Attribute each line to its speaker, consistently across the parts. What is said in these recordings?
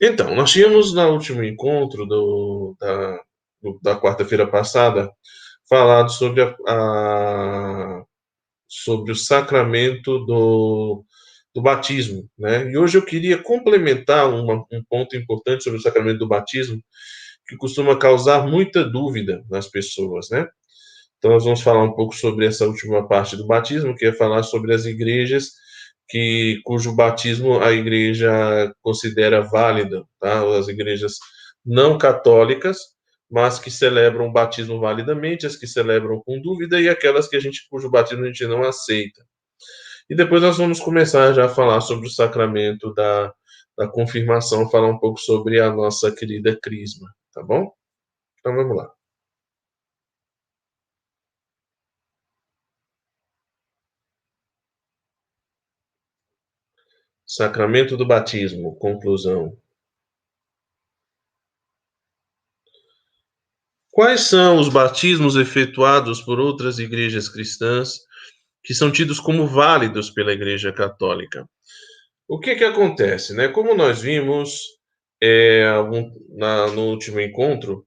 Speaker 1: Então, nós tínhamos no último encontro do, da, da quarta-feira passada falado sobre, a, a, sobre o sacramento do, do batismo, né? E hoje eu queria complementar uma, um ponto importante sobre o sacramento do batismo, que costuma causar muita dúvida nas pessoas, né? Então nós vamos falar um pouco sobre essa última parte do batismo, que é falar sobre as igrejas que cujo batismo a igreja considera válido, tá? As igrejas não católicas, mas que celebram o batismo validamente, as que celebram com dúvida e aquelas que a gente cujo batismo a gente não aceita. E depois nós vamos começar já a falar sobre o sacramento da, da confirmação, falar um pouco sobre a nossa querida crisma, tá bom? Então vamos lá. Sacramento do batismo, conclusão. Quais são os batismos efetuados por outras igrejas cristãs que são tidos como válidos pela Igreja Católica? O que que acontece, né? Como nós vimos é, na, no último encontro,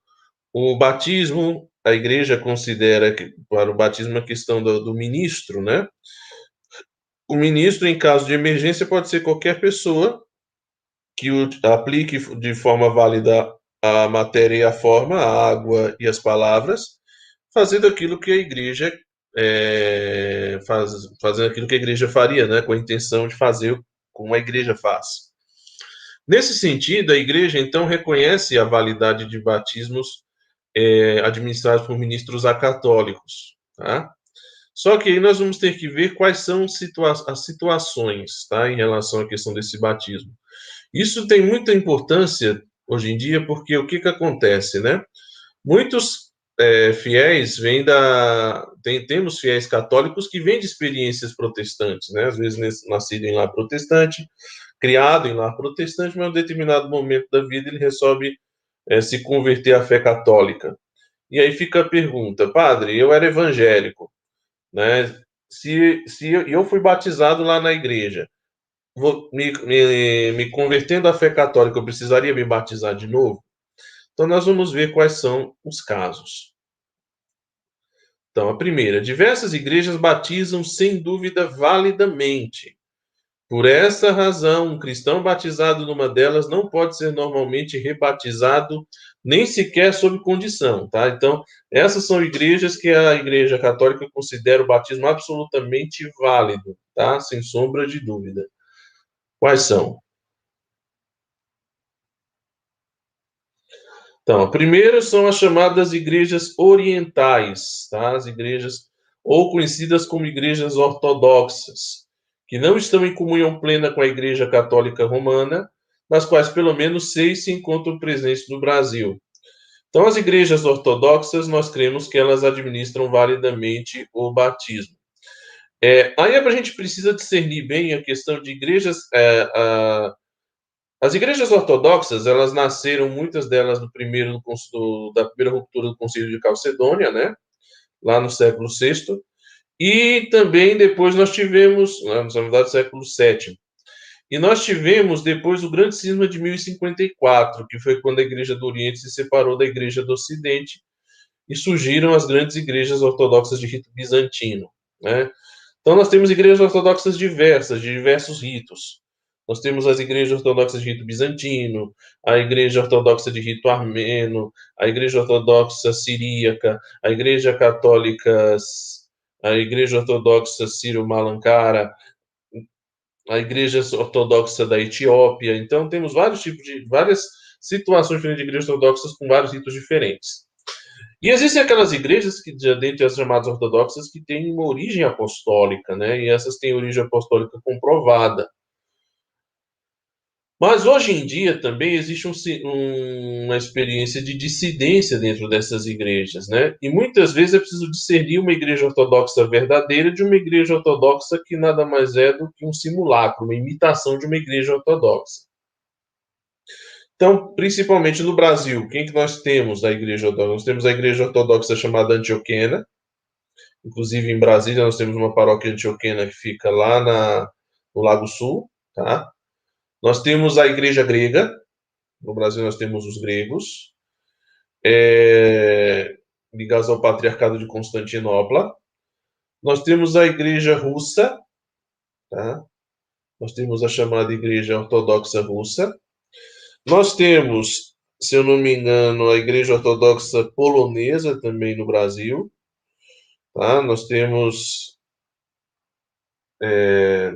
Speaker 1: o batismo, a Igreja considera que para o batismo a questão do, do ministro, né? O ministro, em caso de emergência, pode ser qualquer pessoa que aplique de forma válida a matéria e a forma, a água e as palavras, fazendo aquilo que a igreja é, faz, fazendo aquilo que a igreja faria, né, com a intenção de fazer como a igreja faz. Nesse sentido, a igreja então reconhece a validade de batismos é, administrados por ministros acatólicos, tá? Só que aí nós vamos ter que ver quais são situa as situações, tá, em relação à questão desse batismo. Isso tem muita importância hoje em dia, porque o que que acontece, né? Muitos é, fiéis vêm da... Tem, temos fiéis católicos que vêm de experiências protestantes, né? Às vezes nascido em lar protestante, criado em lar protestante, mas em um determinado momento da vida ele resolve é, se converter à fé católica. E aí fica a pergunta, padre, eu era evangélico, né? Se, se eu fui batizado lá na igreja, vou, me, me, me convertendo à fé católica, eu precisaria me batizar de novo? Então, nós vamos ver quais são os casos. Então, a primeira, diversas igrejas batizam sem dúvida validamente. Por essa razão, um cristão batizado numa delas não pode ser normalmente rebatizado nem sequer sob condição, tá? Então, essas são igrejas que a Igreja Católica considera o batismo absolutamente válido, tá? Sem sombra de dúvida. Quais são? Então, a primeira são as chamadas igrejas orientais, tá? As igrejas ou conhecidas como igrejas ortodoxas que não estão em comunhão plena com a Igreja Católica Romana, nas quais pelo menos seis se encontram presentes no Brasil. Então, as igrejas ortodoxas, nós cremos que elas administram validamente o batismo. É, aí a gente precisa discernir bem a questão de igrejas. É, a, as igrejas ortodoxas, elas nasceram, muitas delas, no primeiro, do, da primeira ruptura do Concílio de Calcedônia, né? lá no século VI, e também depois nós tivemos, na verdade, século VII. E nós tivemos depois o grande cisma de 1054, que foi quando a Igreja do Oriente se separou da Igreja do Ocidente e surgiram as grandes igrejas ortodoxas de rito bizantino. Né? Então nós temos igrejas ortodoxas diversas, de diversos ritos. Nós temos as igrejas ortodoxas de rito bizantino, a igreja ortodoxa de rito armeno, a igreja ortodoxa siríaca, a igreja católica a Igreja Ortodoxa Sírio-Malankara, a Igreja Ortodoxa da Etiópia. Então, temos vários tipos de várias situações diferentes de igrejas ortodoxas com vários ritos diferentes. E existem aquelas igrejas que, dentre as chamadas ortodoxas, que têm uma origem apostólica, né? E essas têm origem apostólica comprovada. Mas hoje em dia também existe um, uma experiência de dissidência dentro dessas igrejas, né? E muitas vezes é preciso discernir uma igreja ortodoxa verdadeira de uma igreja ortodoxa que nada mais é do que um simulacro, uma imitação de uma igreja ortodoxa. Então, principalmente no Brasil, quem que nós temos da igreja ortodoxa? Nós temos a igreja ortodoxa chamada Antioquena. Inclusive em Brasília nós temos uma paróquia antioquena que fica lá na, no Lago Sul, tá? Nós temos a igreja grega, No Brasil nós temos os gregos, é, ligados ao patriarcado de Constantinopla. Nós temos a igreja russa, tá? Nós temos a chamada igreja ortodoxa russa. Nós temos, se eu não me engano, a igreja ortodoxa polonesa também no Brasil. Tá? Nós temos. É,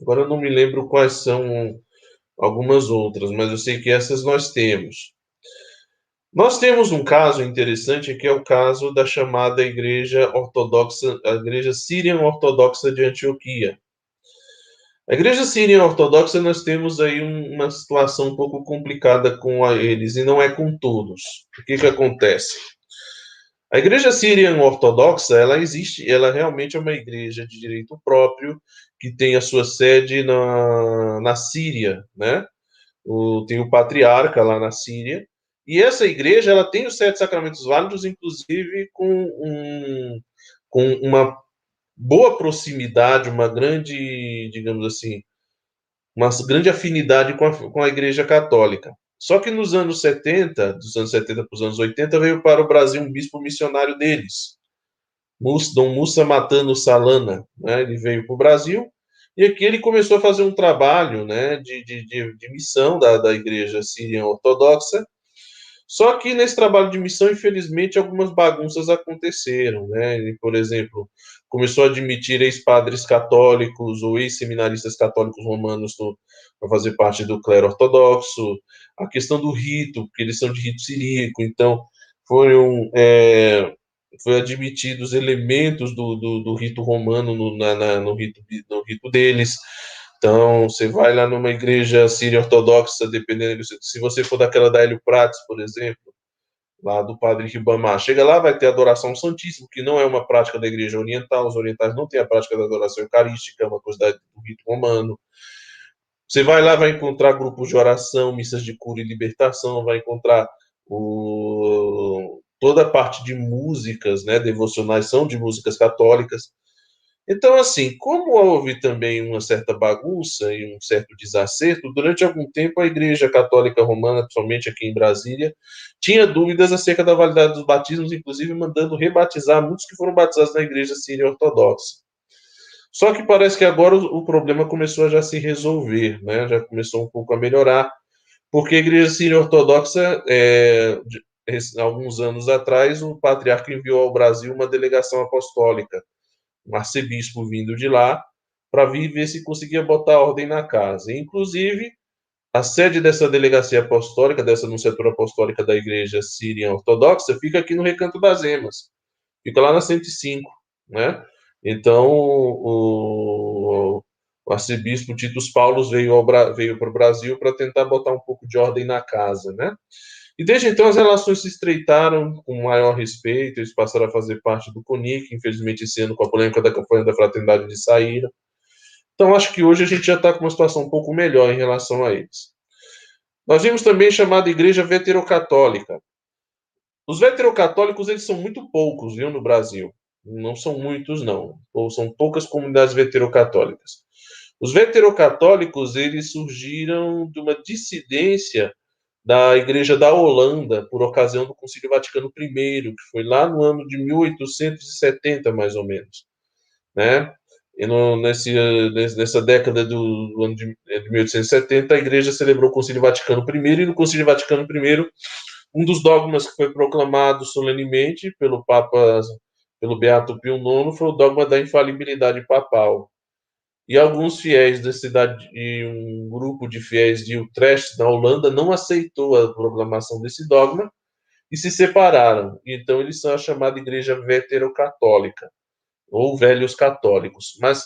Speaker 1: agora eu não me lembro quais são algumas outras, mas eu sei que essas nós temos. Nós temos um caso interessante que é o caso da chamada Igreja Ortodoxa, a Igreja Síria Ortodoxa de Antioquia. A Igreja Síria Ortodoxa nós temos aí uma situação um pouco complicada com eles e não é com todos. O que que acontece? A Igreja Síria Ortodoxa, ela existe, ela realmente é uma igreja de direito próprio que tem a sua sede na, na Síria, né? O, tem o patriarca lá na Síria e essa igreja ela tem os sete sacramentos válidos, inclusive com um, com uma boa proximidade, uma grande, digamos assim, uma grande afinidade com a, com a Igreja Católica. Só que nos anos 70, dos anos 70 para os anos 80, veio para o Brasil um bispo missionário deles, Dom Mussa Matano Salana. Né? Ele veio para o Brasil e aqui ele começou a fazer um trabalho né, de, de, de, de missão da, da Igreja Síria Ortodoxa, só que nesse trabalho de missão, infelizmente, algumas bagunças aconteceram, né? Ele, por exemplo, começou a admitir ex-padres católicos ou ex-seminaristas católicos romanos para fazer parte do clero ortodoxo, a questão do rito, porque eles são de rito siríaco, então foram é, foi admitidos elementos do, do, do rito romano no, na, na, no, rito, no rito deles, então, você vai lá numa igreja síria ortodoxa, dependendo, se você for daquela da Hélio Prates, por exemplo, lá do padre Ribamar, chega lá, vai ter adoração santíssima, que não é uma prática da igreja oriental, os orientais não têm a prática da adoração eucarística, é uma coisa do rito romano. Você vai lá, vai encontrar grupos de oração, missas de cura e libertação, vai encontrar o... toda a parte de músicas, né, devocionais são de músicas católicas. Então, assim, como houve também uma certa bagunça e um certo desacerto, durante algum tempo a Igreja Católica Romana, principalmente aqui em Brasília, tinha dúvidas acerca da validade dos batismos, inclusive mandando rebatizar muitos que foram batizados na Igreja Síria Ortodoxa. Só que parece que agora o, problema começou a já se resolver, né? já começou um pouco a melhorar, porque a Igreja Síria Ortodoxa, é, de, alguns anos atrás, o patriarca enviou ao Brasil uma delegação apostólica um arcebispo vindo de lá, para vir ver se conseguia botar ordem na casa. inclusive, a sede dessa delegacia apostólica, dessa anunciatura apostólica da Igreja Síria Ortodoxa, fica aqui no Recanto das Emas. Fica lá na 105, né? Então, o, o arcebispo Titus Paulos veio, veio para o Brasil para tentar botar um pouco de ordem na casa, né? E desde então as relações se estreitaram com maior respeito, eles passaram a fazer parte do CONIC, infelizmente esse ano com a polêmica da campanha da fraternidade de saída. Então acho que hoje a gente já está com uma situação um pouco melhor em relação a eles. Nós vimos também chamada Igreja Veterocatólica. Os veterocatólicos, eles são muito poucos, viu, no Brasil. Não são muitos, não. Ou são poucas comunidades veterocatólicas. Os veterocatólicos, eles surgiram de uma dissidência da Igreja da Holanda, por ocasião do Concílio Vaticano I, que foi lá no ano de 1870, mais ou menos. Né? E no, nesse, nessa década do, do ano de, de 1870, a Igreja celebrou o Concílio Vaticano I, e no Concílio Vaticano I, um dos dogmas que foi proclamado solenemente pelo Papa, pelo Beato Pio IX, foi o dogma da infalibilidade papal. E alguns fiéis da cidade, um grupo de fiéis de Utrecht, na Holanda, não aceitou a proclamação desse dogma e se separaram. Então, eles são a chamada Igreja Veterocatólica, ou Velhos Católicos. Mas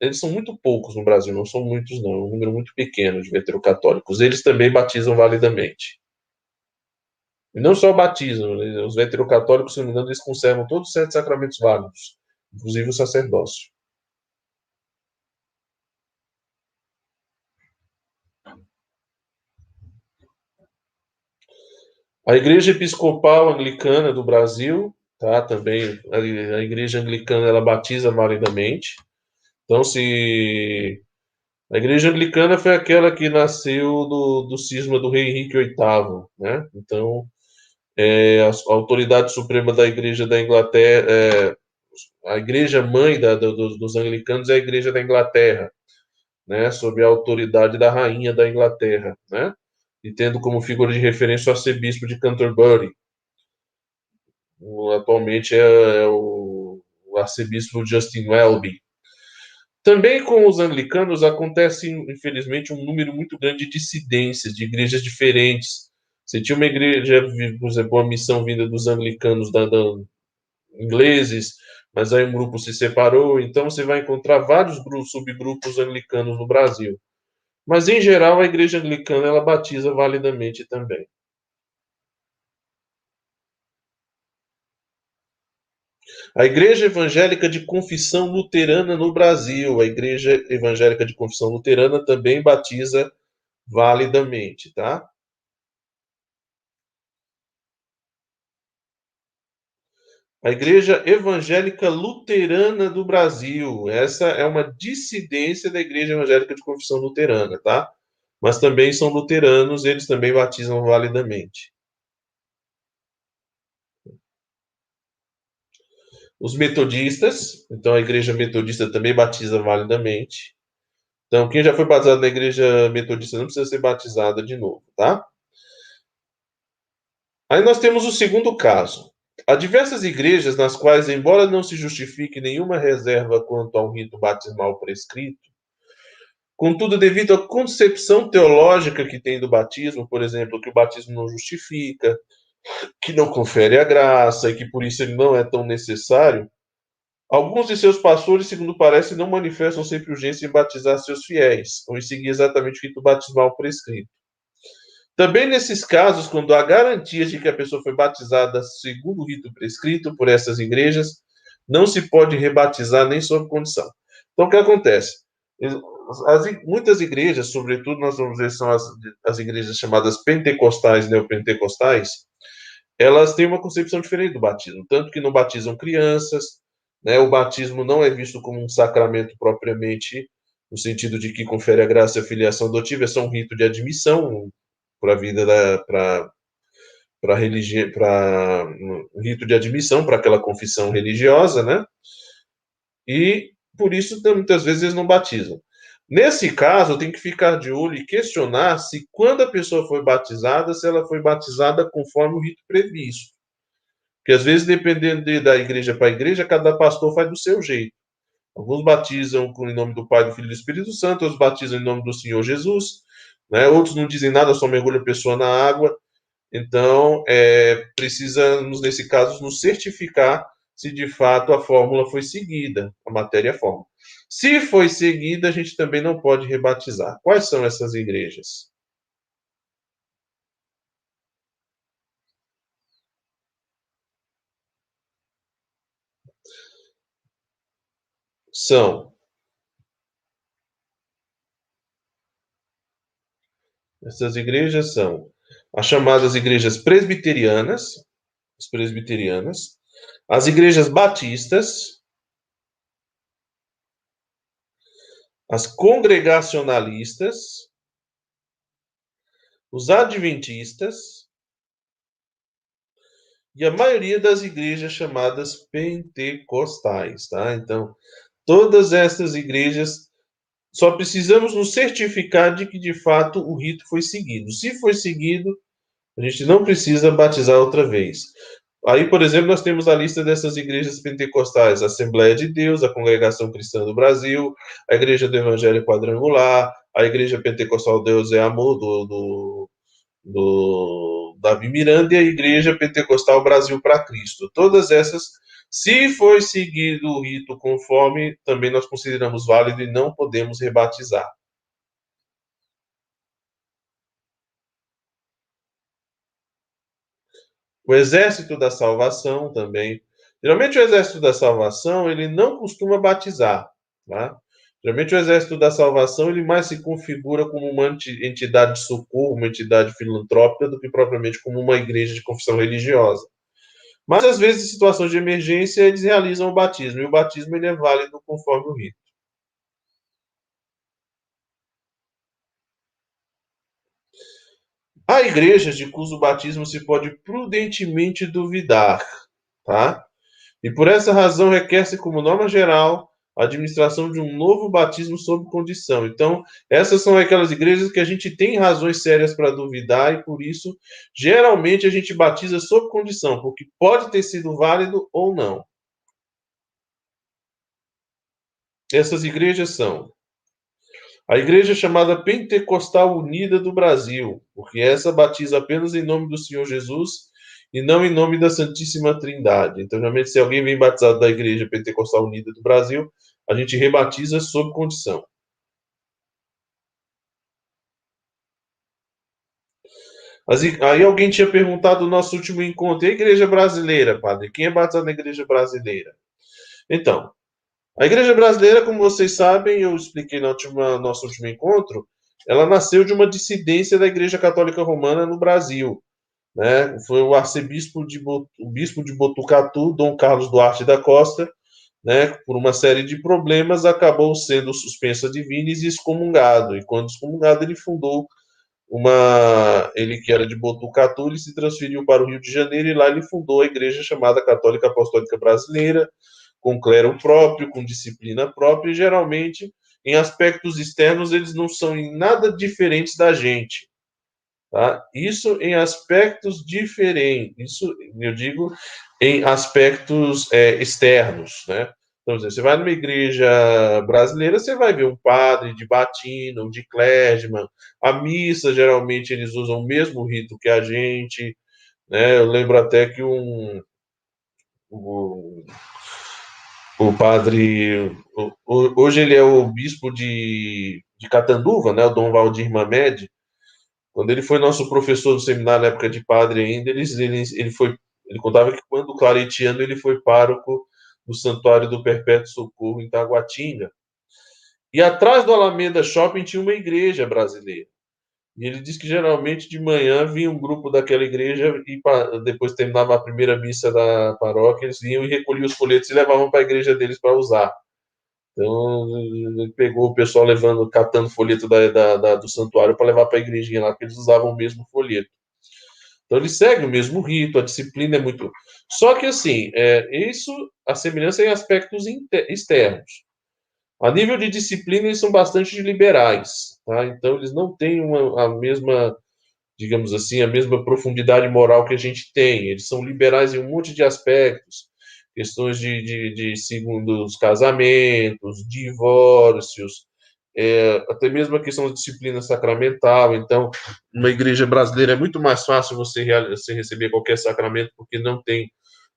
Speaker 1: eles são muito poucos no Brasil, não são muitos, não. É um número muito pequeno de veterocatólicos. Eles também batizam validamente. E não só batizam, os veterocatólicos, se não me engano, eles conservam todos os sete sacramentos válidos, inclusive o sacerdócio. A Igreja Episcopal Anglicana do Brasil, tá? Também a, Igreja Anglicana ela batiza validamente. Então, se A igreja anglicana foi aquela que nasceu do, do cisma do rei Henrique VIII, né? Então, é, a, autoridade suprema da igreja da Inglaterra, é, a igreja mãe da, do, dos anglicanos é a igreja da Inglaterra, né? Sob a autoridade da rainha da Inglaterra, né? E tendo como figura de referência o arcebispo de Canterbury. O, atualmente é, é o, o arcebispo Justin Welby, também com os anglicanos acontece, infelizmente, um número muito grande de dissidências, de igrejas diferentes. Você tinha uma igreja, por exemplo, uma missão vinda dos anglicanos da, da, ingleses, mas aí um grupo se separou, então você vai encontrar vários grupos, subgrupos anglicanos no Brasil. Mas, em geral, a igreja anglicana ela batiza validamente também. A Igreja Evangélica de Confissão Luterana no Brasil, a Igreja Evangélica de Confissão Luterana também batiza validamente, tá? A Igreja Evangélica Luterana do Brasil, essa é uma dissidência da Igreja Evangélica de Confissão Luterana, tá? Mas também são luteranos, eles também batizam validamente. Os metodistas, então a igreja metodista também batiza validamente. Então, quem já foi batizado na igreja metodista não precisa ser batizada de novo, tá? Aí nós temos o segundo caso. Há diversas igrejas nas quais, embora não se justifique nenhuma reserva quanto ao rito batismal prescrito, contudo, devido à concepção teológica que tem do batismo, por exemplo, que o batismo não justifica, que não confere a graça e que por isso ele não é tão necessário, alguns de seus pastores, segundo parece, não manifestam sempre urgência em batizar seus fiéis, ou em seguir exatamente o rito batismal prescrito. Também nesses casos, quando há garantias de que a pessoa foi batizada segundo o rito prescrito por essas igrejas, não se pode rebatizar nem sob condição. Então, o que acontece? As, muitas igrejas, sobretudo nós vamos ver são as, as igrejas chamadas pentecostais, neopentecostais, elas têm uma concepção diferente do batismo, tanto que não batizam crianças, né? O batismo não é visto como um sacramento propriamente no sentido de que confere a graça e a filiação adotiva, é só um rito de admissão para a vida da para para religião, para um rito de admissão para aquela confissão religiosa, né? E por isso muitas vezes eles não batizam. Nesse caso, tem que ficar de olho e questionar se, quando a pessoa foi batizada, se ela foi batizada conforme o rito previsto. Porque, às vezes, dependendo de, da igreja para igreja, cada pastor faz do seu jeito. Alguns batizam em nome do Pai, do Filho e do Espírito Santo, outros batizam em nome do Senhor Jesus, né? outros não dizem nada, só mergulha a pessoa na água. Então, é, precisamos, nesse caso, nos certificar se de fato a fórmula foi seguida, a matéria fórmula. Se foi seguida, a gente também não pode rebatizar. Quais são essas igrejas? São Essas igrejas são as chamadas igrejas presbiterianas, as presbiterianas, as igrejas batistas, as congregacionalistas, os adventistas e a maioria das igrejas chamadas pentecostais, tá? Então, todas essas igrejas só precisamos nos certificar de que de fato o rito foi seguido. Se foi seguido, a gente não precisa batizar outra vez. Aí, por exemplo, nós temos a lista dessas igrejas pentecostais: a Assembleia de Deus, a Congregação Cristã do Brasil, a Igreja do Evangelho Quadrangular, a Igreja Pentecostal Deus é Amor, do, do, do Davi Miranda, e a Igreja Pentecostal Brasil para Cristo. Todas essas, se foi seguido o rito conforme, também nós consideramos válido e não podemos rebatizar. O exército da salvação também. Geralmente o exército da salvação, ele não costuma batizar, tá? Geralmente o exército da salvação, ele mais se configura como uma entidade de socorro, uma entidade filantrópica, do que propriamente como uma igreja de confissão religiosa. Mas às vezes, em situações de emergência, eles realizam o batismo, e o batismo ele é válido conforme o rito. Há igrejas de cujo batismo se pode prudentemente duvidar, tá? E por essa razão requer-se como norma geral a administração de um novo batismo sob condição. Então, essas são aquelas igrejas que a gente tem razões sérias para duvidar e por isso, geralmente a gente batiza sob condição, porque pode ter sido válido ou não. Essas igrejas são a igreja chamada Pentecostal Unida do Brasil, porque essa batiza apenas em nome do Senhor Jesus e não em nome da Santíssima Trindade. Então, realmente, se alguém vem batizado da Igreja Pentecostal Unida do Brasil, a gente rebatiza sob condição. Aí alguém tinha perguntado no nosso último encontro, e a igreja brasileira, padre? Quem é batizado na igreja brasileira? Então, a igreja brasileira, como vocês sabem, eu expliquei no última, nosso último encontro, ela nasceu de uma dissidência da igreja católica romana no Brasil. Né? Foi o arcebispo de, o bispo de Botucatu, Dom Carlos Duarte da Costa, né, por uma série de problemas, acabou sendo suspenso a divinis e excomungado. E quando excomungado, ele fundou uma. Ele que era de Botucatu, ele se transferiu para o Rio de Janeiro e lá ele fundou a igreja chamada Católica Apostólica Brasileira, com clero próprio, com disciplina própria, e geralmente, em aspectos externos, eles não são em nada diferentes da gente. Tá? Isso em aspectos diferentes, isso eu digo em aspectos é, externos, né? Então, você vai numa igreja brasileira, você vai ver um padre de batina, um de clergyman. A missa, geralmente, eles usam o mesmo rito que a gente. Né? Eu lembro até que um, o, o padre. O, hoje ele é o bispo de, de Catanduva, né? o Dom Valdir Mamed. Quando ele foi nosso professor do seminário na época de padre ainda, ele, ele, ele, foi, ele contava que quando claretiano ele foi pároco no Santuário do Perpétuo Socorro em Taguatinga. E atrás do Alameda Shopping tinha uma igreja brasileira. E ele disse que geralmente de manhã vinha um grupo daquela igreja e depois terminava a primeira missa da paróquia, eles vinham e recolhiam os folhetos e levavam para a igreja deles para usar. Então, ele pegou o pessoal levando, catando folheto da, da, da do santuário para levar para a igrejinha lá, porque eles usavam o mesmo folheto. Então, ele segue o mesmo rito, a disciplina é muito. Só que, assim, é, isso, a semelhança é em aspectos externos. A nível de disciplina, eles são bastante liberais, tá? Então, eles não têm uma, a mesma, digamos assim, a mesma profundidade moral que a gente tem. Eles são liberais em um monte de aspectos questões de, de, de segundos casamentos, divórcios, é, até mesmo a questão da disciplina sacramental. Então, uma igreja brasileira é muito mais fácil você, você receber qualquer sacramento porque não tem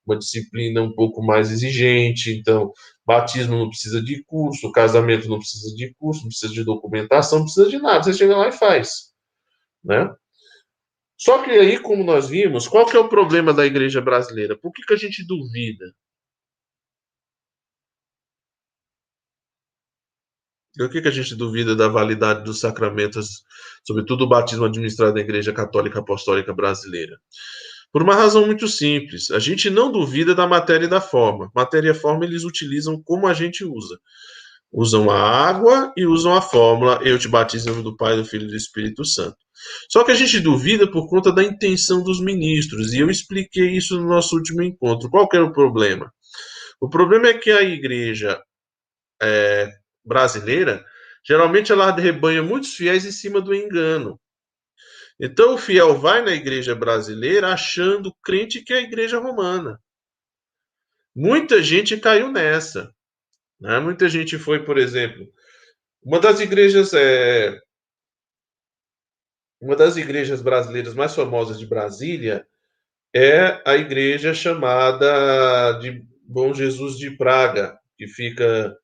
Speaker 1: uma disciplina um pouco mais exigente. Então, batismo não precisa de curso, casamento não precisa de curso, não precisa de documentação, não precisa de nada. Você chega lá e faz, né? Só que aí, como nós vimos, qual que é o problema da igreja brasileira? Por que, que a gente duvida? Por que, que a gente duvida da validade dos sacramentos, sobretudo o batismo administrado na Igreja Católica Apostólica Brasileira? Por uma razão muito simples. A gente não duvida da matéria e da forma. Matéria e forma eles utilizam como a gente usa. Usam a água e usam a fórmula Eu te batizo do Pai, do Filho e do Espírito Santo. Só que a gente duvida por conta da intenção dos ministros, e eu expliquei isso no nosso último encontro. Qual que era o problema? O problema é que a igreja é, brasileira, geralmente ela rebanha muitos fiéis em cima do engano. Então o fiel vai na igreja brasileira achando crente que é a igreja romana. Muita gente caiu nessa. Né? Muita gente foi, por exemplo, uma das igrejas é, uma das igrejas brasileiras mais famosas de Brasília é a igreja chamada de Bom Jesus de Praga, que fica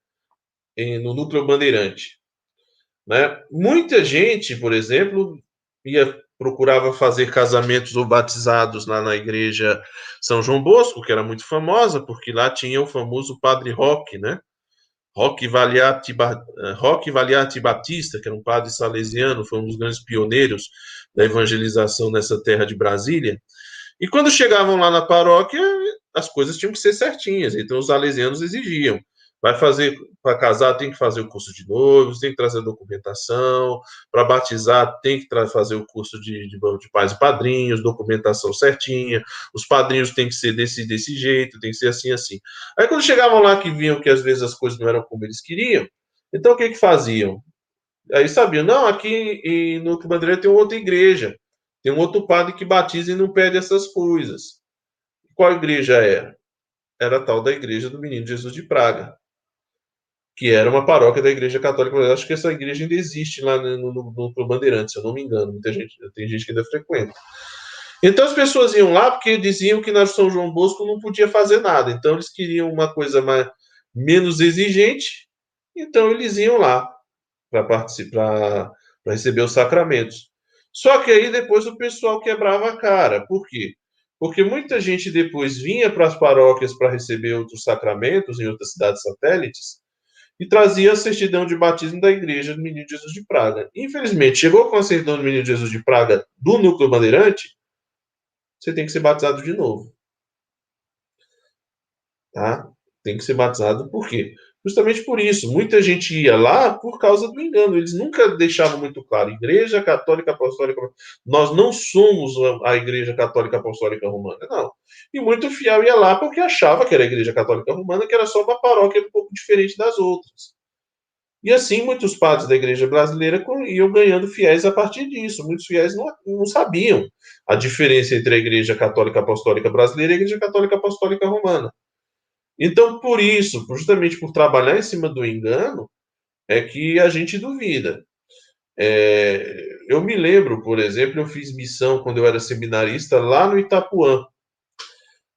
Speaker 1: no núcleo bandeirante. Né? Muita gente, por exemplo, ia procurava fazer casamentos ou batizados lá na igreja São João Bosco, que era muito famosa, porque lá tinha o famoso Padre Roque, né? Roque Valiati, Roque Valiati Batista, que era um padre salesiano, foi um dos grandes pioneiros da evangelização nessa terra de Brasília. E quando chegavam lá na paróquia, as coisas tinham que ser certinhas, então os salesianos exigiam Vai fazer, para casar, tem que fazer o curso de noivos, tem que trazer documentação, para batizar, tem que fazer o curso de, de, de pais e padrinhos, documentação certinha, os padrinhos têm que ser desse, desse jeito, tem que ser assim, assim. Aí, quando chegavam lá que viam que às vezes as coisas não eram como eles queriam, então o que que faziam? Aí sabiam, não, aqui no Bandeira tem outra igreja, tem um outro padre que batiza e não pede essas coisas. Qual igreja era? Era a tal da igreja do Menino Jesus de Praga, que era uma paróquia da Igreja Católica. Eu acho que essa igreja ainda existe lá no, no, no, Bandeirante, se eu não me engano. Muita gente, tem gente que ainda frequenta. Então as pessoas iam lá porque diziam que na São João Bosco não podia fazer nada. Então eles queriam uma coisa mais, menos exigente, então eles iam lá para participar, para receber os sacramentos. Só que aí depois o pessoal quebrava a cara. Por quê? Porque muita gente depois vinha para as paróquias para receber outros sacramentos em outras cidades satélites e trazia a certidão de batismo da igreja do Menino Jesus de Praga. Infelizmente, chegou com a certidão do Menino Jesus de Praga do núcleo bandeirante, você tem que ser batizado de novo. Tá? Tem que ser batizado por quê? Justamente por isso. Muita gente ia lá por causa do engano. Eles nunca deixavam muito claro. Igreja Católica Apostólica. Nós não somos a Igreja Católica Apostólica Romana. Não. E muito fiel ia lá porque achava que era a Igreja Católica Romana, que era só uma paróquia um pouco diferente das outras. E assim, muitos padres da igreja brasileira iam ganhando fiéis a partir disso. Muitos fiéis não, não sabiam a diferença entre a igreja católica apostólica brasileira e a igreja católica apostólica romana. Então, por isso, justamente por trabalhar em cima do engano, é que a gente duvida. É, eu me lembro, por exemplo, eu fiz missão quando eu era seminarista lá no Itapuã,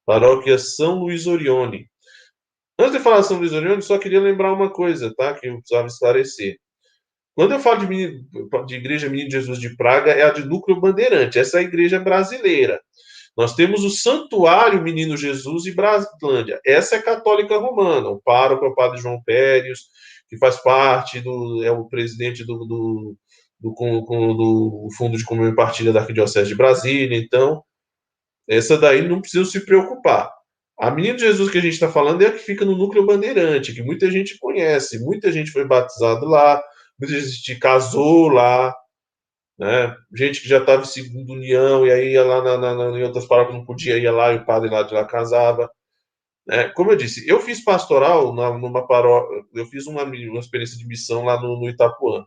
Speaker 1: paróquia São Luís Orione. Antes de falar São Luís Orione, só queria lembrar uma coisa, tá? Que eu precisava esclarecer. Quando eu falo de, de Igreja Menino Jesus de Praga, é a de núcleo bandeirante. Essa é a igreja brasileira. Nós temos o Santuário Menino Jesus e Braslândia. Essa é católica romana. O pároco é o padre João Pérez, que faz parte do. é o presidente do, do, do, do, do Fundo de Comunhão e Partilha da Arquidiocese de Brasília. Então, essa daí não precisa se preocupar. A Menino Jesus que a gente está falando é a que fica no núcleo bandeirante, que muita gente conhece, muita gente foi batizado lá, muita gente casou lá, né? Gente que já estava em segunda união e aí ia lá na, na, na, em outras paróquias não podia ir lá e o padre lá de lá casava. Né? Como eu disse, eu fiz pastoral na, numa paróquia, eu fiz uma, uma experiência de missão lá no, no Itapuã.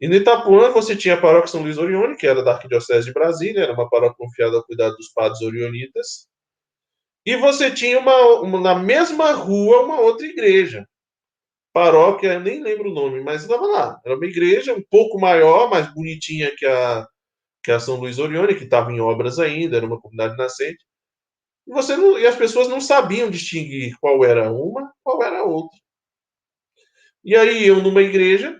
Speaker 1: E no Itapuã você tinha a paróquia São Luís Orione, que era da Arquidiocese de Brasília, era uma paróquia confiada ao cuidado dos padres orionitas. E você tinha uma, uma, na mesma rua uma outra igreja. Paróquia, nem lembro o nome, mas estava lá. Era uma igreja um pouco maior, mais bonitinha que a, que a São Luís Orione, que estava em obras ainda, era uma comunidade nascente. E, você não, e as pessoas não sabiam distinguir qual era uma, qual era a outra. E aí eu numa igreja,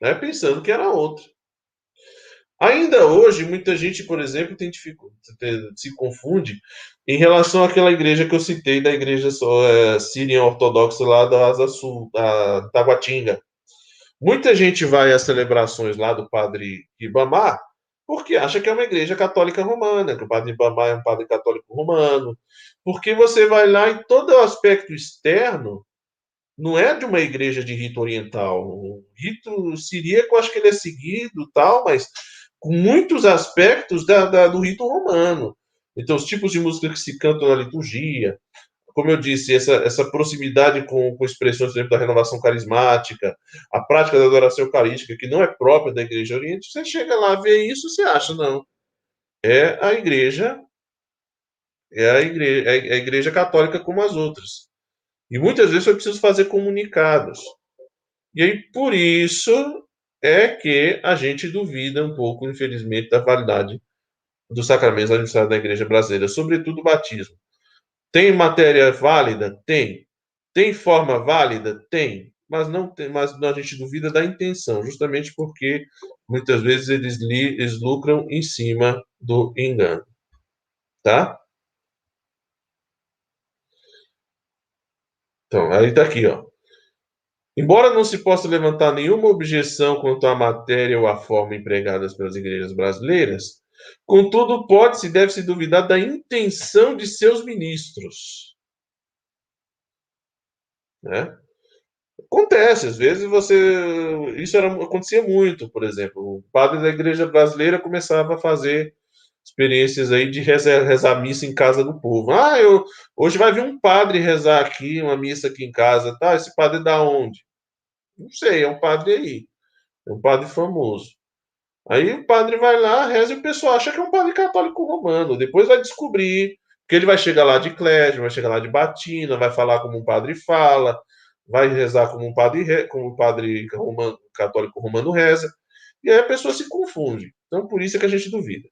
Speaker 1: né, pensando que era outra. Ainda hoje, muita gente, por exemplo, tem se confunde em relação àquela igreja que eu citei, da igreja é, síria ortodoxa lá da Asa Sul, da Taguatinga. Muita gente vai às celebrações lá do padre Ibamar porque acha que é uma igreja católica romana, que o padre Ibamar é um padre católico romano. Porque você vai lá e todo o aspecto externo não é de uma igreja de rito oriental. O rito siríaco, acho que ele é seguido tal, mas com muitos aspectos da, da, do rito romano. Então, os tipos de música que se cantam na liturgia, como eu disse, essa, essa proximidade com, com expressões, por exemplo, da renovação carismática, a prática da adoração eucarística, que não é própria da Igreja Oriente, você chega lá, vê isso, você acha, não. É a Igreja, é a Igreja, é a igreja Católica como as outras. E muitas vezes foi preciso fazer comunicados. E aí, por isso, é que a gente duvida um pouco, infelizmente, da validade dos sacramentos administrados na Igreja Brasileira, sobretudo o batismo. Tem matéria válida? Tem. Tem forma válida? Tem. Mas não tem, mas a gente duvida da intenção, justamente porque muitas vezes eles, li, eles lucram em cima do engano. Tá? Então, aí tá aqui, ó. Embora não se possa levantar nenhuma objeção quanto à matéria ou à forma empregadas pelas igrejas brasileiras, contudo, pode-se e deve-se duvidar da intenção de seus ministros. né? Acontece, às vezes você. Isso era, acontecia muito, por exemplo. O padre da igreja brasileira começava a fazer experiências aí de rezar, rezar missa em casa do povo. Ah, eu, hoje vai vir um padre rezar aqui, uma missa aqui em casa. Tá, esse padre é da onde? Não sei, é um padre aí. É um padre famoso. Aí o padre vai lá, reza e o pessoal acha que é um padre católico romano. Depois vai descobrir que ele vai chegar lá de Clésio, vai chegar lá de batina, vai falar como um padre fala, vai rezar como um padre, como um padre romano, católico romano reza, e aí a pessoa se confunde. Então, por isso é que a gente duvida.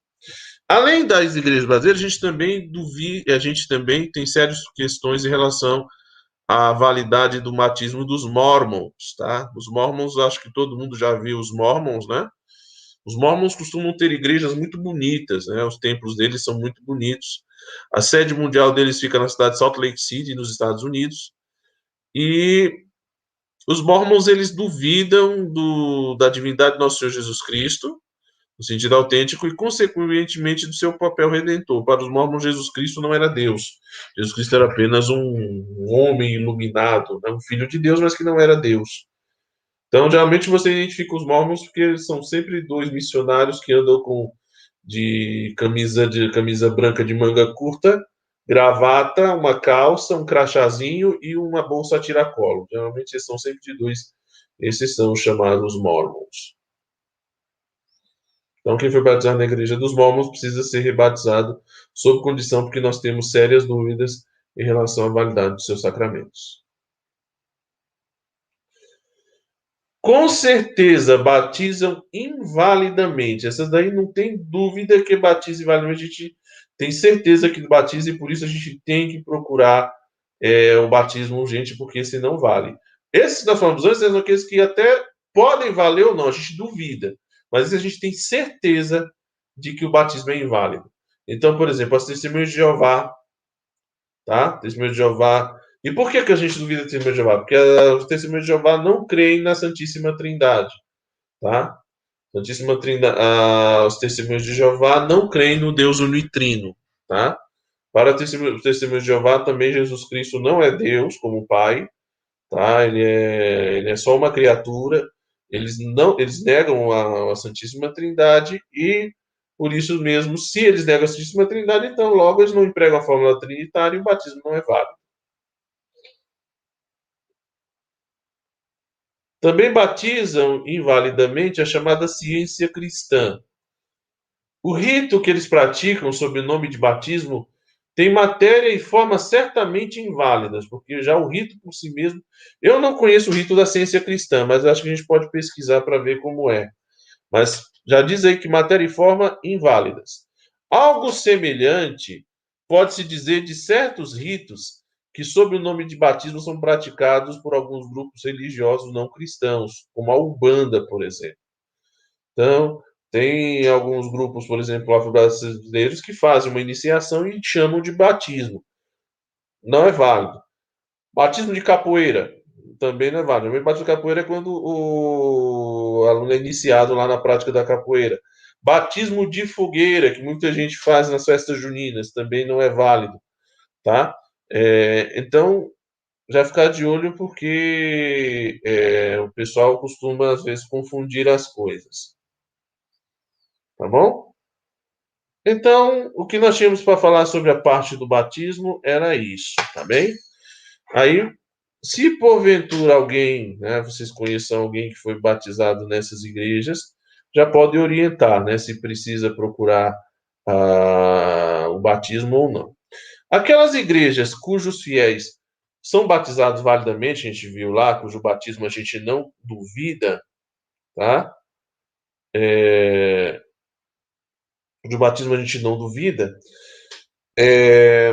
Speaker 1: Além das igrejas brasileiras, a gente também duvida, a gente também tem sérias questões em relação à validade do batismo dos mormons, tá? Os mormons, acho que todo mundo já viu os mormons, né? Os mormons costumam ter igrejas muito bonitas, né? Os templos deles são muito bonitos. A sede mundial deles fica na cidade de Salt Lake City, nos Estados Unidos. E os mormons eles duvidam do, da divindade do nosso Senhor Jesus Cristo, no sentido autêntico, e consequentemente do seu papel redentor. Para os mormons, Jesus Cristo não era Deus. Jesus Cristo era apenas um homem iluminado, né? um filho de Deus, mas que não era Deus. Então, geralmente você identifica os mormons porque são sempre dois missionários que andam com de camisa de camisa branca de manga curta gravata, uma calça, um crachazinho e uma bolsa a tiracolo. Geralmente são sempre de dois. Esses são os chamados mormons. Então, quem foi batizado na igreja dos mormons precisa ser rebatizado sob condição, porque nós temos sérias dúvidas em relação à validade dos seus sacramentos. Com certeza batizam invalidamente. Essas daí não tem dúvida que batizam invalidamente. A gente tem certeza que batiza e por isso a gente tem que procurar é, o batismo urgente, porque esse não vale. Esses que nós falamos antes são aqueles que até podem valer ou não, a gente duvida. Mas a gente tem certeza de que o batismo é inválido. Então, por exemplo, as testemunhas de Jeová, tá? Testemunhas de Jeová. E por que, que a gente duvida de testemunhas de Jeová? Porque os testemunhas de Jeová não creem na Santíssima Trindade, tá? Santíssima Trindade, ah, os testemunhos de Jeová não creem no Deus unitrino, tá? Para os testemunhos de Jeová também Jesus Cristo não é Deus como Pai, tá? Ele é, ele é só uma criatura. Eles não, eles negam a, a Santíssima Trindade e por isso mesmo, se eles negam a Santíssima Trindade, então logo eles não empregam a fórmula trinitária e o batismo não é válido. Também batizam invalidamente a chamada ciência cristã. O rito que eles praticam sob o nome de batismo tem matéria e forma certamente inválidas, porque já o rito por si mesmo. Eu não conheço o rito da ciência cristã, mas acho que a gente pode pesquisar para ver como é. Mas já diz aí que matéria e forma inválidas. Algo semelhante pode-se dizer de certos ritos que, sob o nome de batismo, são praticados por alguns grupos religiosos não cristãos, como a Ubanda, por exemplo. Então, tem alguns grupos, por exemplo, afro-brasileiros, que fazem uma iniciação e chamam de batismo. Não é válido. Batismo de capoeira também não é válido. O batismo de capoeira é quando o aluno é iniciado lá na prática da capoeira. Batismo de fogueira, que muita gente faz nas festas juninas, também não é válido, tá? É, então, já ficar de olho porque é, o pessoal costuma, às vezes, confundir as coisas. Tá bom? Então, o que nós tínhamos para falar sobre a parte do batismo era isso, tá bem? Aí, se porventura alguém, né, vocês conheçam alguém que foi batizado nessas igrejas, já pode orientar, né, se precisa procurar ah, o batismo ou não. Aquelas igrejas cujos fiéis são batizados validamente, a gente viu lá, cujo batismo a gente não duvida, tá? É... Cujo batismo a gente não duvida. É...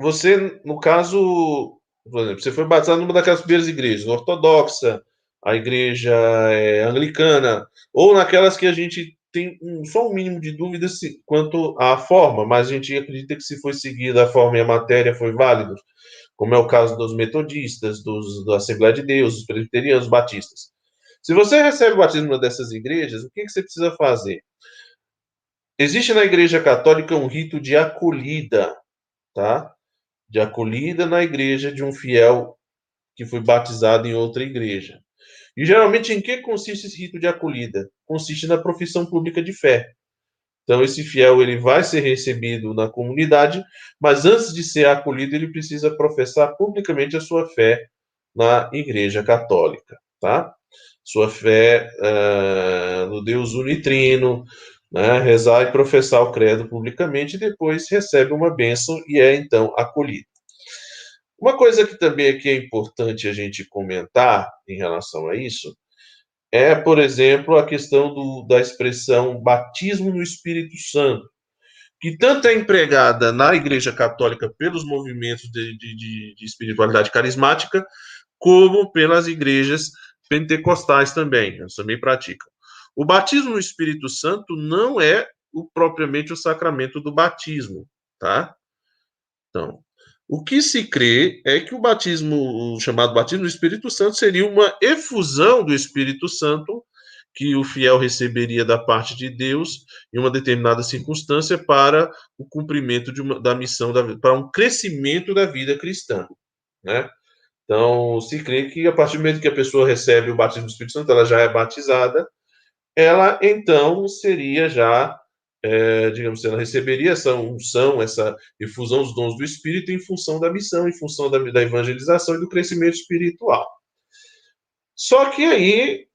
Speaker 1: Você, no caso, por exemplo, você foi batizado numa daquelas primeiras igrejas, ortodoxa, a igreja é, anglicana, ou naquelas que a gente tem um, só um mínimo de dúvida se, quanto à forma, mas a gente acredita que se foi seguida a forma e a matéria foi válido, como é o caso dos metodistas, dos, da Assembleia de Deus, dos presbiterianos, batistas. Se você recebe o batismo dessas igrejas, o que, que você precisa fazer? Existe na Igreja Católica um rito de acolhida, tá? de acolhida na igreja de um fiel que foi batizado em outra igreja. E geralmente em que consiste esse rito de acolhida? Consiste na profissão pública de fé. Então esse fiel ele vai ser recebido na comunidade, mas antes de ser acolhido ele precisa professar publicamente a sua fé na Igreja Católica, tá? Sua fé uh, no Deus unitrino, né? rezar e professar o credo publicamente e depois recebe uma bênção e é então acolhido. Uma coisa que também aqui é importante a gente comentar em relação a isso é, por exemplo, a questão do, da expressão batismo no Espírito Santo, que tanto é empregada na Igreja Católica pelos movimentos de, de, de espiritualidade carismática, como pelas igrejas pentecostais também, eles também praticam. O batismo no Espírito Santo não é o, propriamente o sacramento do batismo, tá? Então, o que se crê é que o batismo, o chamado batismo do Espírito Santo, seria uma efusão do Espírito Santo que o fiel receberia da parte de Deus em uma determinada circunstância para o cumprimento uma, da missão, da, para um crescimento da vida cristã, né? Então, se crê que a partir do momento que a pessoa recebe o batismo do Espírito Santo, ela já é batizada, ela então seria já é, digamos, ela receberia essa unção, essa efusão dos dons do Espírito em função da missão, em função da, da evangelização e do crescimento espiritual. Só que aí,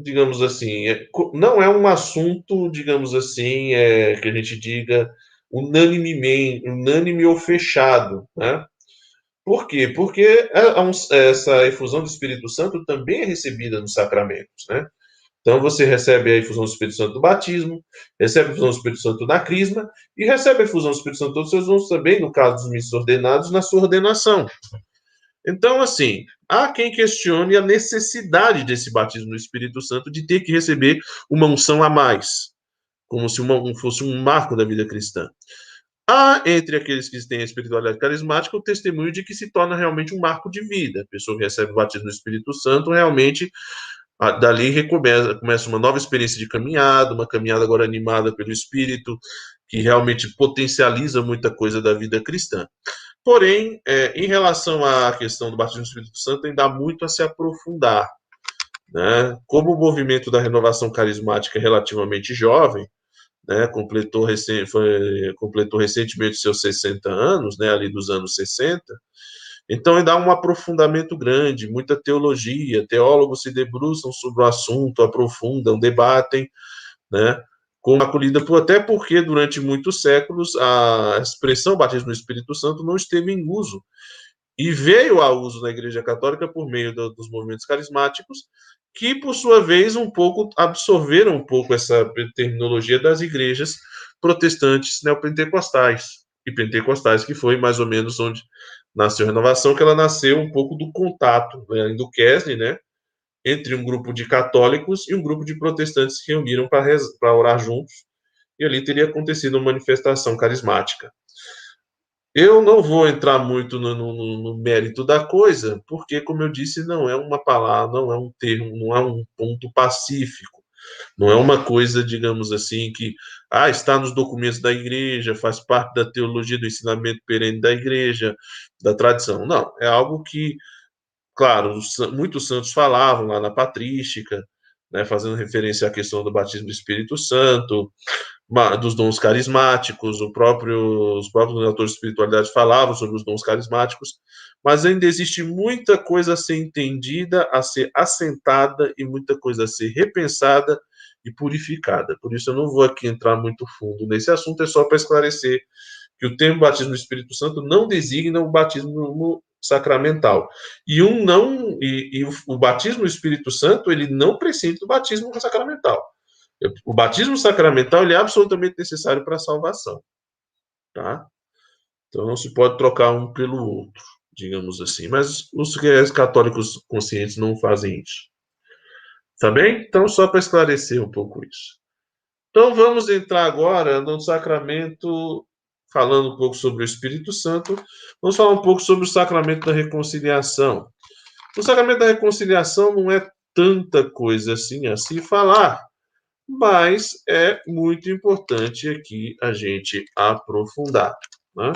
Speaker 1: digamos assim, é, não é um assunto, digamos assim, é, que a gente diga unanimemente, unânime ou fechado, né? Por quê? Porque é, essa efusão do Espírito Santo também é recebida nos sacramentos, né? Então você recebe a infusão do Espírito Santo do batismo, recebe a infusão do Espírito Santo da crisma e recebe a infusão do Espírito Santo dos seus dons também, no caso dos ministros ordenados, na sua ordenação. Então, assim, há quem questione a necessidade desse batismo no Espírito Santo de ter que receber uma unção a mais, como se uma, fosse um marco da vida cristã. Há entre aqueles que têm a espiritualidade carismática o testemunho de que se torna realmente um marco de vida. A pessoa que recebe o batismo no Espírito Santo realmente dali recomeça começa uma nova experiência de caminhada, uma caminhada agora animada pelo Espírito, que realmente potencializa muita coisa da vida cristã. Porém, é, em relação à questão do batismo do Espírito Santo, ainda há muito a se aprofundar. Né? Como o movimento da renovação carismática é relativamente jovem, né, completou, recém, foi, completou recentemente seus 60 anos, né, ali dos anos 60, então, ainda há um aprofundamento grande, muita teologia, teólogos se debruçam sobre o assunto, aprofundam, debatem, né? Acolhida por, até porque durante muitos séculos a expressão batismo no Espírito Santo não esteve em uso e veio a uso na Igreja Católica por meio do, dos movimentos carismáticos, que por sua vez um pouco absorveram um pouco essa terminologia das igrejas protestantes neopentecostais e pentecostais, que foi mais ou menos onde nasceu a renovação, que ela nasceu um pouco do contato, né, do Kesley, né, entre um grupo de católicos e um grupo de protestantes que reuniram para orar juntos, e ali teria acontecido uma manifestação carismática. Eu não vou entrar muito no, no, no, mérito da coisa, porque, como eu disse, não é uma palavra, não é um termo, não é um ponto pacífico. Não é uma coisa, digamos assim, que ah, está nos documentos da igreja, faz parte da teologia do ensinamento perene da igreja, da tradição. Não, é algo que, claro, muitos santos falavam lá na patrística, né, fazendo referência à questão do batismo do Espírito Santo, dos dons carismáticos, o próprio, os próprios autores de espiritualidade falavam sobre os dons carismáticos, mas ainda existe muita coisa a ser entendida, a ser assentada e muita coisa a ser repensada e purificada. Por isso eu não vou aqui entrar muito fundo nesse assunto, é só para esclarecer que o termo batismo no Espírito Santo não designa o batismo sacramental. E um não e, e o, o, batismo no Espírito Santo, ele não precede do batismo sacramental. O batismo sacramental ele é absolutamente necessário para a salvação, tá? Então não se pode trocar um pelo outro digamos assim. Mas os católicos conscientes não fazem isso. Tá bem? Então, só para esclarecer um pouco isso. Então, vamos entrar agora no sacramento, falando um pouco sobre o Espírito Santo. Vamos falar um pouco sobre o sacramento da reconciliação. O sacramento da reconciliação não é tanta coisa assim a se falar, mas é muito importante aqui a gente aprofundar. Né?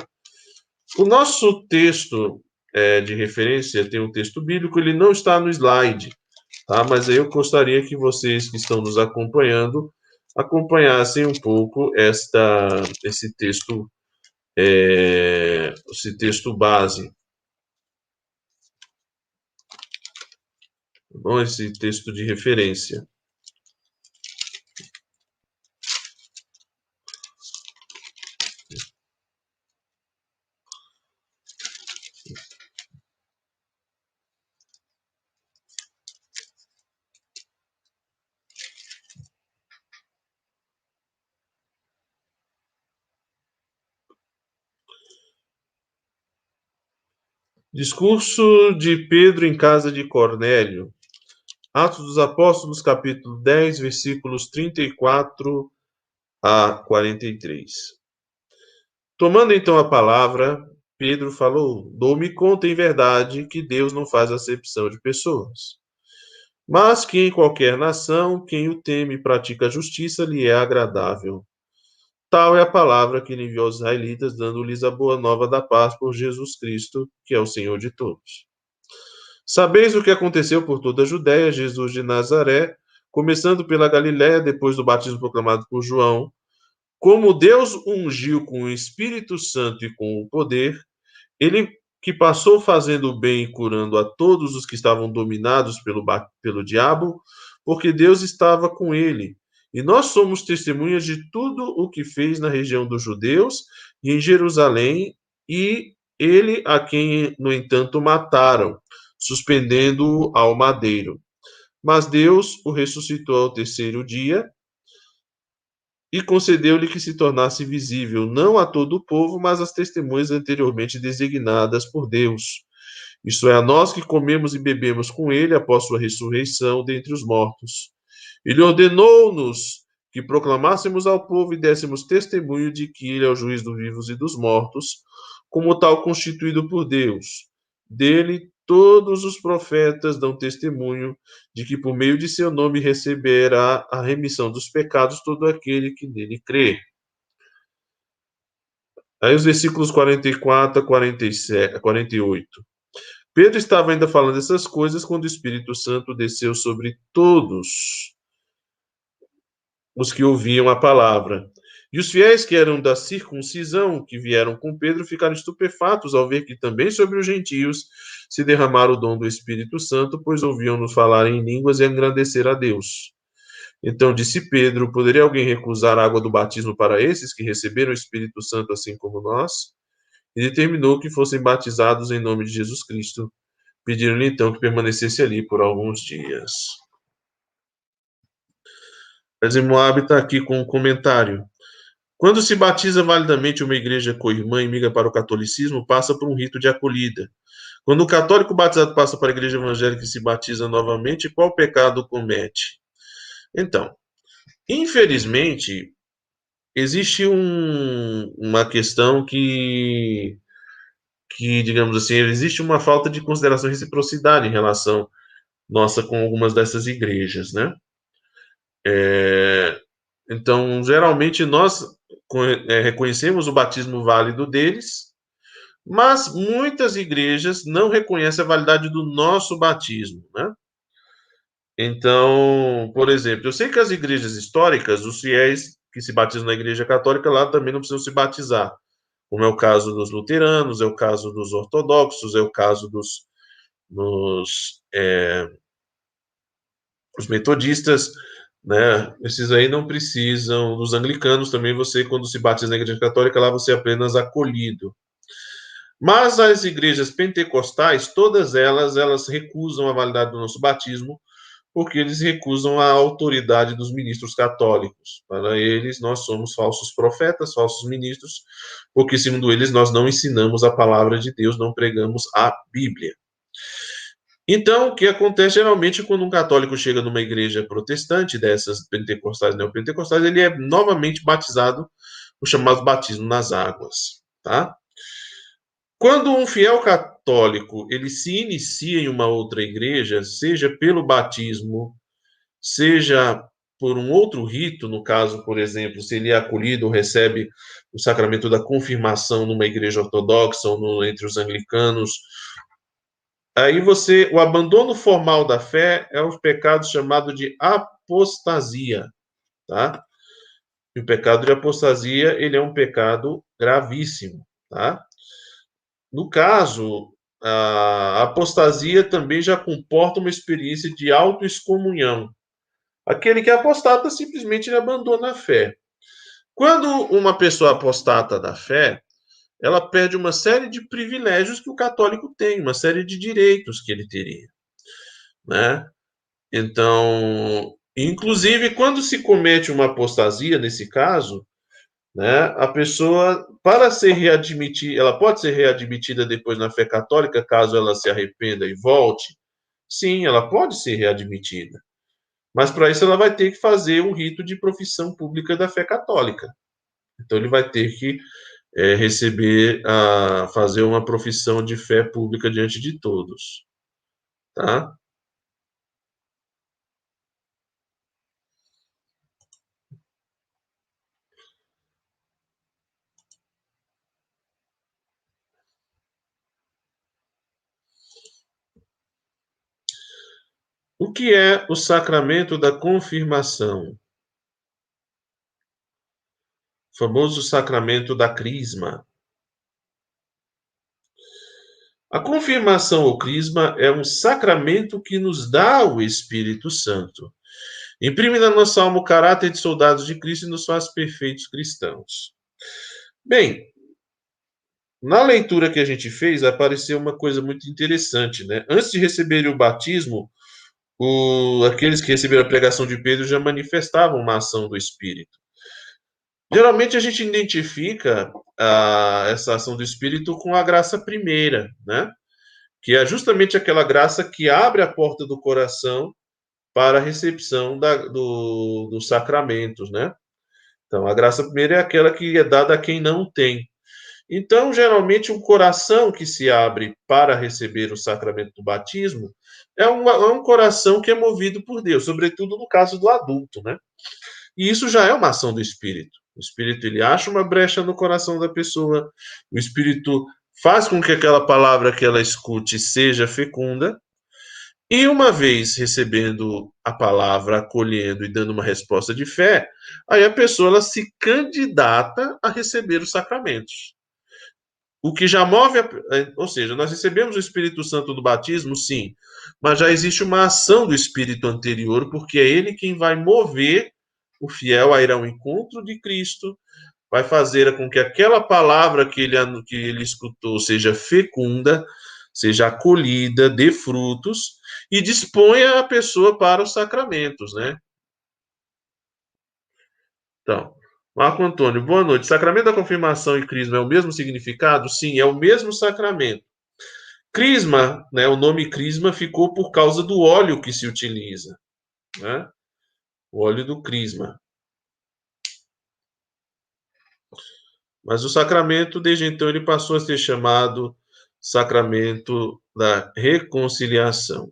Speaker 1: O nosso texto é, de referência tem um texto bíblico, ele não está no slide, tá? Mas eu gostaria que vocês que estão nos acompanhando acompanhassem um pouco esta, esse texto, é, esse texto base. Bom, esse texto de referência. Discurso de Pedro em casa de Cornélio. Atos dos Apóstolos, capítulo 10, versículos 34 a 43. Tomando então a palavra, Pedro falou: Dou-me conta em verdade que Deus não faz acepção de pessoas. Mas que em qualquer nação, quem o teme e pratica a justiça lhe é agradável. Tal é a palavra que ele enviou aos israelitas, dando-lhes a boa nova da paz por Jesus Cristo, que é o Senhor de todos. Sabeis o que aconteceu por toda a Judéia, Jesus de Nazaré, começando pela Galiléia, depois do batismo proclamado por João, como Deus ungiu com o Espírito Santo e com o poder, ele que passou fazendo o bem e curando a todos os que estavam dominados pelo, pelo diabo, porque Deus estava com ele e nós somos testemunhas de tudo o que fez na região dos judeus e em Jerusalém, e ele a quem, no entanto, mataram, suspendendo-o ao madeiro. Mas Deus o ressuscitou ao terceiro dia e concedeu-lhe que se tornasse visível, não a todo o povo, mas às testemunhas anteriormente designadas por Deus. Isto é, a nós que comemos e bebemos com ele após sua ressurreição dentre os mortos. Ele ordenou-nos que proclamássemos ao povo e dessemos testemunho de que ele é o juiz dos vivos e dos mortos, como tal constituído por Deus. Dele todos os profetas dão testemunho de que por meio de seu nome receberá a remissão dos pecados todo aquele que nele crê. Aí os versículos 44 a 47, 48. Pedro estava ainda falando essas coisas quando o Espírito Santo desceu sobre todos os que ouviam a palavra. E os fiéis que eram da circuncisão, que vieram com Pedro, ficaram estupefatos ao ver que também sobre os gentios se derramara o dom do Espírito Santo, pois ouviam-nos falar em línguas e agradecer a Deus. Então disse Pedro: Poderia alguém recusar a água do batismo para esses que receberam o Espírito Santo assim como nós? E determinou que fossem batizados em nome de Jesus Cristo. Pediram-lhe então que permanecesse ali por alguns dias. Mas Moab está aqui com um comentário. Quando se batiza validamente uma igreja co-irmã e migra para o catolicismo, passa por um rito de acolhida. Quando o católico batizado passa para a igreja evangélica e se batiza novamente, qual pecado comete? Então, infelizmente, existe um, uma questão que, que, digamos assim, existe uma falta de consideração e reciprocidade em relação nossa com algumas dessas igrejas, né? É, então, geralmente, nós é, reconhecemos o batismo válido deles, mas muitas igrejas não reconhecem a validade do nosso batismo, né? Então, por exemplo, eu sei que as igrejas históricas, os fiéis que se batizam na igreja católica lá também não precisam se batizar, como é o caso dos luteranos, é o caso dos ortodoxos, é o caso dos, é, os metodistas, né? Esses aí não precisam. Dos anglicanos também, você, quando se batiza na igreja católica, lá você é apenas acolhido. Mas as igrejas pentecostais, todas elas, elas recusam a validade do nosso batismo, porque eles recusam a autoridade dos ministros católicos. Para eles, nós somos falsos profetas, falsos ministros, porque, segundo eles, nós não ensinamos a palavra de Deus, não pregamos a Bíblia. Então, o que acontece geralmente quando um católico chega numa igreja protestante, dessas pentecostais, neopentecostais, ele é novamente batizado, o chamado batismo nas águas, tá? Quando um fiel católico ele se inicia em uma outra igreja, seja pelo batismo, seja por um outro rito, no caso, por exemplo, se ele é acolhido ou recebe o sacramento da confirmação numa igreja ortodoxa ou no, entre os anglicanos, aí você, o abandono formal da fé é um pecado chamado de apostasia, tá? E o pecado de apostasia, ele é um pecado gravíssimo, tá? No caso, a apostasia também já comporta uma experiência de autoexcomunhão. Aquele que é apostata simplesmente ele abandona a fé. Quando uma pessoa apostata da fé, ela perde uma série de privilégios que o católico tem, uma série de direitos que ele teria, né? Então, inclusive quando se comete uma apostasia nesse caso, né, a pessoa para ser readmitida, ela pode ser readmitida depois na fé católica caso ela se arrependa e volte. Sim, ela pode ser readmitida. Mas para isso ela vai ter que fazer um rito de profissão pública da fé católica. Então ele vai ter que é, receber, a, fazer uma profissão de fé pública diante de todos. Tá? O que é o sacramento da confirmação? Famoso sacramento da crisma. A confirmação ou crisma é um sacramento que nos dá o Espírito Santo. Imprime na nossa alma o caráter de soldados de Cristo e nos faz perfeitos cristãos. Bem, na leitura que a gente fez, apareceu uma coisa muito interessante, né? Antes de receberem o batismo, o, aqueles que receberam a pregação de Pedro já manifestavam uma ação do Espírito. Geralmente a gente identifica a, essa ação do Espírito com a graça primeira, né? Que é justamente aquela graça que abre a porta do coração para a recepção da, do, dos sacramentos, né? Então, a graça primeira é aquela que é dada a quem não tem. Então, geralmente, um coração que se abre para receber o sacramento do batismo é, uma, é um coração que é movido por Deus, sobretudo no caso do adulto, né? E isso já é uma ação do Espírito. O Espírito ele acha uma brecha no coração da pessoa, o Espírito faz com que aquela palavra que ela escute seja fecunda, e uma vez recebendo a palavra, acolhendo e dando uma resposta de fé, aí a pessoa ela se candidata a receber os sacramentos. O que já move, a, ou seja, nós recebemos o Espírito Santo do batismo, sim, mas já existe uma ação do Espírito anterior, porque é ele quem vai mover o fiel a ir ao encontro de Cristo, vai fazer com que aquela palavra que ele, que ele escutou seja fecunda, seja acolhida, dê frutos e disponha a pessoa para os sacramentos, né? Então, Marco Antônio, boa noite. Sacramento da confirmação e crisma é o mesmo significado? Sim, é o mesmo sacramento. Crisma, né, o nome crisma ficou por causa do óleo que se utiliza. Né? O óleo do crisma. Mas o sacramento, desde então, ele passou a ser chamado sacramento da reconciliação.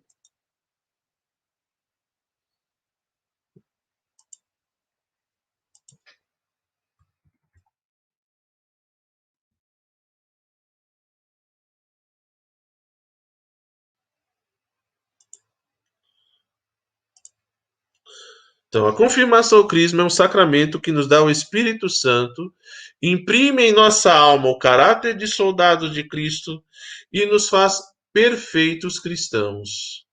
Speaker 1: Então, a confirmação ao Crisma é um sacramento que nos dá o Espírito Santo, imprime em nossa alma o caráter de soldado de Cristo e nos faz perfeitos cristãos.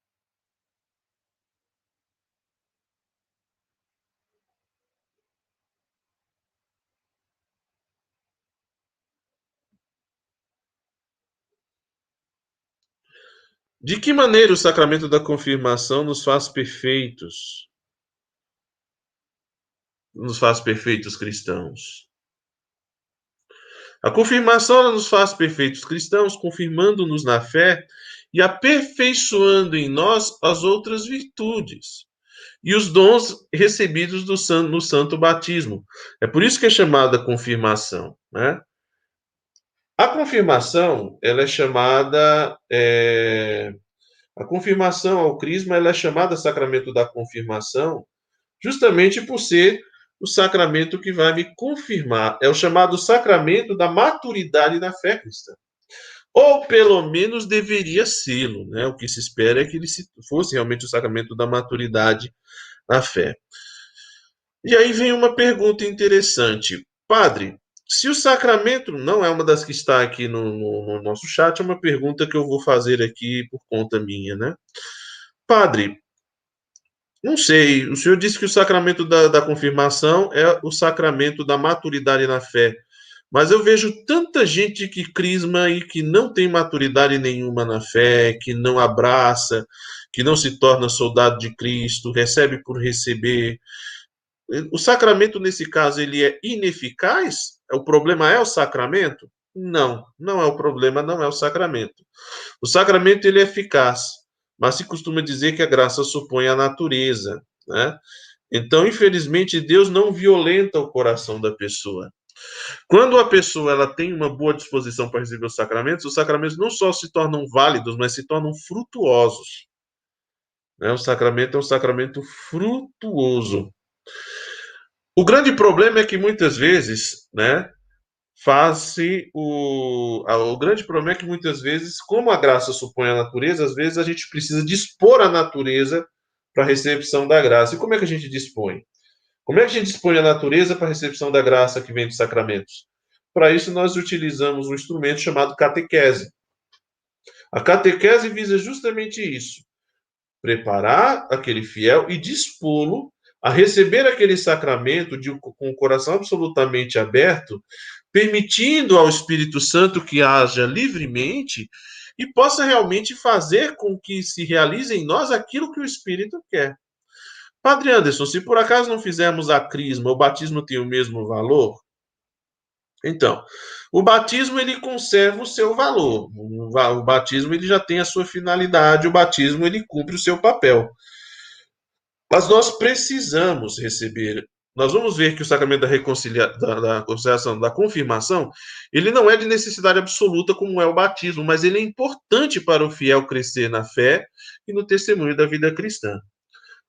Speaker 1: De que maneira o sacramento da confirmação nos faz perfeitos? Nos faz perfeitos cristãos. A confirmação nos faz perfeitos cristãos, confirmando-nos na fé e aperfeiçoando em nós as outras virtudes e os dons recebidos do no santo batismo. É por isso que é chamada confirmação, né? A confirmação, ela é chamada é, a confirmação ao crisma, ela é chamada sacramento da confirmação justamente por ser o sacramento que vai me confirmar. É o chamado sacramento da maturidade na fé cristã. Ou pelo menos deveria ser, né? O que se espera é que ele fosse realmente o sacramento da maturidade na fé. E aí vem uma pergunta interessante. Padre, se o sacramento não é uma das que está aqui no, no, no, nosso chat, é uma pergunta que eu vou fazer aqui por conta minha, né? Padre, não sei, o senhor disse que o sacramento da, da confirmação é o sacramento da maturidade na fé, mas eu vejo tanta gente que crisma e que não tem maturidade nenhuma na fé, que não abraça, que não se torna soldado de Cristo, recebe por receber. O sacramento, nesse caso, ele é ineficaz? O problema é o sacramento? Não, não é o problema, não é o sacramento. O sacramento ele é eficaz, mas se costuma dizer que a graça supõe a natureza, né? Então, infelizmente, Deus não violenta o coração da pessoa. Quando a pessoa ela tem uma boa disposição para receber os sacramentos, os sacramentos não só se tornam válidos, mas se tornam frutuosos. Né? O sacramento é um sacramento frutuoso. O grande problema é que muitas vezes, né, faz-se o. O grande problema é que muitas vezes, como a graça supõe a natureza, às vezes a gente precisa dispor a natureza para a recepção da graça. E como é que a gente dispõe? Como é que a gente dispõe a natureza para a recepção da graça que vem dos sacramentos? Para isso, nós utilizamos um instrumento chamado catequese. A catequese visa justamente isso: preparar aquele fiel e dispô-lo a receber aquele sacramento de, com o coração absolutamente aberto, permitindo ao Espírito Santo que haja livremente e possa realmente fazer com que se realize em nós aquilo que o Espírito quer. Padre Anderson, se por acaso não fizermos a crisma, o batismo tem o mesmo valor? Então, o batismo ele conserva o seu valor. O batismo ele já tem a sua finalidade, o batismo ele cumpre o seu papel. Mas nós precisamos receber. Nós vamos ver que o sacramento da, da, da conciliação, da confirmação, ele não é de necessidade absoluta como é o batismo, mas ele é importante para o fiel crescer na fé e no testemunho da vida cristã.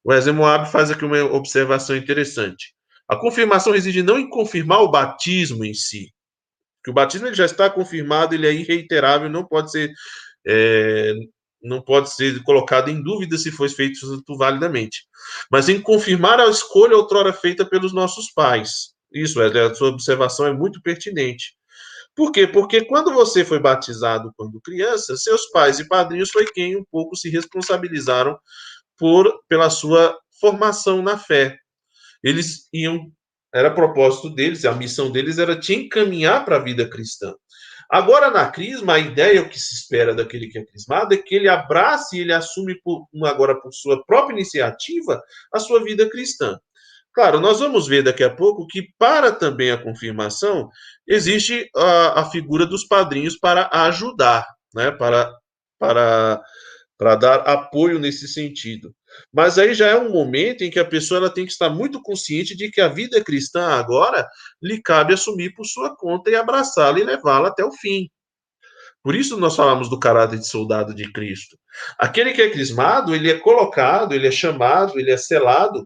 Speaker 1: O Wesley Moab faz aqui uma observação interessante. A confirmação reside não em confirmar o batismo em si, que o batismo ele já está confirmado, ele é irreiterável, não pode ser é, não pode ser colocado em dúvida se foi feito validamente, mas em confirmar a escolha outrora feita pelos nossos pais. Isso, a sua observação é muito pertinente. Por quê? Porque quando você foi batizado quando criança, seus pais e padrinhos foi quem um pouco se responsabilizaram por pela sua formação na fé. Eles iam era propósito deles, a missão deles era te encaminhar para a vida cristã. Agora, na crisma, a ideia, o que se espera daquele que é crismado, é que ele abrace e ele assume, por, agora por sua própria iniciativa, a sua vida cristã. Claro, nós vamos ver daqui a pouco que, para também a confirmação, existe a, a figura dos padrinhos para ajudar, né? para, para, para dar apoio nesse sentido. Mas aí já é um momento em que a pessoa ela tem que estar muito consciente de que a vida cristã agora lhe cabe assumir por sua conta e abraçá-la e levá-la até o fim. Por isso nós falamos do caráter de soldado de Cristo. Aquele que é crismado, ele é colocado, ele é chamado, ele é selado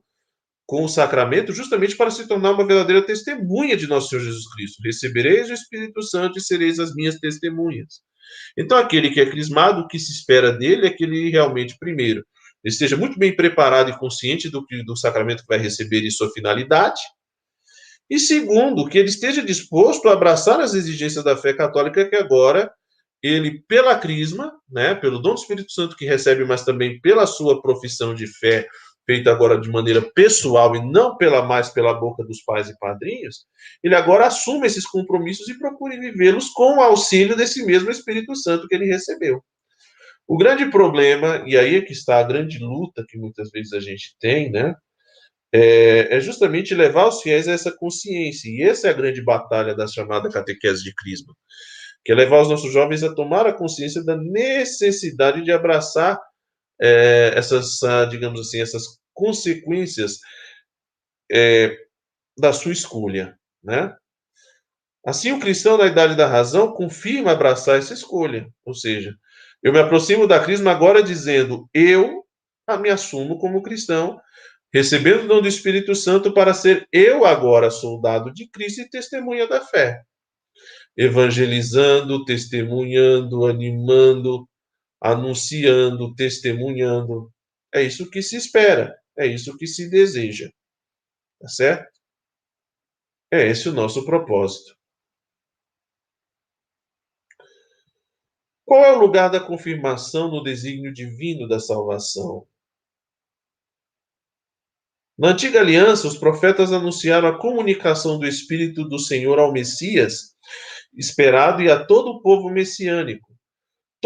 Speaker 1: com o sacramento justamente para se tornar uma verdadeira testemunha de nosso Senhor Jesus Cristo. Recebereis o Espírito Santo e sereis as minhas testemunhas. Então, aquele que é crismado, o que se espera dele é que ele realmente, primeiro, esteja muito bem preparado e consciente do, do sacramento que vai receber e sua finalidade. E segundo, que ele esteja disposto a abraçar as exigências da fé católica que agora ele, pela crisma, né, pelo dom do Espírito Santo que recebe, mas também pela sua profissão de fé, feita agora de maneira pessoal e não pela mais pela boca dos pais e padrinhos, ele agora assume esses compromissos e procure vivê-los com o auxílio desse mesmo Espírito Santo que ele recebeu. O grande problema, e aí é que está a grande luta que muitas vezes a gente tem, né? É, é, justamente levar os fiéis a essa consciência. E essa é a grande batalha da chamada catequese de Crisma, que é levar os nossos jovens a tomar a consciência da necessidade de abraçar é, essas, ah, digamos assim, essas consequências é, da sua escolha, né? Assim, o cristão na idade da razão confirma abraçar essa escolha, ou seja, eu me aproximo da crisma agora dizendo: eu me assumo como cristão, recebendo o dom do Espírito Santo para ser eu agora soldado de Cristo e testemunha da fé. Evangelizando, testemunhando, animando, anunciando, testemunhando. É isso que se espera, é isso que se deseja. Tá certo? É esse o nosso propósito. Qual é o lugar da confirmação no desígnio divino da salvação? Na antiga aliança, os profetas anunciaram a comunicação do Espírito do Senhor ao Messias, esperado e a todo o povo messiânico.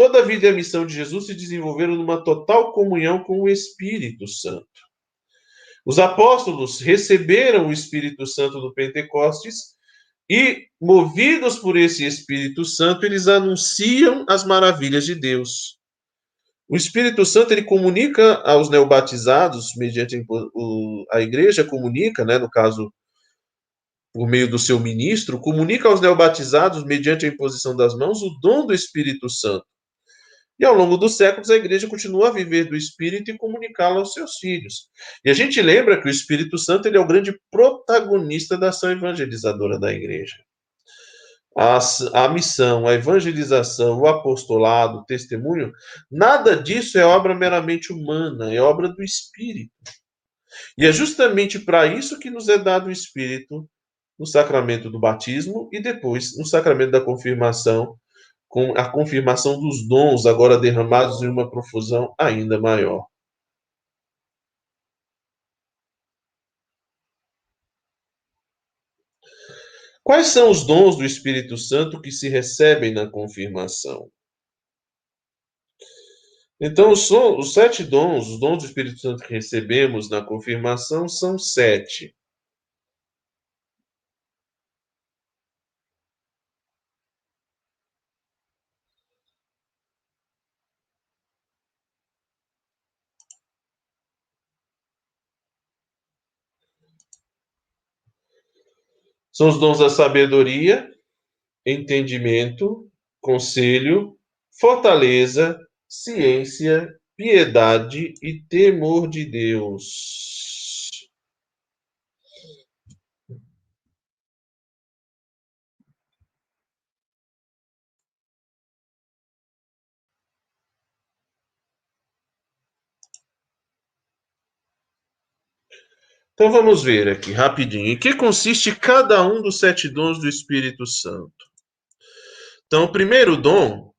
Speaker 1: Toda a vida e a missão de Jesus se desenvolveram numa total comunhão com o Espírito Santo. Os apóstolos receberam o Espírito Santo do Pentecostes e, movidos por esse Espírito Santo, eles anunciam as maravilhas de Deus. O Espírito Santo ele comunica aos neobatizados, mediante a igreja comunica, né, no caso, por meio do seu ministro, comunica aos neobatizados, mediante a imposição das mãos, o dom do Espírito Santo. E ao longo dos séculos, a igreja continua a viver do Espírito e comunicá-lo aos seus filhos. E a gente lembra que o Espírito Santo ele é o grande protagonista da ação evangelizadora da igreja. A, a missão, a evangelização, o apostolado, o testemunho, nada disso é obra meramente humana, é obra do Espírito. E é justamente para isso que nos é dado o Espírito no sacramento do batismo e depois no sacramento da confirmação com a confirmação dos dons agora derramados em uma profusão ainda maior. Quais são os dons do Espírito Santo que se recebem na confirmação? Então, os, sete dons, os dons do Espírito Santo que recebemos na confirmação são sete. São os dons da sabedoria, entendimento, conselho, fortaleza, ciência, piedade e temor de Deus. Então vamos ver aqui rapidinho. Em que consiste cada um dos sete dons do Espírito Santo? Então, o primeiro dom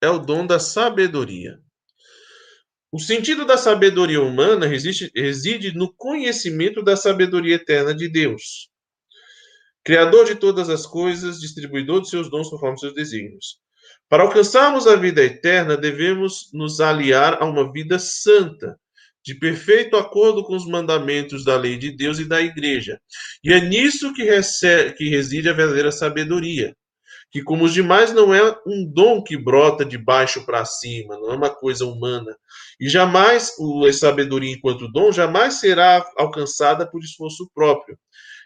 Speaker 1: é o dom da sabedoria. O sentido da sabedoria humana reside, reside no conhecimento da sabedoria eterna de Deus. Criador de todas as coisas, distribuidor de seus dons conforme seus desígnios. Para alcançarmos a vida eterna, devemos nos aliar a uma vida santa, de perfeito acordo com os mandamentos da lei de Deus e da igreja. E é nisso que, recebe, que reside a verdadeira sabedoria, que, como os demais, não é um dom que brota de baixo para cima, não é uma coisa humana. E jamais a sabedoria, enquanto dom, jamais será alcançada por esforço próprio.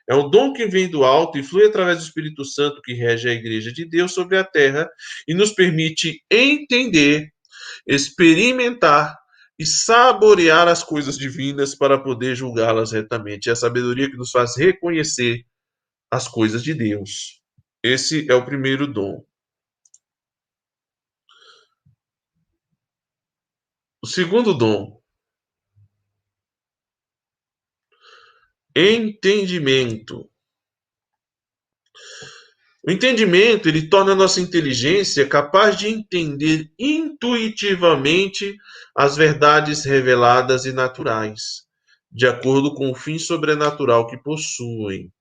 Speaker 1: É um dom que vem do alto e flui através do Espírito Santo que rege a igreja de Deus sobre a terra e nos permite entender, experimentar e saborear as coisas divinas para poder julgá-las retamente. É a sabedoria que nos faz reconhecer as coisas de Deus. Esse é o primeiro dom. O segundo dom, entendimento. O entendimento, ele torna a nossa inteligência capaz de entender intuitivamente as verdades reveladas e naturais, de acordo com o fim sobrenatural que possuem.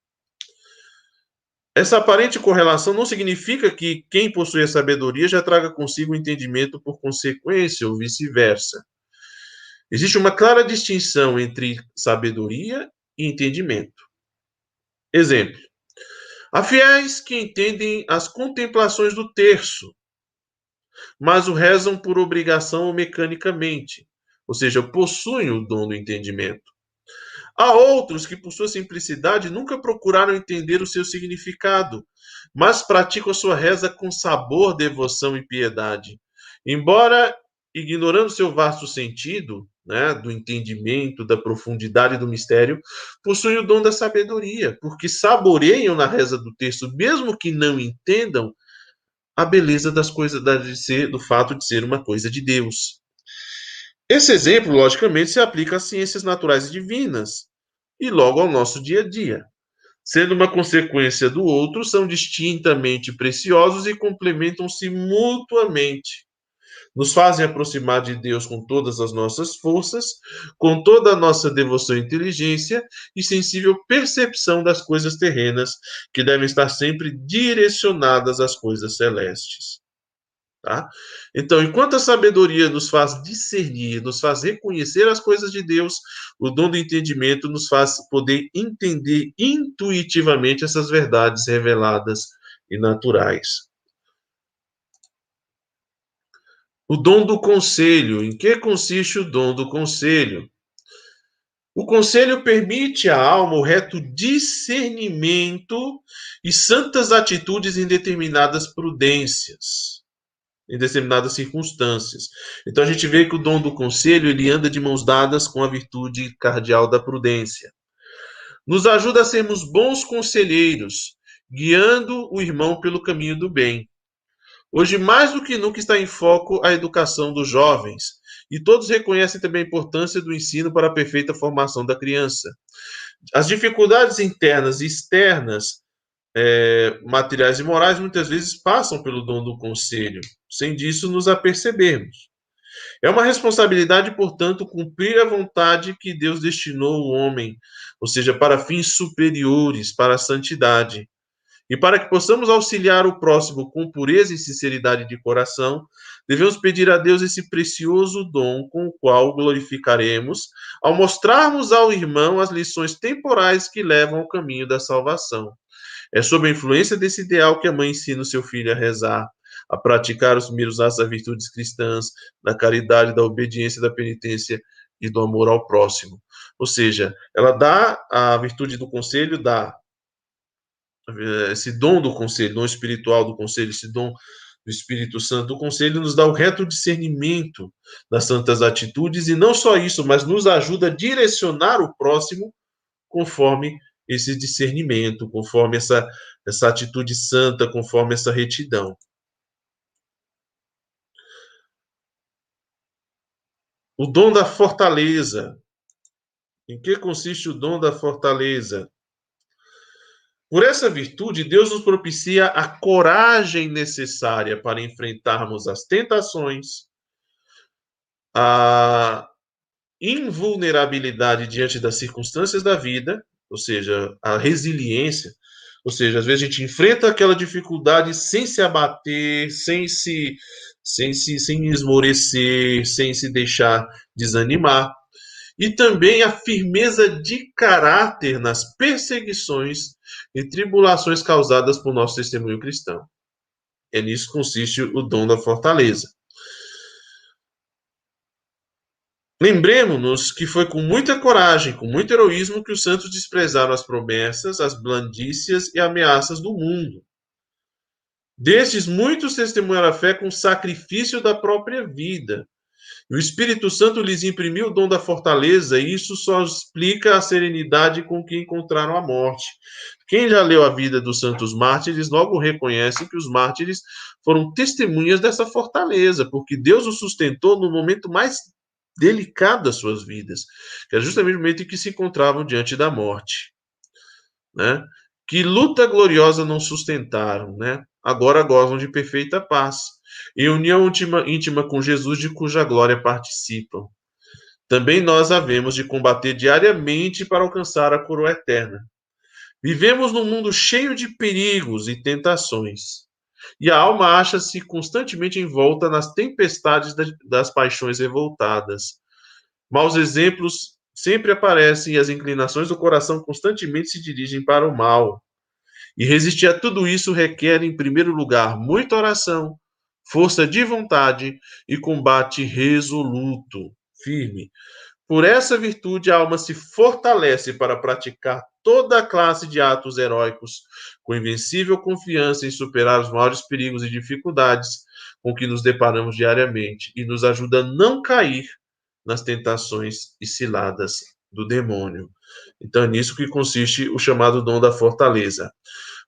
Speaker 1: Essa aparente correlação não significa que quem possui a sabedoria já traga consigo o entendimento por consequência ou vice-versa. Existe uma clara distinção entre sabedoria e entendimento. Exemplo: Há fiéis que entendem as contemplações do terço, mas o rezam por obrigação ou mecanicamente, ou seja, possuem o dom do entendimento. Há outros que, por sua simplicidade, nunca procuraram entender o seu significado, mas praticam a sua reza com sabor, devoção e piedade. Embora ignorando seu vasto sentido, né, do entendimento, da profundidade do mistério, possuem o dom da sabedoria, porque saboreiam na reza do texto, mesmo que não entendam, a beleza das coisas, de ser, do fato de ser uma coisa de Deus. Esse exemplo, logicamente, se aplica às ciências naturais divinas, e logo ao nosso dia a dia. Sendo uma consequência do outro, são distintamente preciosos e complementam-se mutuamente nos fazem aproximar de Deus com todas as nossas forças, com toda a nossa devoção e inteligência e sensível percepção das coisas terrenas, que devem estar sempre direcionadas às coisas celestes. Tá? Então, enquanto a sabedoria nos faz discernir, nos faz reconhecer as coisas de Deus, o dom do entendimento nos faz poder entender intuitivamente essas verdades reveladas e naturais. O dom do conselho. Em que consiste o dom do conselho? O conselho permite à alma o reto discernimento e santas atitudes em determinadas prudências, em determinadas circunstâncias. Então a gente vê que o dom do conselho ele anda de mãos dadas com a virtude cardial da prudência. Nos ajuda a sermos bons conselheiros, guiando o irmão pelo caminho do bem. Hoje, mais do que nunca, está em foco a educação dos jovens, e todos reconhecem também a importância do ensino para a perfeita formação da criança. As dificuldades internas e externas, é, materiais e morais, muitas vezes passam pelo dom do conselho, sem disso nos apercebermos. É uma responsabilidade, portanto, cumprir a vontade que Deus destinou ao homem, ou seja, para fins superiores, para a santidade. E para que possamos auxiliar o próximo com pureza e sinceridade de coração, devemos pedir a Deus esse precioso dom com o qual glorificaremos ao mostrarmos ao irmão as lições temporais que levam ao caminho da salvação. É sob a influência desse ideal que a mãe ensina o seu filho a rezar, a praticar os primeiros atos das virtudes cristãs, da caridade, da obediência, da penitência e do amor ao próximo. Ou seja, ela dá a virtude do conselho, dá esse dom do conselho, dom espiritual do conselho, esse dom do Espírito Santo do conselho nos dá o reto discernimento das santas atitudes e não só isso, mas nos ajuda a direcionar o próximo conforme esse discernimento, conforme essa, essa atitude santa, conforme essa retidão. O dom da fortaleza. Em que consiste o dom da fortaleza? Por essa virtude, Deus nos propicia a coragem necessária para enfrentarmos as tentações, a invulnerabilidade diante das circunstâncias da vida, ou seja, a resiliência, ou seja, às vezes a gente enfrenta aquela dificuldade sem se abater, sem se sem se sem esmorecer, sem se deixar desanimar, e também a firmeza de caráter nas perseguições e tribulações causadas por nosso testemunho cristão. É nisso que consiste o dom da fortaleza. Lembremos-nos que foi com muita coragem, com muito heroísmo, que os santos desprezaram as promessas, as blandícias e ameaças do mundo. Destes, muitos testemunharam a fé com sacrifício da própria vida, o Espírito Santo lhes imprimiu o dom da fortaleza, e isso só explica a serenidade com que encontraram a morte. Quem já leu a vida dos santos mártires logo reconhece que os mártires foram testemunhas dessa fortaleza, porque Deus os sustentou no momento mais delicado das suas vidas, que era justamente o momento em que se encontravam diante da morte. Né? Que luta gloriosa não sustentaram, né? agora gozam de perfeita paz em união íntima, íntima com Jesus, de cuja glória participam. Também nós havemos de combater diariamente para alcançar a coroa eterna. Vivemos num mundo cheio de perigos e tentações, e a alma acha-se constantemente envolta nas tempestades das paixões revoltadas. Maus exemplos sempre aparecem e as inclinações do coração constantemente se dirigem para o mal. E resistir a tudo isso requer, em primeiro lugar, muita oração, força de vontade e combate resoluto, firme. Por essa virtude, a alma se fortalece para praticar toda a classe de atos heróicos, com invencível confiança em superar os maiores perigos e dificuldades com que nos deparamos diariamente, e nos ajuda a não cair nas tentações e ciladas do demônio. Então, é nisso que consiste o chamado dom da fortaleza.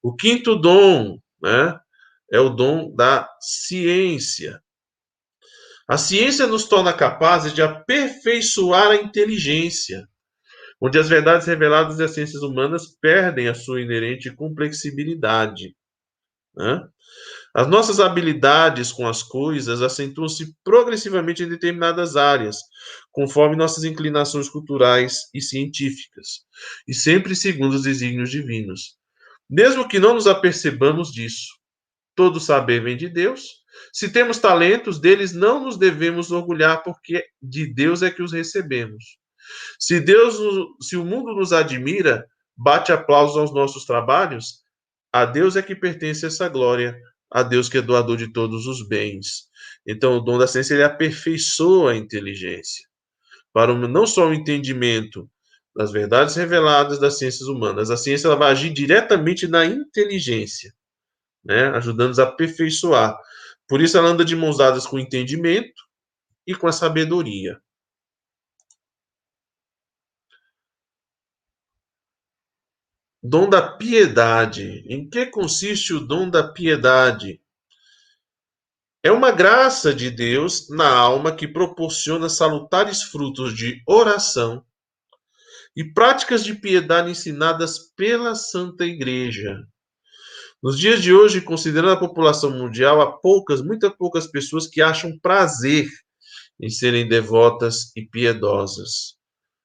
Speaker 1: O quinto dom, né, é o dom da ciência. A ciência nos torna capazes de aperfeiçoar a inteligência, onde as verdades reveladas das ciências humanas perdem a sua inerente complexibilidade. Né? As nossas habilidades com as coisas acentuam-se progressivamente em determinadas áreas, conforme nossas inclinações culturais e científicas, e sempre segundo os desígnios divinos. Mesmo que não nos apercebamos disso, todo saber vem de Deus, se temos talentos, deles não nos devemos orgulhar, porque de Deus é que os recebemos. Se Deus, se o mundo nos admira, bate aplausos aos nossos trabalhos, a Deus é que pertence essa glória, a Deus que é doador de todos os bens. Então, o dom da ciência ele aperfeiçoa a inteligência, para não só o entendimento das verdades reveladas das ciências humanas. A ciência ela vai agir diretamente na inteligência, né, ajudando-nos a aperfeiçoar. Por isso ela anda de mãos dadas com o entendimento e com a sabedoria. Dom da piedade. Em que consiste o dom da piedade? É uma graça de Deus na alma que proporciona salutares frutos de oração e práticas de piedade ensinadas pela Santa Igreja. Nos dias de hoje, considerando a população mundial, há poucas, muitas poucas pessoas que acham prazer em serem devotas e piedosas.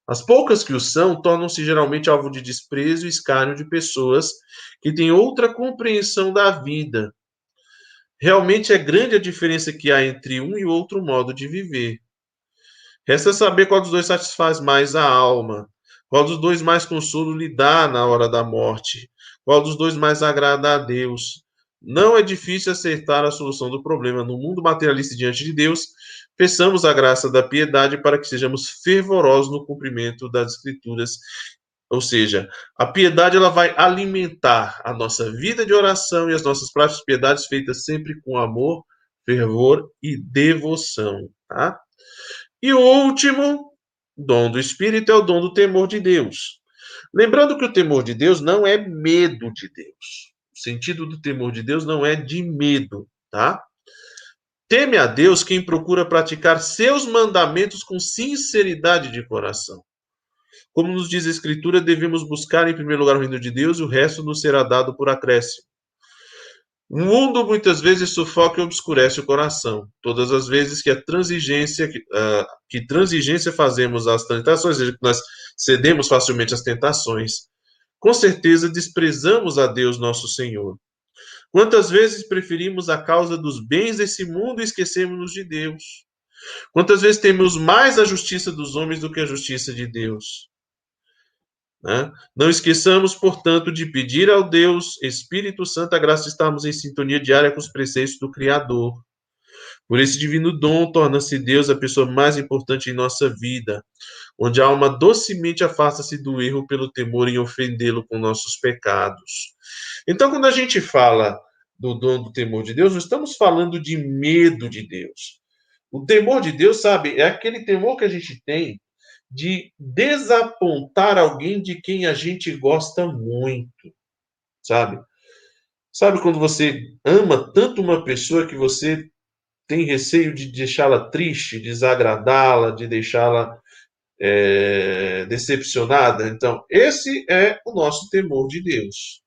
Speaker 1: As poucas que o são tornam-se geralmente alvo de desprezo e escárnio de pessoas que têm outra compreensão da vida. Realmente é grande a diferença que há entre um e outro modo de viver. Resta saber qual dos dois satisfaz mais a alma, qual dos dois mais consolo lhe dá na hora da morte, qual dos dois mais agrada a Deus? Não é difícil acertar a solução do problema. No mundo materialista diante de Deus, peçamos a graça da piedade para que sejamos fervorosos no cumprimento das Escrituras. Ou seja, a piedade ela vai alimentar a nossa vida de oração e as nossas práticas de piedade feitas sempre com amor, fervor e devoção. Tá? E o último dom do Espírito é o dom do temor de Deus. Lembrando que o temor de Deus não é medo de Deus. O sentido do temor de Deus não é de medo, tá? Teme a Deus quem procura praticar seus mandamentos com sinceridade de coração. Como nos diz a Escritura, devemos buscar em primeiro lugar o reino de Deus e o resto nos será dado por acréscimo. O mundo muitas vezes sufoca e obscurece o coração. Todas as vezes que a transigência, uh, que transigência fazemos às tentações, ou seja, que nós cedemos facilmente às tentações, com certeza desprezamos a Deus nosso Senhor. Quantas vezes preferimos a causa dos bens desse mundo e esquecemos-nos de Deus? Quantas vezes temos mais a justiça dos homens do que a justiça de Deus? Né? Não esqueçamos, portanto, de pedir ao Deus Espírito Santo a graça de estarmos em sintonia diária com os preceitos do Criador. Por esse divino dom, torna-se Deus a pessoa mais importante em nossa vida, onde a alma docemente afasta-se do erro pelo temor em ofendê-lo com nossos pecados. Então, quando a gente fala do dom do temor de Deus, não estamos falando de medo de Deus. O temor de Deus, sabe, é aquele temor que a gente tem de desapontar alguém de quem a gente gosta muito, sabe? Sabe quando você ama tanto uma pessoa que você tem receio de deixá-la triste, desagradá-la, de deixá-la é, decepcionada? Então, esse é o nosso temor de Deus.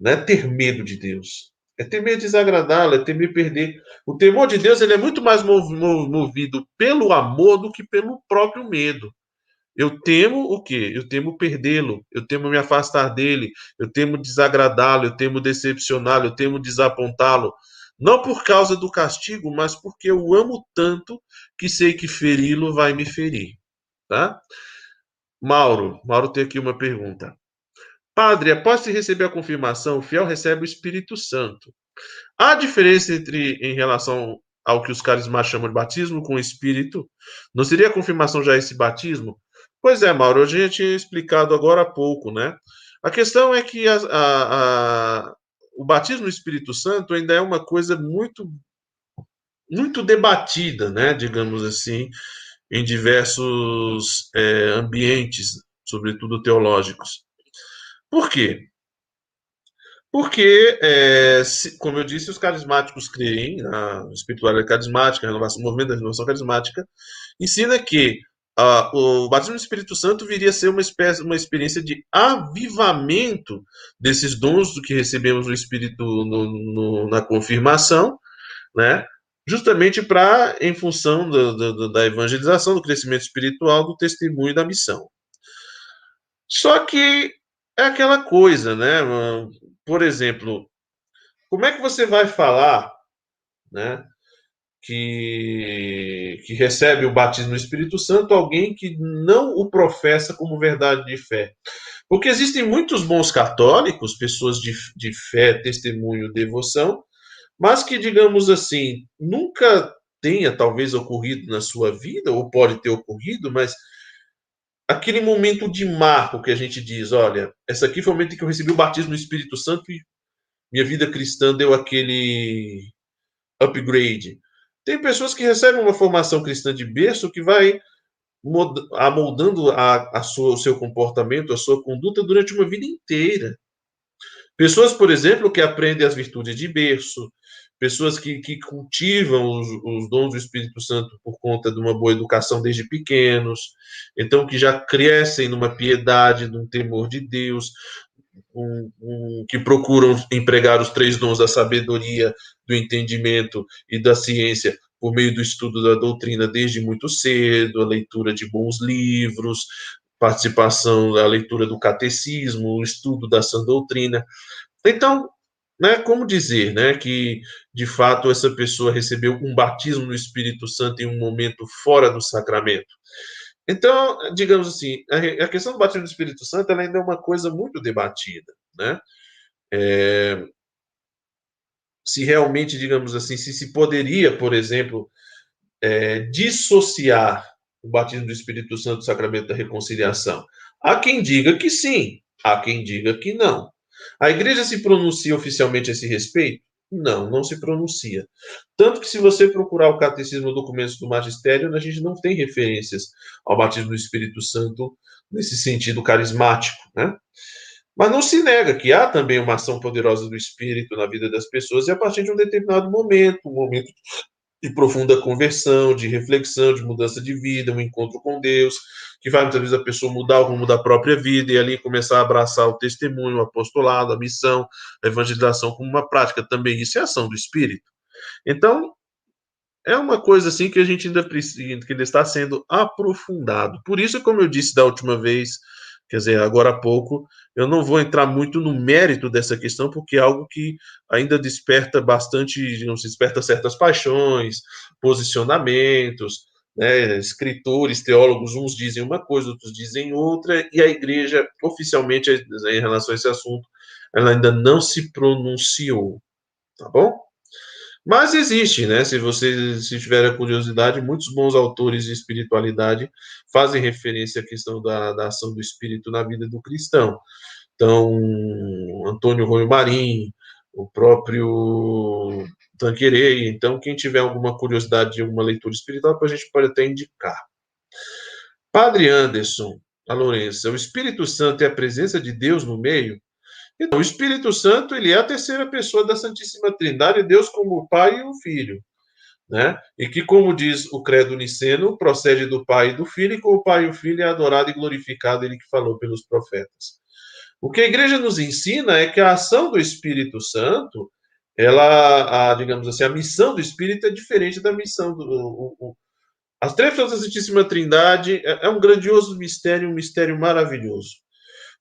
Speaker 1: Não é ter medo de Deus. É temer desagradá-la, é temer perder. O temor de Deus ele é muito mais movido pelo amor do que pelo próprio medo. Eu temo o quê? Eu temo perdê-lo, eu temo me afastar dele, eu temo desagradá-lo, eu temo decepcioná-lo, eu temo desapontá-lo. Não por causa do castigo, mas porque eu amo tanto que sei que feri-lo vai me ferir. Tá? Mauro, Mauro tem aqui uma pergunta. Padre, após se receber a confirmação, o fiel recebe o Espírito Santo. Há diferença entre em relação ao que os carismas chamam de batismo com o Espírito? Não seria a confirmação já esse batismo? Pois é, Mauro, eu já tinha explicado agora há pouco, né? A questão é que a, a, a, o batismo no Espírito Santo ainda é uma coisa muito muito debatida, né, digamos assim, em diversos é, ambientes, sobretudo teológicos. Por quê? Porque, é, se, como eu disse, os carismáticos creem na espiritualidade carismática, renovação, o movimento da renovação carismática, ensina que uh, o batismo do Espírito Santo viria a ser uma, espécie, uma experiência de avivamento desses dons do que recebemos no Espírito no, no, na confirmação, né? justamente para, em função do, do, da evangelização, do crescimento espiritual, do testemunho da missão. Só que é aquela coisa, né? Por exemplo, como é que você vai falar, né? Que, que recebe o batismo no Espírito Santo alguém que não o professa como verdade de fé. Porque existem muitos bons católicos, pessoas de, de fé, testemunho, devoção, mas que, digamos assim, nunca tenha talvez ocorrido na sua vida, ou pode ter ocorrido, mas aquele momento de marco que a gente diz, olha, essa aqui foi o momento em que eu recebi o batismo no Espírito Santo e minha vida cristã deu aquele upgrade. Tem pessoas que recebem uma formação cristã de berço que vai amoldando a, a sua, o seu comportamento, a sua conduta durante uma vida inteira. Pessoas, por exemplo, que aprendem as virtudes de berço, pessoas que, que cultivam os, os, dons do Espírito Santo por conta de uma boa educação desde pequenos, então que já crescem numa piedade, num temor de Deus, um, um, que procuram empregar os três dons da sabedoria, do entendimento e da ciência por meio do estudo da doutrina desde muito cedo, a leitura de bons livros, participação da leitura do catecismo, o estudo da sã doutrina. Então, né, como dizer né, que, de fato, essa pessoa recebeu um batismo no Espírito Santo em um momento fora do sacramento? Então, digamos assim, a questão do batismo no Espírito Santo ainda é uma coisa muito debatida. Né? É, se realmente, digamos assim, se se poderia, por exemplo, é, dissociar o batismo do Espírito Santo do sacramento da reconciliação. Há quem diga que sim, há quem diga que não. A igreja se pronuncia oficialmente a esse respeito? Não, não se pronuncia. Tanto que, se você procurar o catecismo documentos do magistério, a gente não tem referências ao batismo do Espírito Santo nesse sentido carismático, né? Mas não se nega que há também uma ação poderosa do Espírito na vida das pessoas e a partir de um determinado momento, um momento de profunda conversão, de reflexão, de mudança de vida, um encontro com Deus, que vai muitas vezes a pessoa mudar o rumo da própria vida e ali começar a abraçar o testemunho, o apostolado, a missão, a evangelização como uma prática também. Isso é ação do Espírito. Então, é uma coisa assim que a gente ainda precisa, que ainda está sendo aprofundado. Por isso, como eu disse da última vez, quer dizer, agora há pouco, eu não vou entrar muito no mérito dessa questão, porque é algo que ainda desperta bastante, digamos, desperta certas paixões, posicionamentos, né, escritores, teólogos, uns dizem uma coisa, outros dizem outra, e a igreja, oficialmente, em relação a esse assunto, ela ainda não se pronunciou, tá bom? Mas existe, né? Se você se tiver a curiosidade, muitos bons autores de espiritualidade fazem referência à questão da, da ação do espírito na vida do cristão. Então, Antônio Rui Marim, o próprio Tanquerei. Então, quem tiver alguma curiosidade de alguma leitura espiritual, a gente pode até indicar. Padre Anderson, a Lourença, o Espírito Santo é a presença de Deus no meio? Então, o Espírito Santo, ele é a terceira pessoa da Santíssima Trindade, Deus como o Pai e o Filho. Né? E que, como diz o credo niceno, procede do Pai e do Filho, e com o Pai e o Filho é adorado e glorificado, ele que falou pelos profetas. O que a igreja nos ensina é que a ação do Espírito Santo, ela, a, digamos assim, a missão do Espírito é diferente da missão do. As três pessoas da Santíssima Trindade é, é um grandioso mistério, um mistério maravilhoso.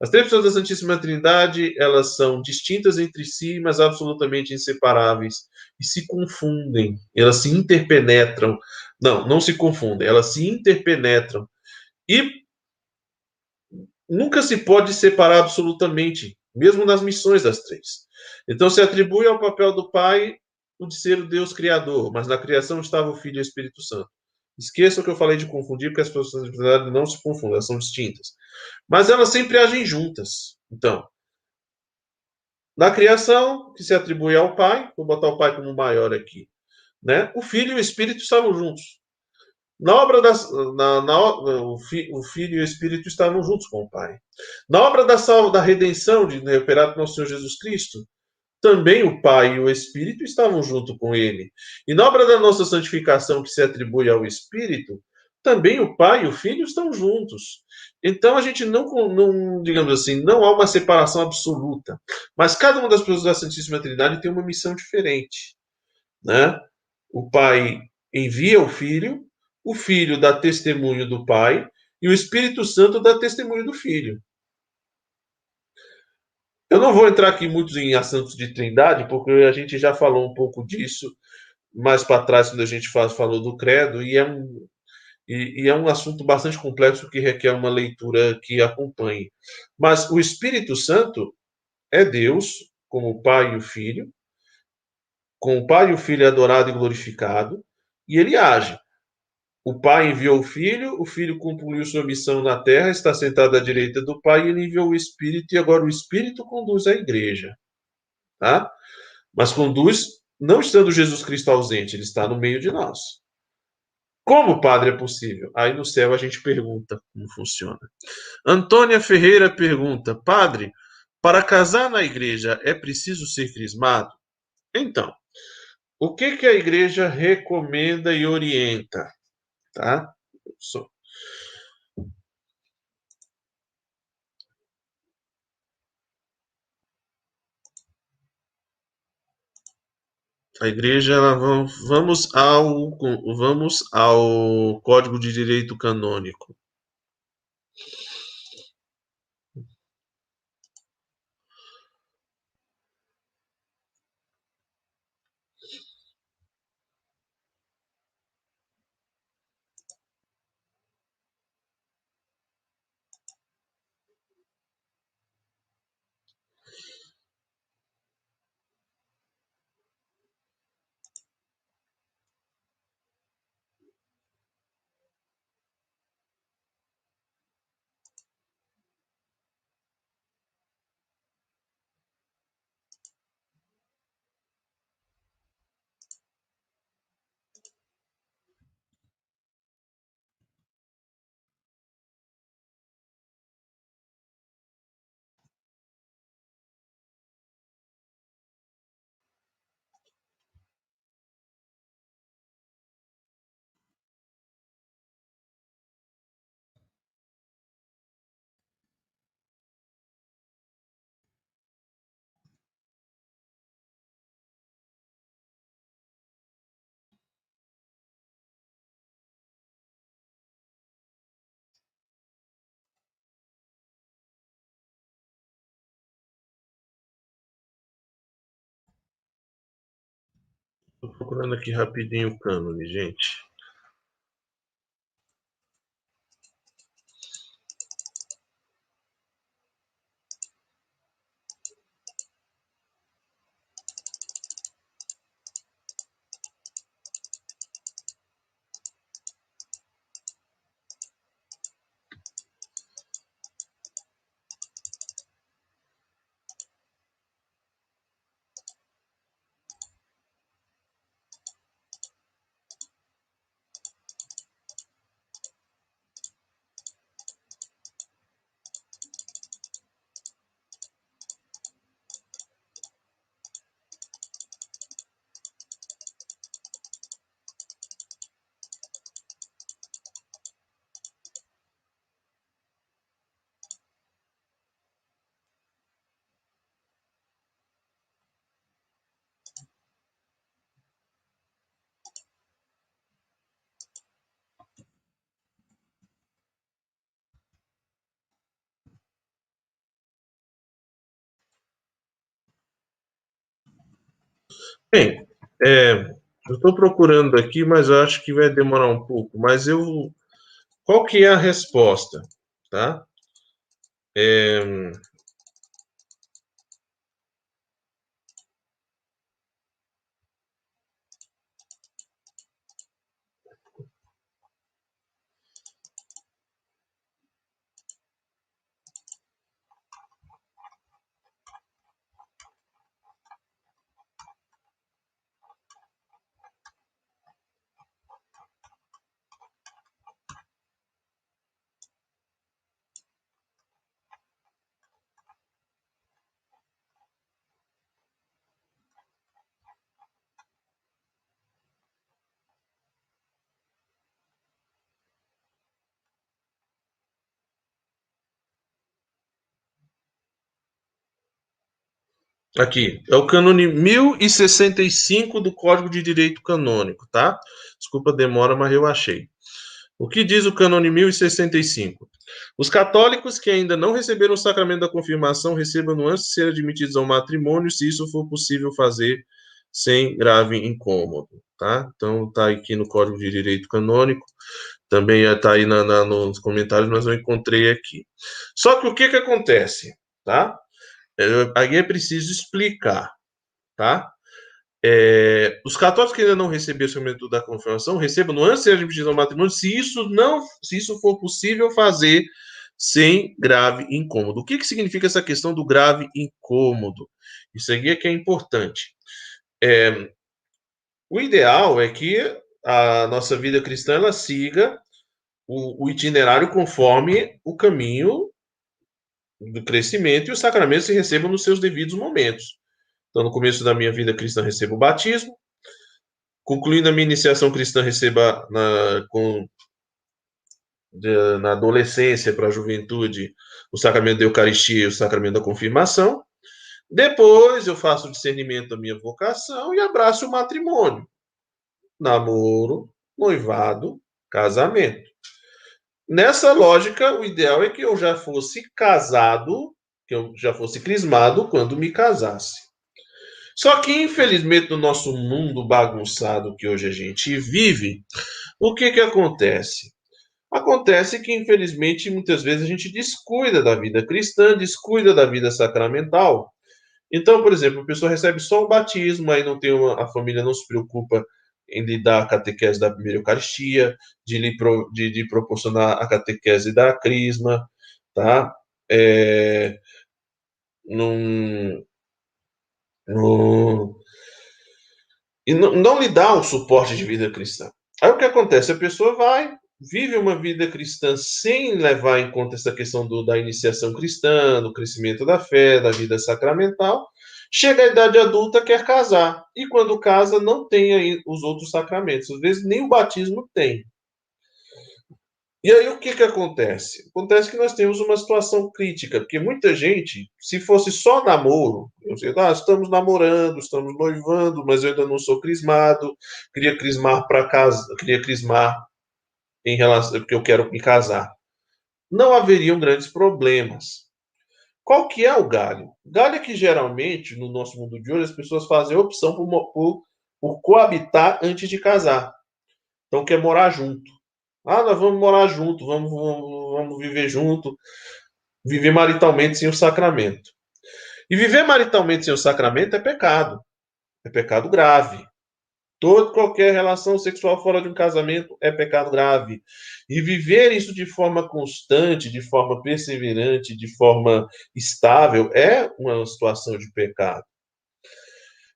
Speaker 1: As três pessoas da Santíssima Trindade, elas são distintas entre si, mas absolutamente inseparáveis e se confundem, elas se interpenetram. Não, não se confundem, elas se interpenetram. E nunca se pode separar absolutamente, mesmo nas missões das três. Então se atribui ao papel do Pai o de ser o Deus criador, mas na criação estava o Filho e o Espírito Santo. Esqueçam que eu falei de confundir, porque as pessoas não se confundem, elas são distintas. Mas elas sempre agem juntas. Então, na criação, que se atribui ao Pai, vou botar o Pai como maior aqui, né? O Filho e o Espírito estavam juntos. Na obra da, na, na, o, fi, o, Filho e o Espírito estavam juntos com o Pai. Na obra da, salva, da redenção de recuperar nosso Senhor Jesus Cristo, também o Pai e o Espírito estavam junto com ele. E na obra da nossa santificação que se atribui ao Espírito, também o Pai e o Filho estão juntos. Então a gente não, não, digamos assim, não há uma separação absoluta. Mas cada uma das pessoas da Santíssima Trindade tem uma missão diferente. Né? O Pai envia o Filho, o Filho dá testemunho do Pai e o Espírito Santo dá testemunho do Filho. Eu não vou entrar aqui muito em assuntos de trindade, porque a gente já falou um pouco disso mais para trás, quando a gente falou do credo, e é, um, e, e é um assunto bastante complexo que requer uma leitura que acompanhe. Mas o Espírito Santo é Deus, como o Pai e o Filho, com o Pai e o Filho adorado e glorificado, e ele age. O Pai enviou o Filho, o Filho cumpriu sua missão na terra, está sentado à direita do Pai, e ele enviou o Espírito, e agora o Espírito conduz a igreja. Tá? Mas conduz não estando Jesus Cristo ausente, ele está no meio de nós. Como, Padre, é possível? Aí no céu a gente pergunta como funciona. Antônia Ferreira pergunta: Padre, para casar na igreja é preciso ser crismado? Então, o que, que a igreja recomenda e orienta? Tá? Só. A igreja, ela, vamos ao, vamos ao Código de Direito Canônico. Estou procurando aqui rapidinho o cânone, gente. Bem, é, eu estou procurando aqui, mas eu acho que vai demorar um pouco. Mas eu, qual que é a resposta, tá? É, Aqui, é o cânone 1065 do Código de Direito Canônico, tá? Desculpa a demora, mas eu achei. O que diz o cânone 1065? Os católicos que ainda não receberam o sacramento da confirmação recebam antes de ser admitidos ao matrimônio, se isso for possível fazer sem grave incômodo, tá? Então, tá aqui no Código de Direito Canônico, também está aí na, na, nos comentários, mas eu encontrei aqui. Só que o que que acontece, tá? Aí é preciso explicar, tá? É, os católicos que ainda não receberam o sacramento da confirmação recebam antes de ao matrimônio, se isso não, se isso for possível fazer sem grave incômodo. O que, que significa essa questão do grave incômodo? Isso aqui é que é importante. É, o ideal é que a nossa vida cristã ela siga o, o itinerário conforme o caminho do crescimento e os sacramentos se recebam nos seus devidos momentos. Então, no começo da minha vida cristã, recebo o batismo. Concluindo a minha iniciação cristã, receba na, com, de, na adolescência para a juventude o sacramento da Eucaristia e o sacramento da confirmação. Depois eu faço o discernimento da minha vocação e abraço o matrimônio. Namoro, noivado, casamento. Nessa lógica, o ideal é que eu já fosse casado, que eu já fosse crismado quando me casasse. Só que, infelizmente, no nosso mundo bagunçado que hoje a gente vive, o que, que acontece? Acontece que, infelizmente, muitas vezes a gente descuida da vida cristã, descuida da vida sacramental. Então, por exemplo, a pessoa recebe só o batismo, aí não tem uma, a família não se preocupa em lhe dar a catequese da primeira Eucaristia, de, lhe pro, de, de proporcionar a catequese da Crisma, tá? É, num, num, e não, não lhe dá o suporte de vida cristã. Aí o que acontece? A pessoa vai, vive uma vida cristã sem levar em conta essa questão do, da iniciação cristã, do crescimento da fé, da vida sacramental, Chega a idade adulta, quer casar. E quando casa, não tem aí os outros sacramentos. Às vezes nem o batismo tem. E aí o que, que acontece? Acontece que nós temos uma situação crítica, porque muita gente, se fosse só namoro, eu sei, ah, estamos namorando, estamos noivando, mas eu ainda não sou crismado, queria crismar para casa, queria crismar em relação, porque eu quero me casar. Não haveriam grandes problemas. Qual que é o galho? Galho é que geralmente, no nosso mundo de hoje, as pessoas fazem opção por, por, por coabitar antes de casar. Então, quer morar junto. Ah, nós vamos morar junto, vamos, vamos, vamos viver junto, viver maritalmente sem o sacramento. E viver maritalmente sem o sacramento é pecado. É pecado grave. Toda qualquer relação sexual fora de um casamento é pecado grave. E viver isso de forma constante, de forma perseverante, de forma estável, é uma situação de pecado.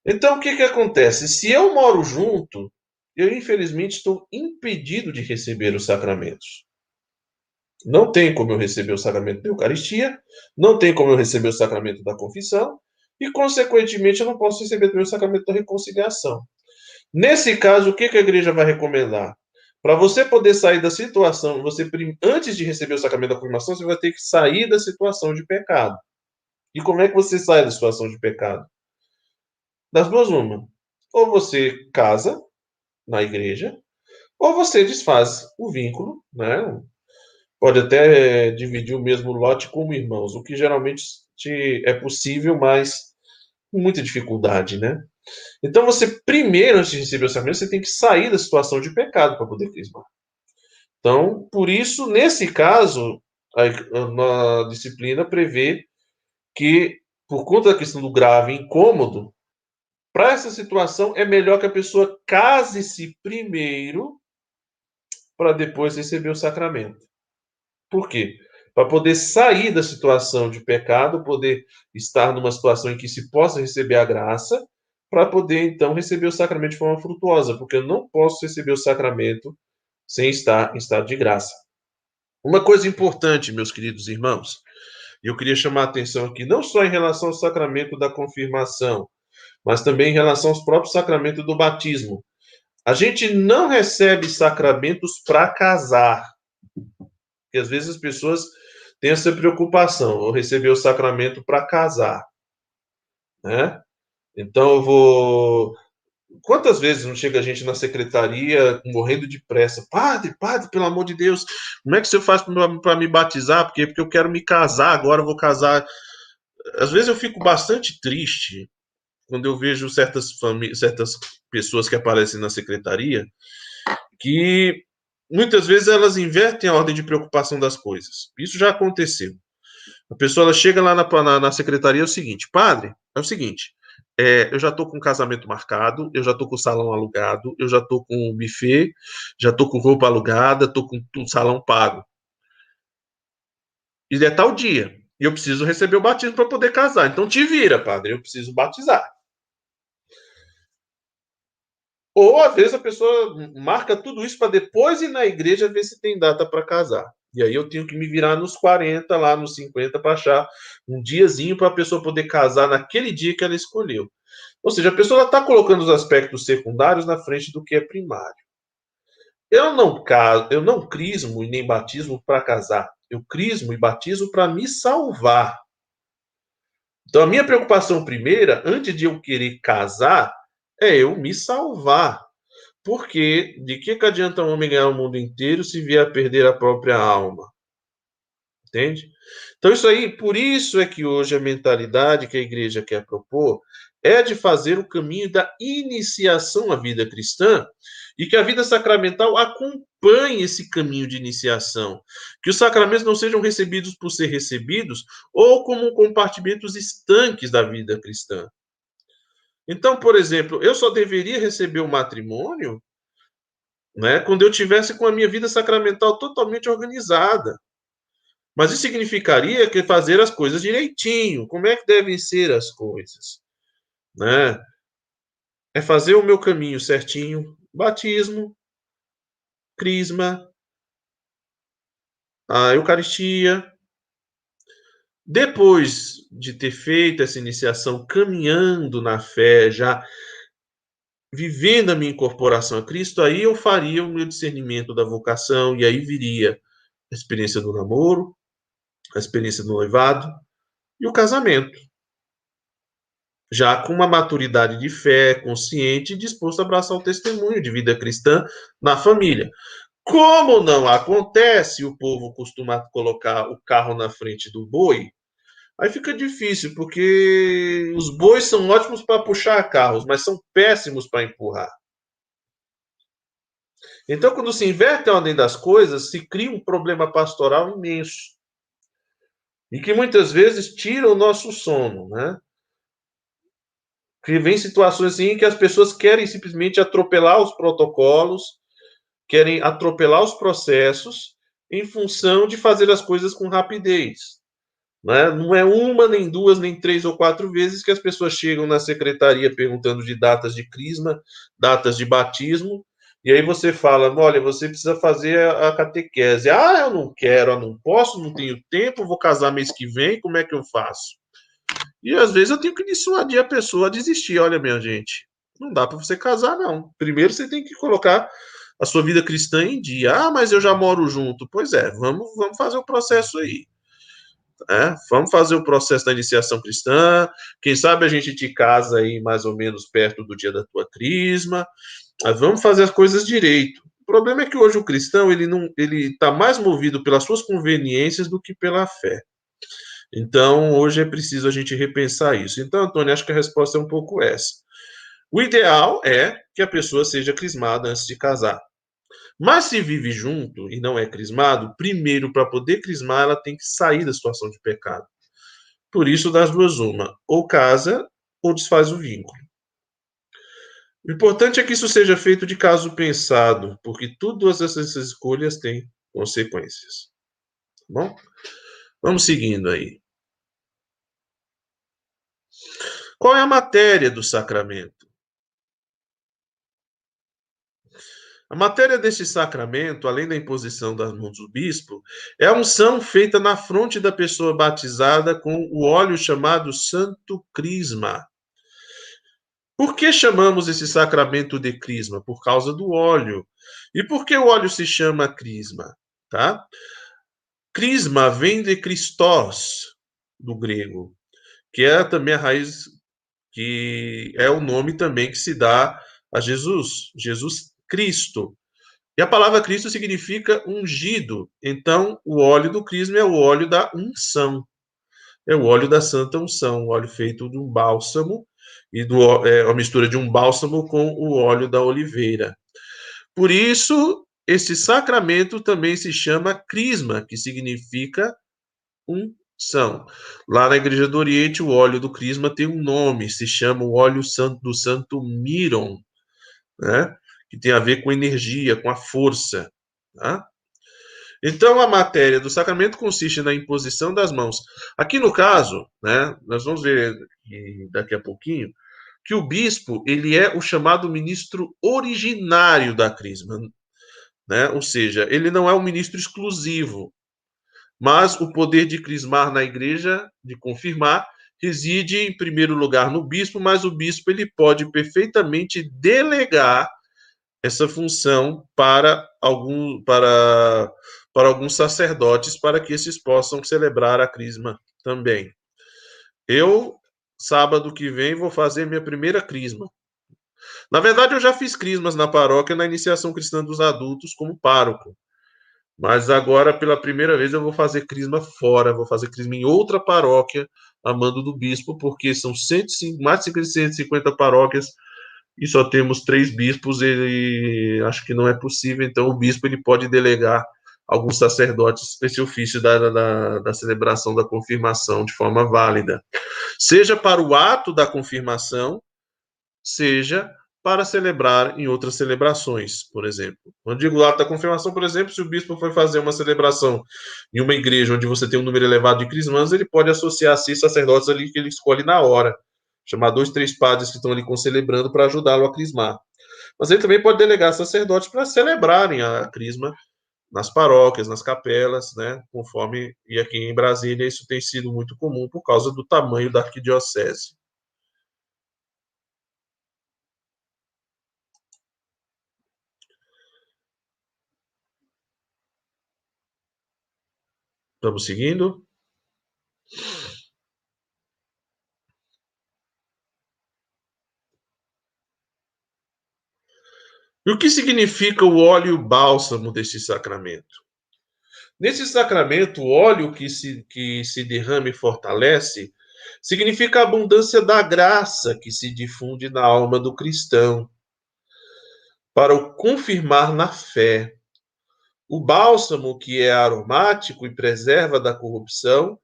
Speaker 1: Então, o que, que acontece? Se eu moro junto, eu infelizmente estou impedido de receber os sacramentos. Não tem como eu receber o sacramento da Eucaristia, não tem como eu receber o sacramento da confissão, e, consequentemente, eu não posso receber também o sacramento da reconciliação. Nesse caso, o que, a igreja vai recomendar? Para você poder sair da situação, você antes de receber o sacramento da confirmação, você vai ter que sair da situação de pecado. E como é que você sai da situação de pecado? Das duas, uma. Ou você casa na igreja, ou você desfaz o vínculo, né? Pode até dividir o mesmo lote como irmãos, o que geralmente é possível, mas com muita dificuldade, né? Então, você, primeiro, antes de receber o sacramento, você tem que sair da situação de pecado para poder crismar. Então, por isso, nesse caso, a, a disciplina prevê que, por conta da questão do grave incômodo, para essa situação é melhor que a pessoa case-se primeiro para depois receber o sacramento. Por quê? Para poder sair da situação de pecado, poder estar numa situação em que se possa receber a graça para poder então receber o sacramento de forma frutuosa, porque eu não posso receber o sacramento sem estar em estado de graça. Uma coisa importante, meus queridos irmãos, eu queria chamar a atenção aqui, não só em relação ao sacramento da confirmação, mas também em relação aos próprios sacramentos do batismo. A gente não recebe sacramentos para casar. Porque às vezes as pessoas têm essa preocupação, vou receber o sacramento para casar. né? Então eu vou. Quantas vezes não chega a gente na secretaria morrendo de pressa? Padre, padre, pelo amor de Deus, como é que você faz para me batizar? Porque, porque eu quero me casar, agora eu vou casar. Às vezes eu fico bastante triste quando eu vejo certas, certas pessoas que aparecem na secretaria que muitas vezes elas invertem a ordem de preocupação das coisas. Isso já aconteceu. A pessoa ela chega lá na, na, na secretaria é o seguinte, padre, é o seguinte, é, eu já estou com casamento marcado, eu já estou com o salão alugado, eu já estou com o buffet, já estou com roupa alugada, estou com o salão pago. E é tal dia. E eu preciso receber o batismo para poder casar. Então te vira, padre, eu preciso batizar. Ou às vezes a pessoa marca tudo isso para depois ir na igreja ver se tem data para casar. E aí eu tenho que me virar nos 40, lá nos 50, para achar um diazinho para a pessoa poder casar naquele dia que ela escolheu. Ou seja, a pessoa está colocando os aspectos secundários na frente do que é primário. Eu não caso, eu não crismo e nem batismo para casar. Eu crismo e batizo para me salvar. Então a minha preocupação primeira, antes de eu querer casar, é eu me salvar. Porque de que, que adianta um homem ganhar o mundo inteiro se vier a perder a própria alma? Entende? Então, isso aí, por isso é que hoje a mentalidade que a igreja quer propor é de fazer o caminho da iniciação à vida cristã e que a vida sacramental acompanhe esse caminho de iniciação. Que os sacramentos não sejam recebidos por ser recebidos ou como compartimentos estanques da vida cristã. Então, por exemplo, eu só deveria receber o matrimônio né, quando eu tivesse com a minha vida sacramental totalmente organizada. Mas isso significaria que fazer as coisas direitinho. Como é que devem ser as coisas? Né? É fazer o meu caminho certinho, batismo, crisma, a Eucaristia, depois de ter feito essa iniciação, caminhando na fé, já vivendo a minha incorporação a Cristo, aí eu faria o meu discernimento da vocação, e aí viria a experiência do namoro, a experiência do noivado e o casamento. Já com uma maturidade de fé, consciente e disposto a abraçar o testemunho de vida cristã na família. Como não acontece, o povo costuma colocar o carro na frente do boi, aí fica difícil, porque os bois são ótimos para puxar carros, mas são péssimos para empurrar. Então, quando se inverte a ordem das coisas, se cria um problema pastoral imenso. E que muitas vezes tira o nosso sono, né? Que vem situações assim que as pessoas querem simplesmente atropelar os protocolos, querem atropelar os processos em função de fazer as coisas com rapidez. Né? Não é uma, nem duas, nem três ou quatro vezes que as pessoas chegam na secretaria perguntando de datas de crisma, datas de batismo, e aí você fala: olha, você precisa fazer a catequese. Ah, eu não quero, eu não posso, não tenho tempo, vou casar mês que vem, como é que eu faço? E às vezes eu tenho que dissuadir a pessoa a desistir. Olha, minha gente, não dá para você casar, não. Primeiro você tem que colocar a sua vida cristã em dia. Ah, mas eu já moro junto. Pois é, vamos, vamos fazer o processo aí. É, vamos fazer o processo da iniciação cristã. Quem sabe a gente te casa aí mais ou menos perto do dia da tua crisma. Vamos fazer as coisas direito. O problema é que hoje o cristão ele não ele está mais movido pelas suas conveniências do que pela fé. Então hoje é preciso a gente repensar isso. Então, Antônio, acho que a resposta é um pouco essa. O ideal é que a pessoa seja crismada antes de casar. Mas se vive junto e não é crismado, primeiro, para poder crismar, ela tem que sair da situação de pecado. Por isso, das duas, uma: ou casa ou desfaz o vínculo. O importante é que isso seja feito de caso pensado, porque todas essas escolhas têm consequências. Tá bom? Vamos seguindo aí. Qual é a matéria do sacramento? A matéria deste sacramento, além da imposição das mãos do bispo, é a unção feita na fronte da pessoa batizada com o óleo chamado Santo Crisma. Por que chamamos esse sacramento de crisma? Por causa do óleo. E por que o óleo se chama crisma? Tá? Crisma vem de Christos, do grego, que é também a raiz que é o nome também que se dá a Jesus, Jesus Cristo. E a palavra Cristo significa ungido. Então, o óleo do crisma é o óleo da unção. É o óleo da santa unção, o óleo feito de um bálsamo e do, é, a mistura de um bálsamo com o óleo da oliveira. Por isso, esse sacramento também se chama crisma, que significa unção. Lá na Igreja do Oriente, o óleo do crisma tem um nome, se chama o óleo santo, do santo Miron, né? Que tem a ver com energia, com a força. Tá? Então, a matéria do sacramento consiste na imposição das mãos. Aqui no caso, né, nós vamos ver daqui a pouquinho, que o bispo ele é o chamado ministro originário da crisma né? Ou seja, ele não é um ministro exclusivo, mas o poder de crismar na igreja, de confirmar, reside em primeiro lugar no bispo, mas o bispo ele pode perfeitamente delegar essa função para algum para para alguns sacerdotes para que esses possam celebrar a crisma também. Eu sábado que vem vou fazer minha primeira crisma. Na verdade, eu já fiz crismas na paróquia na iniciação cristã dos adultos como pároco. Mas agora, pela primeira vez, eu vou fazer crisma fora, vou fazer crisma em outra paróquia, a mando do bispo, porque são 105, mais de 150 paróquias e só temos três bispos, e acho que não é possível, então o bispo ele pode delegar alguns sacerdotes esse ofício da, da, da celebração da confirmação de forma válida, seja para o ato da confirmação, seja para celebrar em outras celebrações, por exemplo. Quando digo ato da confirmação, por exemplo, se o bispo for fazer uma celebração em uma igreja onde você tem um número elevado de crismãs, ele pode associar a sacerdotes ali que ele escolhe na hora, chamar dois, três padres que estão ali concelebrando para ajudá-lo a crismar. Mas ele também pode delegar sacerdotes para celebrarem a crisma nas paróquias, nas capelas, né, conforme, e aqui em Brasília isso tem sido muito comum por causa do tamanho da arquidiocese. Estamos seguindo? E o que significa o óleo bálsamo desse sacramento? Nesse sacramento, o óleo que se, que se derrama e fortalece significa a abundância da graça que se difunde na alma do cristão, para o confirmar na fé, o bálsamo, que é aromático e preserva da corrupção,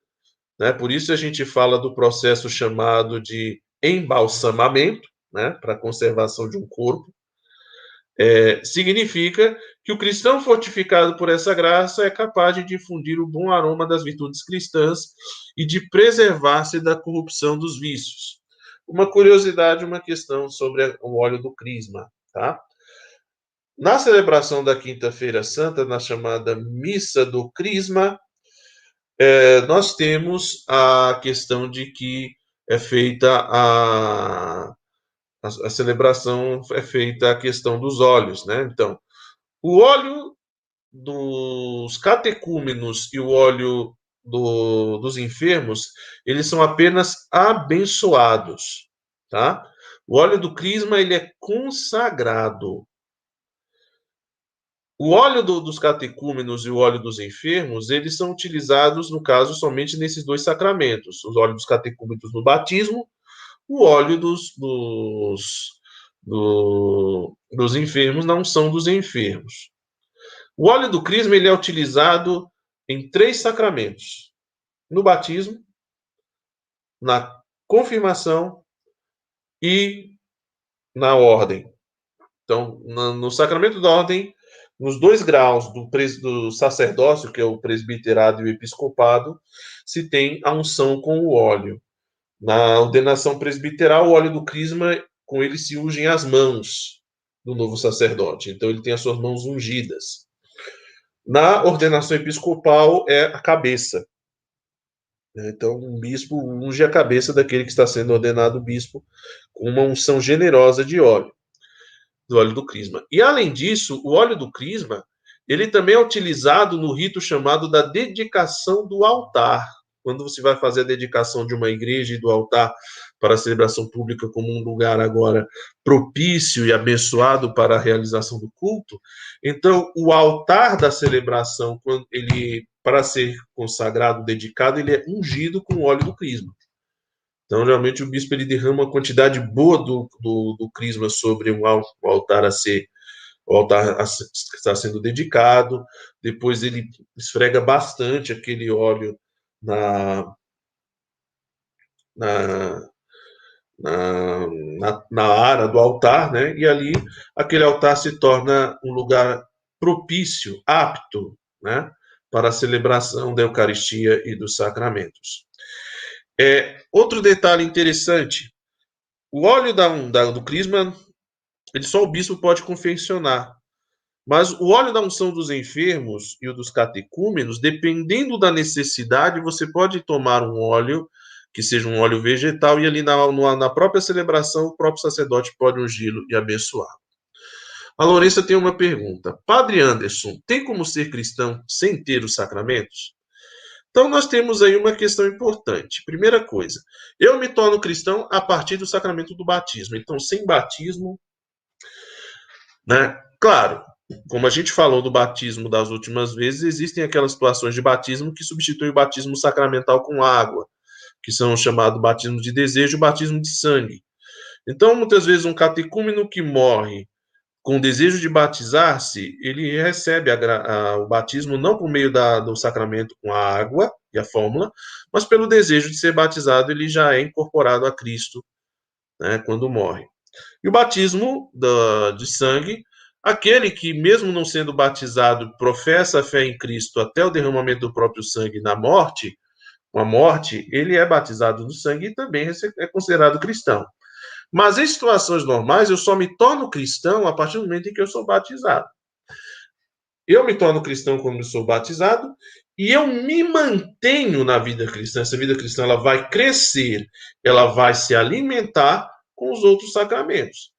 Speaker 1: né? por isso a gente fala do processo chamado de embalsamamento, né? para a conservação de um corpo, é, significa que o cristão fortificado por essa graça é capaz de difundir o bom aroma das virtudes cristãs e de preservar-se da corrupção dos vícios. Uma curiosidade, uma questão sobre o óleo do crisma, tá? Na celebração da Quinta-feira Santa, na chamada Missa do Crisma, é, nós temos a questão de que é feita a, a, a, celebração, é feita a questão dos óleos, né? Então, o óleo dos catecúmenos e o óleo do, dos enfermos, eles são apenas abençoados, tá? O óleo do crisma, ele é consagrado. O óleo do, dos catecúmenos e o óleo dos enfermos, eles são utilizados, no caso, somente nesses dois sacramentos. O óleo dos catecúmenos no batismo, o óleo dos, dos, do, dos enfermos na unção dos enfermos. O óleo do crisma ele é utilizado em três sacramentos: no batismo, na confirmação e na ordem. Então, no sacramento da ordem, nos dois graus do, do, sacerdócio, que é o presbiterado e o episcopado, se tem a unção com o óleo. Na ordenação presbiteral, o óleo do crisma, com ele se ungem as mãos do novo sacerdote. Então, ele tem as suas mãos ungidas. Na ordenação episcopal, é a cabeça. Então, um bispo unge a cabeça daquele que está sendo ordenado bispo com uma unção generosa de óleo do óleo do crisma. E além disso, o óleo do crisma, ele também é utilizado no rito chamado da dedicação do altar. Quando você vai fazer a dedicação de uma igreja e do altar para a celebração pública como um lugar agora propício e abençoado para a realização do culto, então o altar da celebração, quando ele para ser consagrado, dedicado, ele é ungido com o óleo do crisma. Então, geralmente, o bispo ele derrama uma quantidade boa do, do, do crisma sobre um altar a ser o altar está sendo dedicado, depois ele esfrega bastante aquele óleo na, na, na, na, ara do altar, né? E ali aquele altar se torna um lugar propício, apto, né? Para a celebração da Eucaristia e dos sacramentos. É, outro detalhe interessante: o óleo da, da, do crisma, ele só o bispo pode confeccionar. Mas o óleo da unção dos enfermos e o dos catecúmenos, dependendo da necessidade, você pode tomar um óleo que seja um óleo vegetal e ali na, na própria celebração o próprio sacerdote pode ungí-lo e abençoar. A Lourença tem uma pergunta. Padre Anderson, tem como ser cristão sem ter os sacramentos? Então, nós temos aí uma questão importante. Primeira coisa, eu me torno cristão a partir do sacramento do batismo. Então, sem batismo, né? Claro, como a gente falou do batismo das últimas vezes, existem aquelas situações de batismo que substituem o batismo sacramental com água, que são chamados batismo de desejo e batismo de sangue. Então, muitas vezes, um catecúmeno que morre com desejo de batizar-se, ele recebe a, a, o batismo não por meio da, do sacramento com a água e a fórmula, mas pelo desejo de ser batizado, ele já é incorporado a Cristo né, quando morre. E o batismo da, de sangue Aquele que, mesmo não sendo batizado, professa a fé em Cristo até o derramamento do próprio sangue na morte, com a morte, ele é batizado no sangue e também é considerado cristão. Mas em situações normais, eu só me torno cristão a partir do momento em que eu sou batizado. Eu me torno cristão quando eu sou batizado e eu me mantenho na vida cristã. Essa vida cristã ela vai crescer, ela vai se alimentar com os outros sacramentos.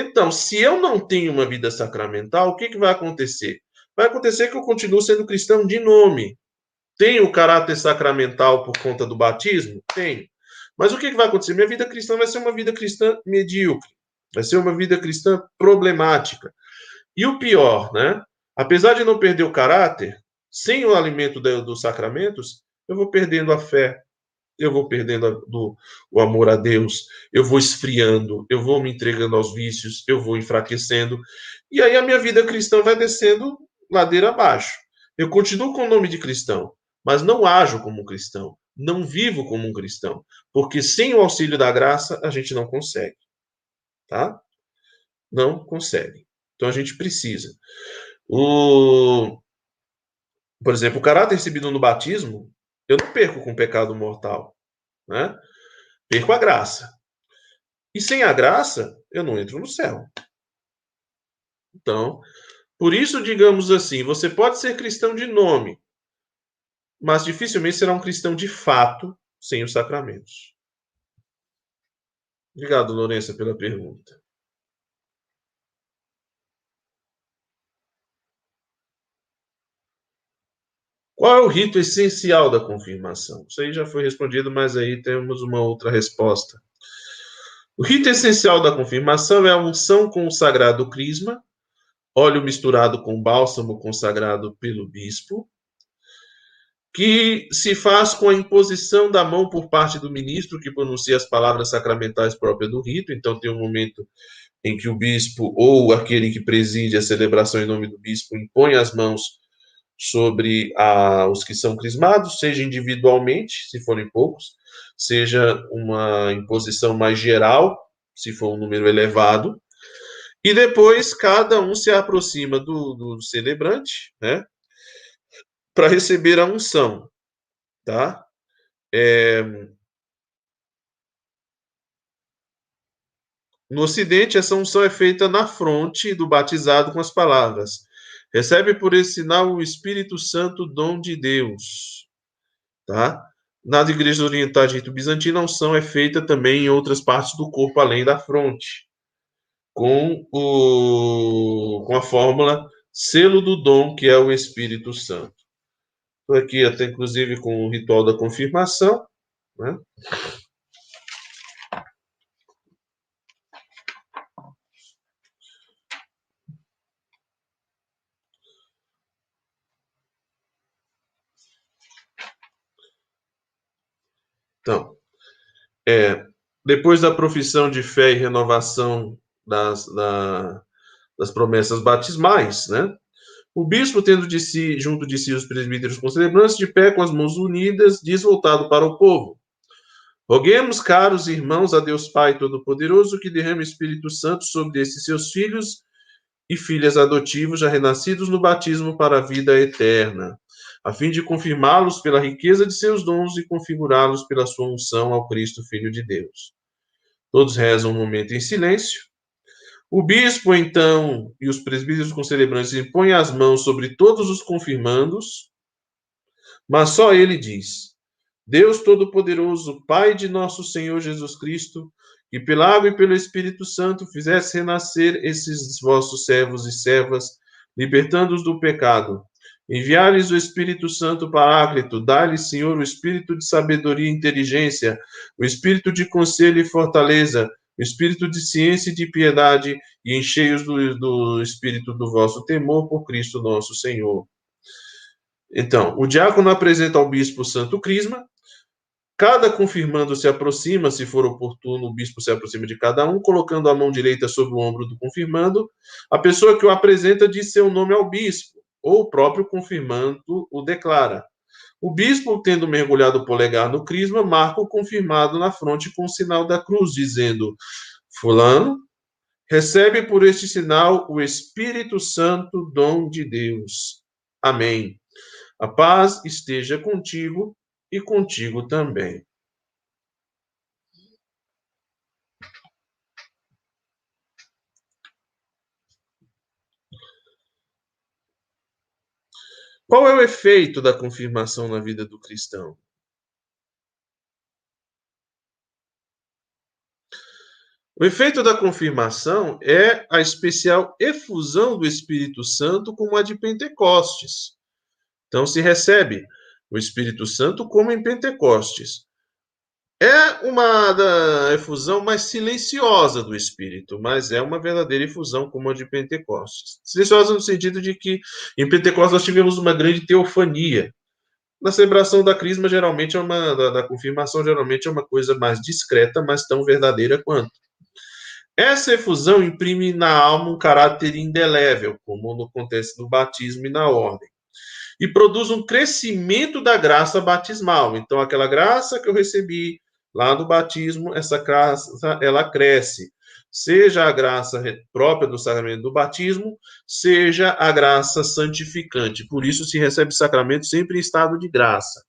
Speaker 1: Então, se eu não tenho uma vida sacramental, o que, que vai acontecer? Vai acontecer que eu continuo sendo cristão de nome. Tenho o caráter sacramental por conta do batismo? Tenho. Mas o que, que vai acontecer? Minha vida cristã vai ser uma vida cristã medíocre. Vai ser uma vida cristã problemática. E o pior, né? Apesar de não perder o caráter, sem o alimento dos sacramentos, eu vou perdendo a fé, eu vou perdendo a, do, o amor a Deus, eu vou esfriando, eu vou me entregando aos vícios, eu vou enfraquecendo, e aí a minha vida cristã vai descendo ladeira abaixo. Eu continuo com o nome de cristão, mas não ajo como um cristão, não vivo como um cristão, porque sem o auxílio da graça a gente não consegue, tá? Não consegue. Então a gente precisa. O, por exemplo, o caráter recebido no batismo eu não perco com o pecado mortal, né? Perco a graça. E sem a graça, eu não entro no céu. Então, por isso, digamos assim, você pode ser cristão de nome, mas dificilmente será um cristão de fato sem os sacramentos. Obrigado, Lourença, pela pergunta. Qual é o rito essencial da confirmação? Isso aí já foi respondido, mas aí temos uma outra resposta. O rito essencial da confirmação é a unção com o sagrado crisma, óleo misturado com bálsamo consagrado pelo bispo, que se faz com a imposição da mão por parte do ministro que pronuncia as palavras sacramentais próprias do rito. Então, tem um momento em que o bispo ou aquele que preside a celebração em nome do bispo impõe as mãos sobre a, os que são crismados, seja individualmente, se forem poucos, seja uma imposição mais geral, se for um número elevado, e depois cada um se aproxima do, do celebrante, né, para receber a unção, tá? É... No Ocidente, essa unção é feita na fronte do batizado com as palavras: Recebe por esse sinal o Espírito Santo, dom de Deus. Tá? Nas igrejas orientais de rito bizantino, a unção é feita também em outras partes do corpo, além da fronte, com, o, com a fórmula selo do dom, que é o Espírito Santo. Estou aqui até inclusive com o ritual da confirmação, né? Então, é, depois da profissão de fé e renovação das, da, das promessas batismais, né? O bispo, tendo de si, junto de si os presbíteros concelebrantes, de pé com as mãos unidas, diz voltado para o povo: Roguemos, caros irmãos, a Deus Pai Todo-Poderoso, que derrame o Espírito Santo sobre esses seus filhos e filhas adotivos, já renascidos no batismo para a vida eterna a fim de confirmá-los pela riqueza de seus dons e configurá-los pela sua unção ao Cristo, Filho de Deus. Todos rezam um momento em silêncio. O bispo, então, e os presbíteros concelebrantes impõem as mãos sobre todos os confirmandos, mas só ele diz: Deus Todo-Poderoso, Pai de nosso Senhor Jesus Cristo, que pela água e pelo Espírito Santo fizesse renascer esses vossos servos e servas, libertando-os do pecado, Enviar-lhes o Espírito Santo Paráclito, dá-lhes, Senhor, o espírito de sabedoria e inteligência, o espírito de conselho e fortaleza, o espírito de ciência e de piedade, e encheios do, do espírito do vosso temor por Cristo nosso Senhor. Então, o diácono apresenta ao bispo o santo crisma, cada confirmando se aproxima, se for oportuno, o bispo se aproxima de cada um, colocando a mão direita sobre o ombro do confirmando. A pessoa que o apresenta diz seu nome ao bispo ou o próprio confirmando o declara. O bispo, tendo mergulhado o polegar no crisma, marca o confirmado na fronte com o sinal da cruz, dizendo: Fulano, recebe por este sinal o Espírito Santo, dom de Deus. Amém. A paz esteja contigo e contigo também. Qual é o efeito da confirmação na vida do cristão? O efeito da confirmação é a especial efusão do Espírito Santo como a de Pentecostes. Então se recebe o Espírito Santo como em Pentecostes. É uma da efusão mais silenciosa do Espírito, mas é uma verdadeira efusão como a de Pentecostes. Silenciosa no sentido de que em Pentecostes nós tivemos uma grande teofania. Na celebração da crisma, geralmente é uma, da, da confirmação, geralmente é uma coisa mais discreta, mas tão verdadeira quanto. Essa efusão imprime na alma um caráter indelével, como acontece no batismo e na ordem e produz um crescimento da graça batismal. Então, aquela graça que eu recebi, Lá no batismo, essa graça ela cresce, seja a graça própria do sacramento do batismo, seja a graça santificante. Por isso se recebe sacramento sempre em estado de graça.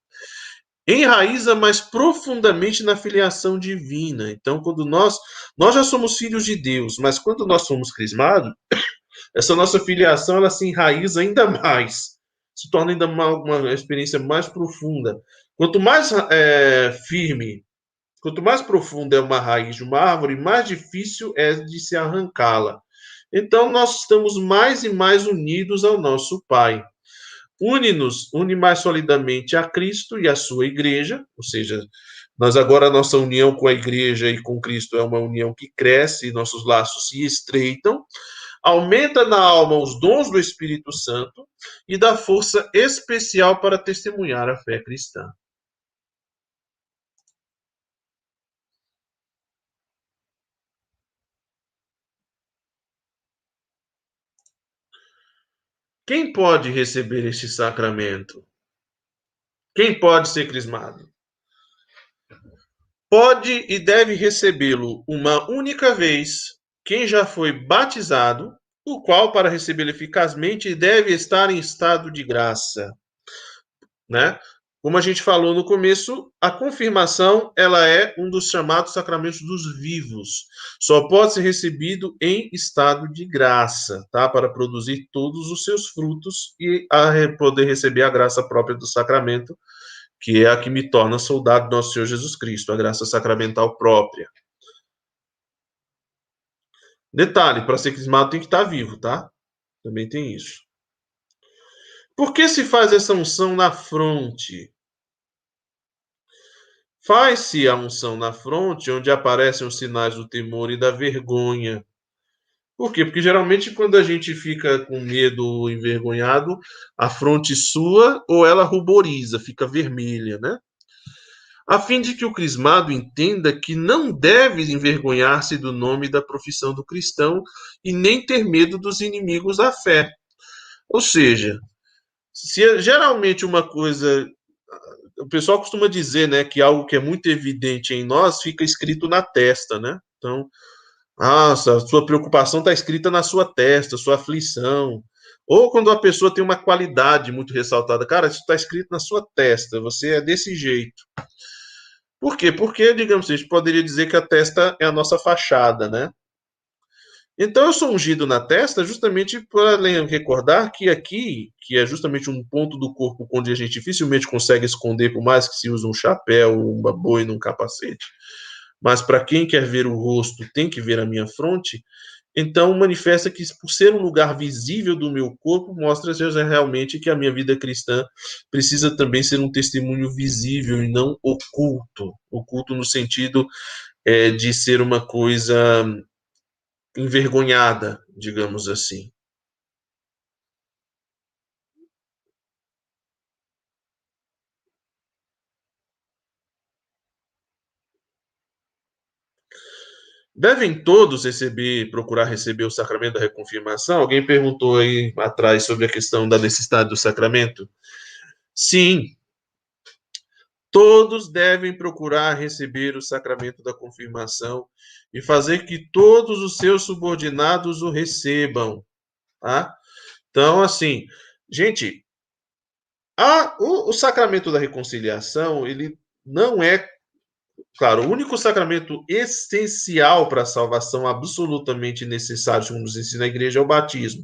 Speaker 1: Enraiza mais profundamente na filiação divina. Então, quando nós nós já somos filhos de Deus, mas quando nós somos crismados, essa nossa filiação ela se enraiza ainda mais, se torna ainda uma, uma experiência mais profunda. Quanto mais é, firme Quanto mais profunda é uma raiz de uma árvore, mais difícil é de se arrancá-la. Então, nós estamos mais e mais unidos ao nosso Pai. Une-nos, une mais solidamente a Cristo e a sua igreja, ou seja, nós agora nossa união com a igreja e com Cristo é uma união que cresce, nossos laços se estreitam, aumenta na alma os dons do Espírito Santo e dá força especial para testemunhar a fé cristã. Quem pode receber este sacramento? Quem pode ser crismado? Pode e deve recebê-lo uma única vez quem já foi batizado, o qual, para recebê-lo eficazmente, deve estar em estado de graça. Né? Como a gente falou no começo, a confirmação ela é um dos chamados sacramentos dos vivos. Só pode ser recebido em estado de graça, tá? Para produzir todos os seus frutos e poder receber a graça própria do sacramento, que é a que me torna soldado do nosso Senhor Jesus Cristo, a graça sacramental própria. Detalhe, para ser crismado tem que estar vivo, tá? Também tem isso. Por que se faz essa unção na fronte? Faz-se a unção na fronte, onde aparecem os sinais do temor e da vergonha. Por quê? Porque geralmente quando a gente fica com medo ou envergonhado, a fronte sua ou ela ruboriza, fica vermelha, né? A fim de que o crismado entenda que não deve envergonhar-se do nome da profissão do cristão e nem ter medo dos inimigos da fé. Ou seja, se é geralmente uma coisa o pessoal costuma dizer, né, que algo que é muito evidente em nós fica escrito na testa, né? Então, nossa, sua preocupação está escrita na sua testa, sua aflição. Ou quando a pessoa tem uma qualidade muito ressaltada, cara, isso está escrito na sua testa, você é desse jeito. Por quê? Porque, digamos assim, a gente poderia dizer que a testa é a nossa fachada, né? Então eu sou ungido na testa justamente para recordar que aqui, que é justamente um ponto do corpo onde a gente dificilmente consegue esconder, por mais que se use um chapéu, uma boina, um capacete. Mas para quem quer ver o rosto, tem que ver a minha fronte. Então manifesta que por ser um lugar visível do meu corpo, mostra realmente que a minha vida cristã precisa também ser um testemunho visível e não oculto. Oculto no sentido é, de ser uma coisa envergonhada, digamos assim. Devem todos receber, procurar receber o sacramento da reconfirmação? Alguém perguntou aí atrás sobre a questão da necessidade do sacramento. Sim, todos devem procurar receber o sacramento da confirmação e fazer que todos os seus subordinados o recebam, tá? Então, assim, gente, a, o, o sacramento da reconciliação, ele não é, claro, o único sacramento essencial para a salvação, absolutamente necessário, como nos ensina a igreja, é o batismo.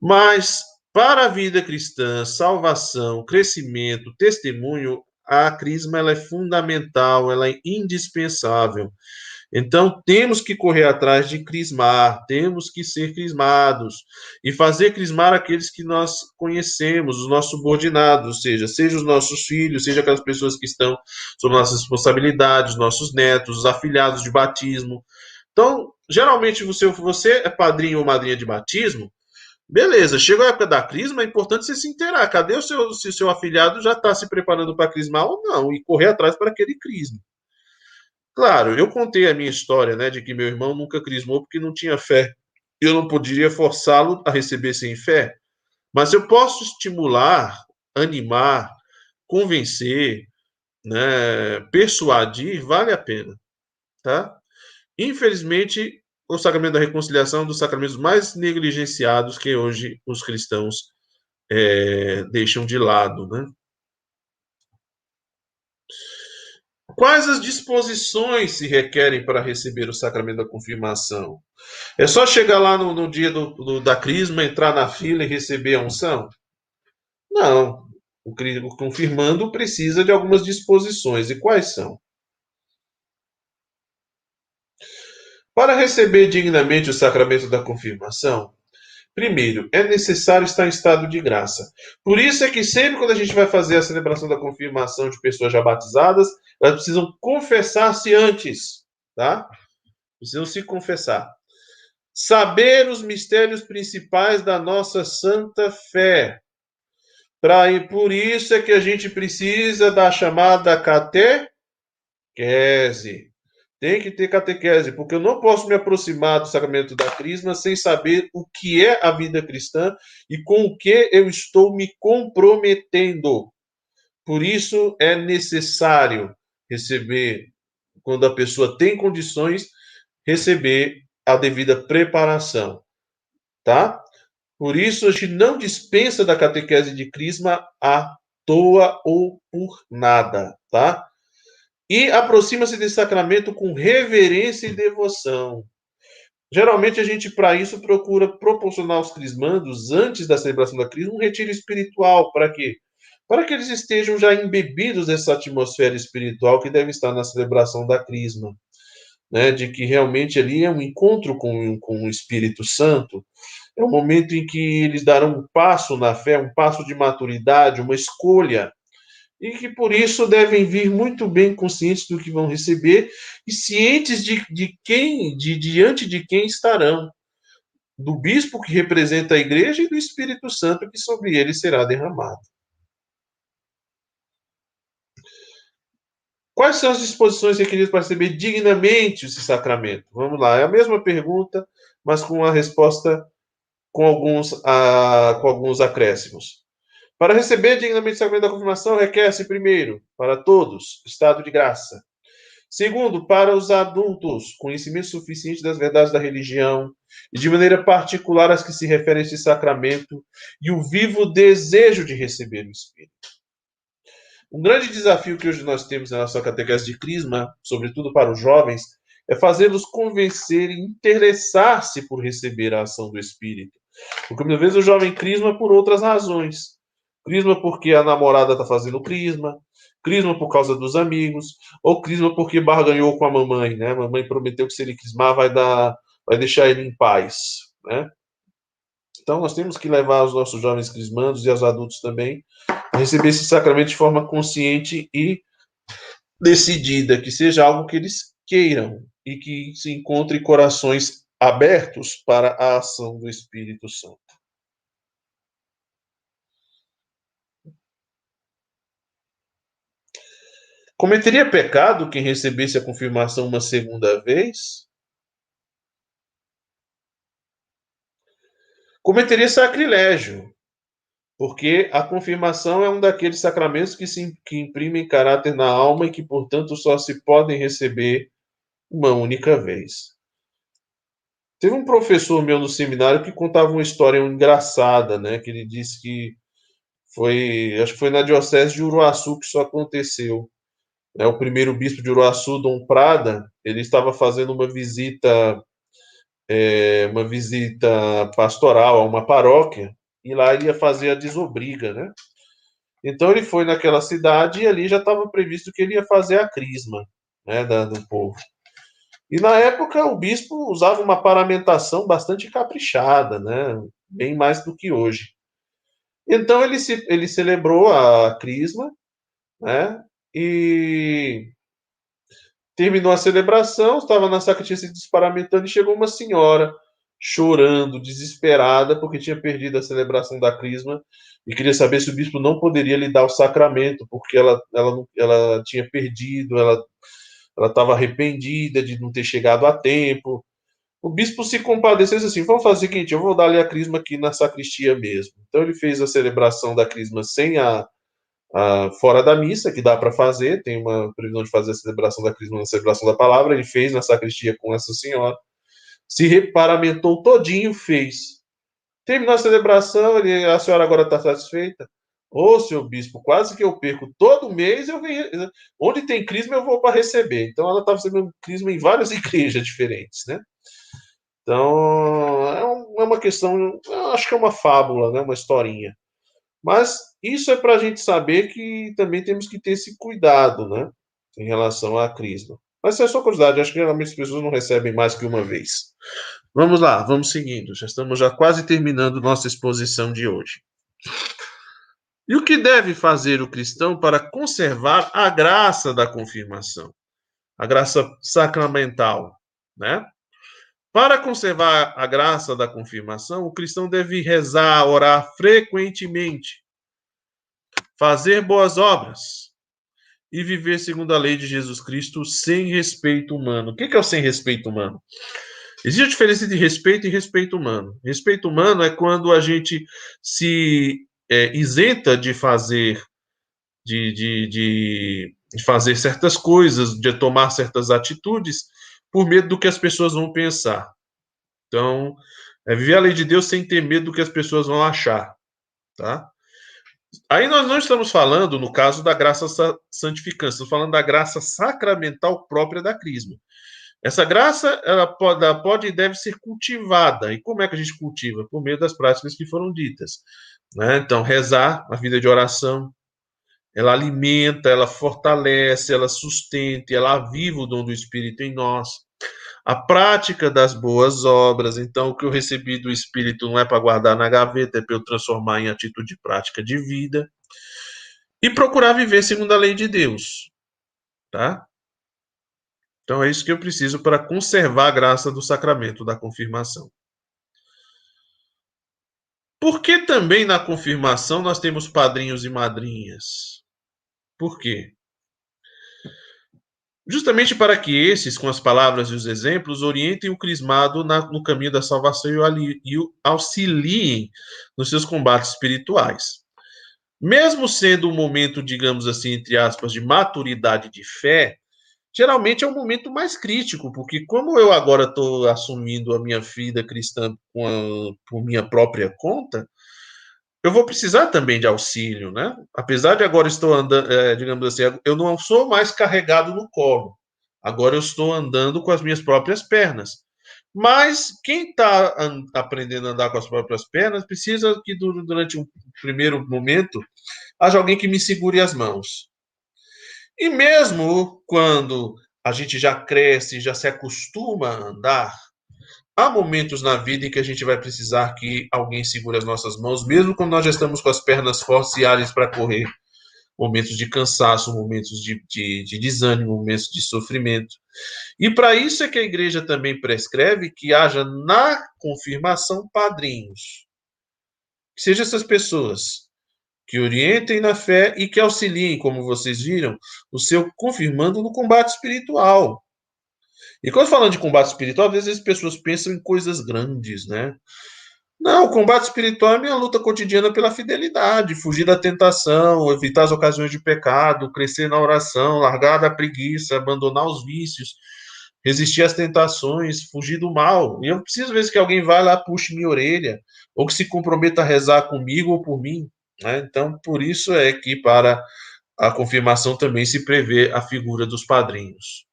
Speaker 1: Mas, para a vida cristã, salvação, crescimento, testemunho, a crisma ela é fundamental, ela é indispensável. Então, temos que correr atrás de crismar, temos que ser crismados e fazer crismar aqueles que nós conhecemos, os nossos subordinados, ou seja, seja os nossos filhos, seja aquelas pessoas que estão sob nossas responsabilidades, nossos netos, os afilhados de batismo. Então, geralmente, você, você é padrinho ou madrinha de batismo, beleza, chega a época da crisma, é importante você se inteirar. Cadê o seu, se o seu afilhado já está se preparando para crismar ou não, e correr atrás para aquele crisma. Claro, eu contei a minha história, né, de que meu irmão nunca crismou porque não tinha fé. Eu não poderia forçá-lo a receber sem fé, mas eu posso estimular, animar, convencer, né, persuadir, vale a pena, tá? Infelizmente, o sacramento da reconciliação é dos sacramentos mais negligenciados que hoje os cristãos é, deixam de lado, né? Quais as disposições se requerem para receber o sacramento da confirmação? É só chegar lá no, no dia do, do, da crisma, entrar na fila e receber a unção? Não. O, o confirmando precisa de algumas disposições. E quais são? Para receber dignamente o sacramento da confirmação, Primeiro, é necessário estar em estado de graça. Por isso é que sempre quando a gente vai fazer a celebração da confirmação de pessoas já batizadas, elas precisam confessar-se antes, tá? Precisam se confessar. Saber os mistérios principais da nossa santa fé. Pra, e por isso é que a gente precisa da chamada catequese. Tem que ter catequese, porque eu não posso me aproximar do sacramento da crisma sem saber o que é a vida cristã e com o que eu estou me comprometendo. Por isso é necessário receber, quando a pessoa tem condições, receber a devida preparação, tá? Por isso a gente não dispensa da catequese de crisma à toa ou por nada, tá? E aproxima-se desse sacramento com reverência e devoção. Geralmente a gente, para isso, procura proporcionar aos crismandos, antes da celebração da crisma, um retiro espiritual. Para quê? Para que eles estejam já embebidos dessa atmosfera espiritual que deve estar na celebração da crisma. né, de que realmente ali é um encontro com, com o Espírito Santo, é um momento em que eles darão um passo na fé, um passo de maturidade, uma escolha, e que por isso devem vir muito bem conscientes do que vão receber e cientes de, de quem, de diante de quem estarão, do bispo que representa a igreja e do Espírito Santo que sobre ele será derramado. Quais são as disposições requeridas para receber dignamente esse sacramento? Vamos lá, é a mesma pergunta, mas com a resposta com alguns, ah, com alguns acréscimos. Para receber dignamente o sacramento da confirmação, requer-se, primeiro, para todos, estado de graça. Segundo, para os adultos, conhecimento suficiente das verdades da religião, e de maneira particular as que se referem a esse sacramento, e o vivo desejo de receber o Espírito. Um grande desafio que hoje nós temos na nossa catequese de Crisma, sobretudo para os jovens, é fazê-los convencer e interessar-se por receber a ação do Espírito. Porque muitas vezes o jovem crisma por outras razões. Crisma porque a namorada está fazendo crisma, crisma por causa dos amigos, ou crisma porque barganhou com a mamãe, né? A mamãe prometeu que se ele crismar vai dar, vai deixar ele em paz, né? Então nós temos que levar os nossos jovens crismandos e os adultos também receber esse sacramento de forma consciente e decidida, que seja algo que eles queiram e que se encontre corações abertos para a ação do Espírito Santo. Cometeria pecado quem recebesse a confirmação uma segunda vez? Cometeria sacrilégio porque a confirmação é um daqueles sacramentos que, se, que imprimem caráter na alma e que, portanto, só se podem receber uma única vez. Teve um professor meu no seminário que contava uma história engraçada, né? Que ele disse que foi, acho que foi na diocese de Uruaçu que isso aconteceu. É, o primeiro bispo de Uruaçu, Dom Prada, ele estava fazendo uma visita, é, uma visita pastoral a uma paróquia e lá ele ia fazer a desobriga, né? Então ele foi naquela cidade e ali já estava previsto que ele ia fazer a crisma, né, da, do povo. E na época o bispo usava uma paramentação bastante caprichada, né, bem mais do que hoje. Então ele, se, ele celebrou a crisma, né, e terminou a celebração, estava na sacristia se desparamentando e chegou uma senhora chorando, desesperada, porque tinha perdido a celebração da crisma e queria saber se o bispo não poderia lhe dar o sacramento, porque ela, ela, ela tinha perdido, ela estava arrependida de não ter chegado a tempo. O bispo se compadeceu assim: vamos fazer o seguinte, eu vou dar-lhe a crisma aqui na sacristia mesmo. Então ele fez a celebração da crisma sem a, a fora da missa, que dá para fazer, tem uma previsão de fazer a celebração da crisma na celebração da palavra, ele fez na sacristia com essa senhora se reparamentou todinho, fez. Terminou a celebração, ele, a senhora agora está satisfeita? Ô, seu bispo, quase que eu perco todo mês, eu venho, onde tem crisma eu vou para receber. Então ela estava recebendo crisma em várias igrejas diferentes, né? Então, é, é uma questão, acho que é uma fábula, né? uma historinha. Mas isso é para a gente saber que também temos que ter esse cuidado, né? Em relação à crisma. Mas é só curiosidade, acho que geralmente as pessoas não recebem mais que uma vez. Vamos lá, vamos seguindo. Já estamos já quase terminando nossa exposição de hoje. E o que deve fazer o cristão para conservar a graça da confirmação? A graça sacramental, né? Para conservar a graça da confirmação, o cristão deve rezar, orar frequentemente, fazer boas obras, e viver segundo a lei de Jesus Cristo sem respeito humano. O que é o sem respeito humano? Existe a diferença entre respeito e respeito humano. Respeito humano é quando a gente se é, isenta de fazer de, de, de, de fazer certas coisas, de tomar certas atitudes, por medo do que as pessoas vão pensar. Então, é viver a lei de Deus sem ter medo do que as pessoas vão achar, tá? Aí nós não estamos falando, no caso da graça santificante, estamos falando da graça sacramental própria da crisma. Essa graça, ela pode, ela pode e deve ser cultivada. E como é que a gente cultiva? Por meio das práticas que foram ditas. Né? Então, rezar, a vida de oração, ela alimenta, ela fortalece, ela sustenta, ela aviva o dom do Espírito em nós. A prática das boas obras. Então, o que eu recebi do Espírito não é para guardar na gaveta, é para eu transformar em atitude prática de vida. E procurar viver segundo a lei de Deus. Tá? Então, é isso que eu preciso para conservar a graça do sacramento da confirmação. Por que também na confirmação nós temos padrinhos e madrinhas? Por quê? Justamente para que esses, com as palavras e os exemplos, orientem o crismado na, no caminho da salvação e o, e o auxiliem nos seus combates espirituais. Mesmo sendo um momento, digamos assim, entre aspas, de maturidade de fé, geralmente é um momento mais crítico, porque como eu agora estou assumindo a minha vida cristã a, por minha própria conta, eu vou precisar também de auxílio, né? Apesar de agora estou andando, é, digamos assim, eu não sou mais carregado no colo. Agora eu estou andando com as minhas próprias pernas. Mas quem está aprendendo a andar com as próprias pernas precisa que durante um primeiro momento haja alguém que me segure as mãos. E mesmo quando a gente já cresce, já se acostuma a andar, há momentos na vida em que a gente vai precisar que alguém segure as nossas mãos, mesmo quando nós já estamos com as pernas fortes e ágeis para correr. Momentos de cansaço, momentos de, de, de desânimo, momentos de sofrimento. E para isso é que a igreja também prescreve que haja na confirmação padrinhos. Que sejam essas pessoas que orientem na fé e que auxiliem, como vocês viram, o seu confirmando no combate espiritual. E quando falando de combate espiritual, às vezes as pessoas pensam em coisas grandes, né? Não, o combate espiritual é minha luta cotidiana pela fidelidade, fugir da tentação, evitar as ocasiões de pecado, crescer na oração, largar da preguiça, abandonar os vícios, resistir às tentações, fugir do mal. E eu preciso, vezes, que alguém vá lá, puxe minha orelha, ou que se comprometa a rezar comigo ou por mim. Né? Então, por isso é que para a confirmação também se prevê a figura dos padrinhos.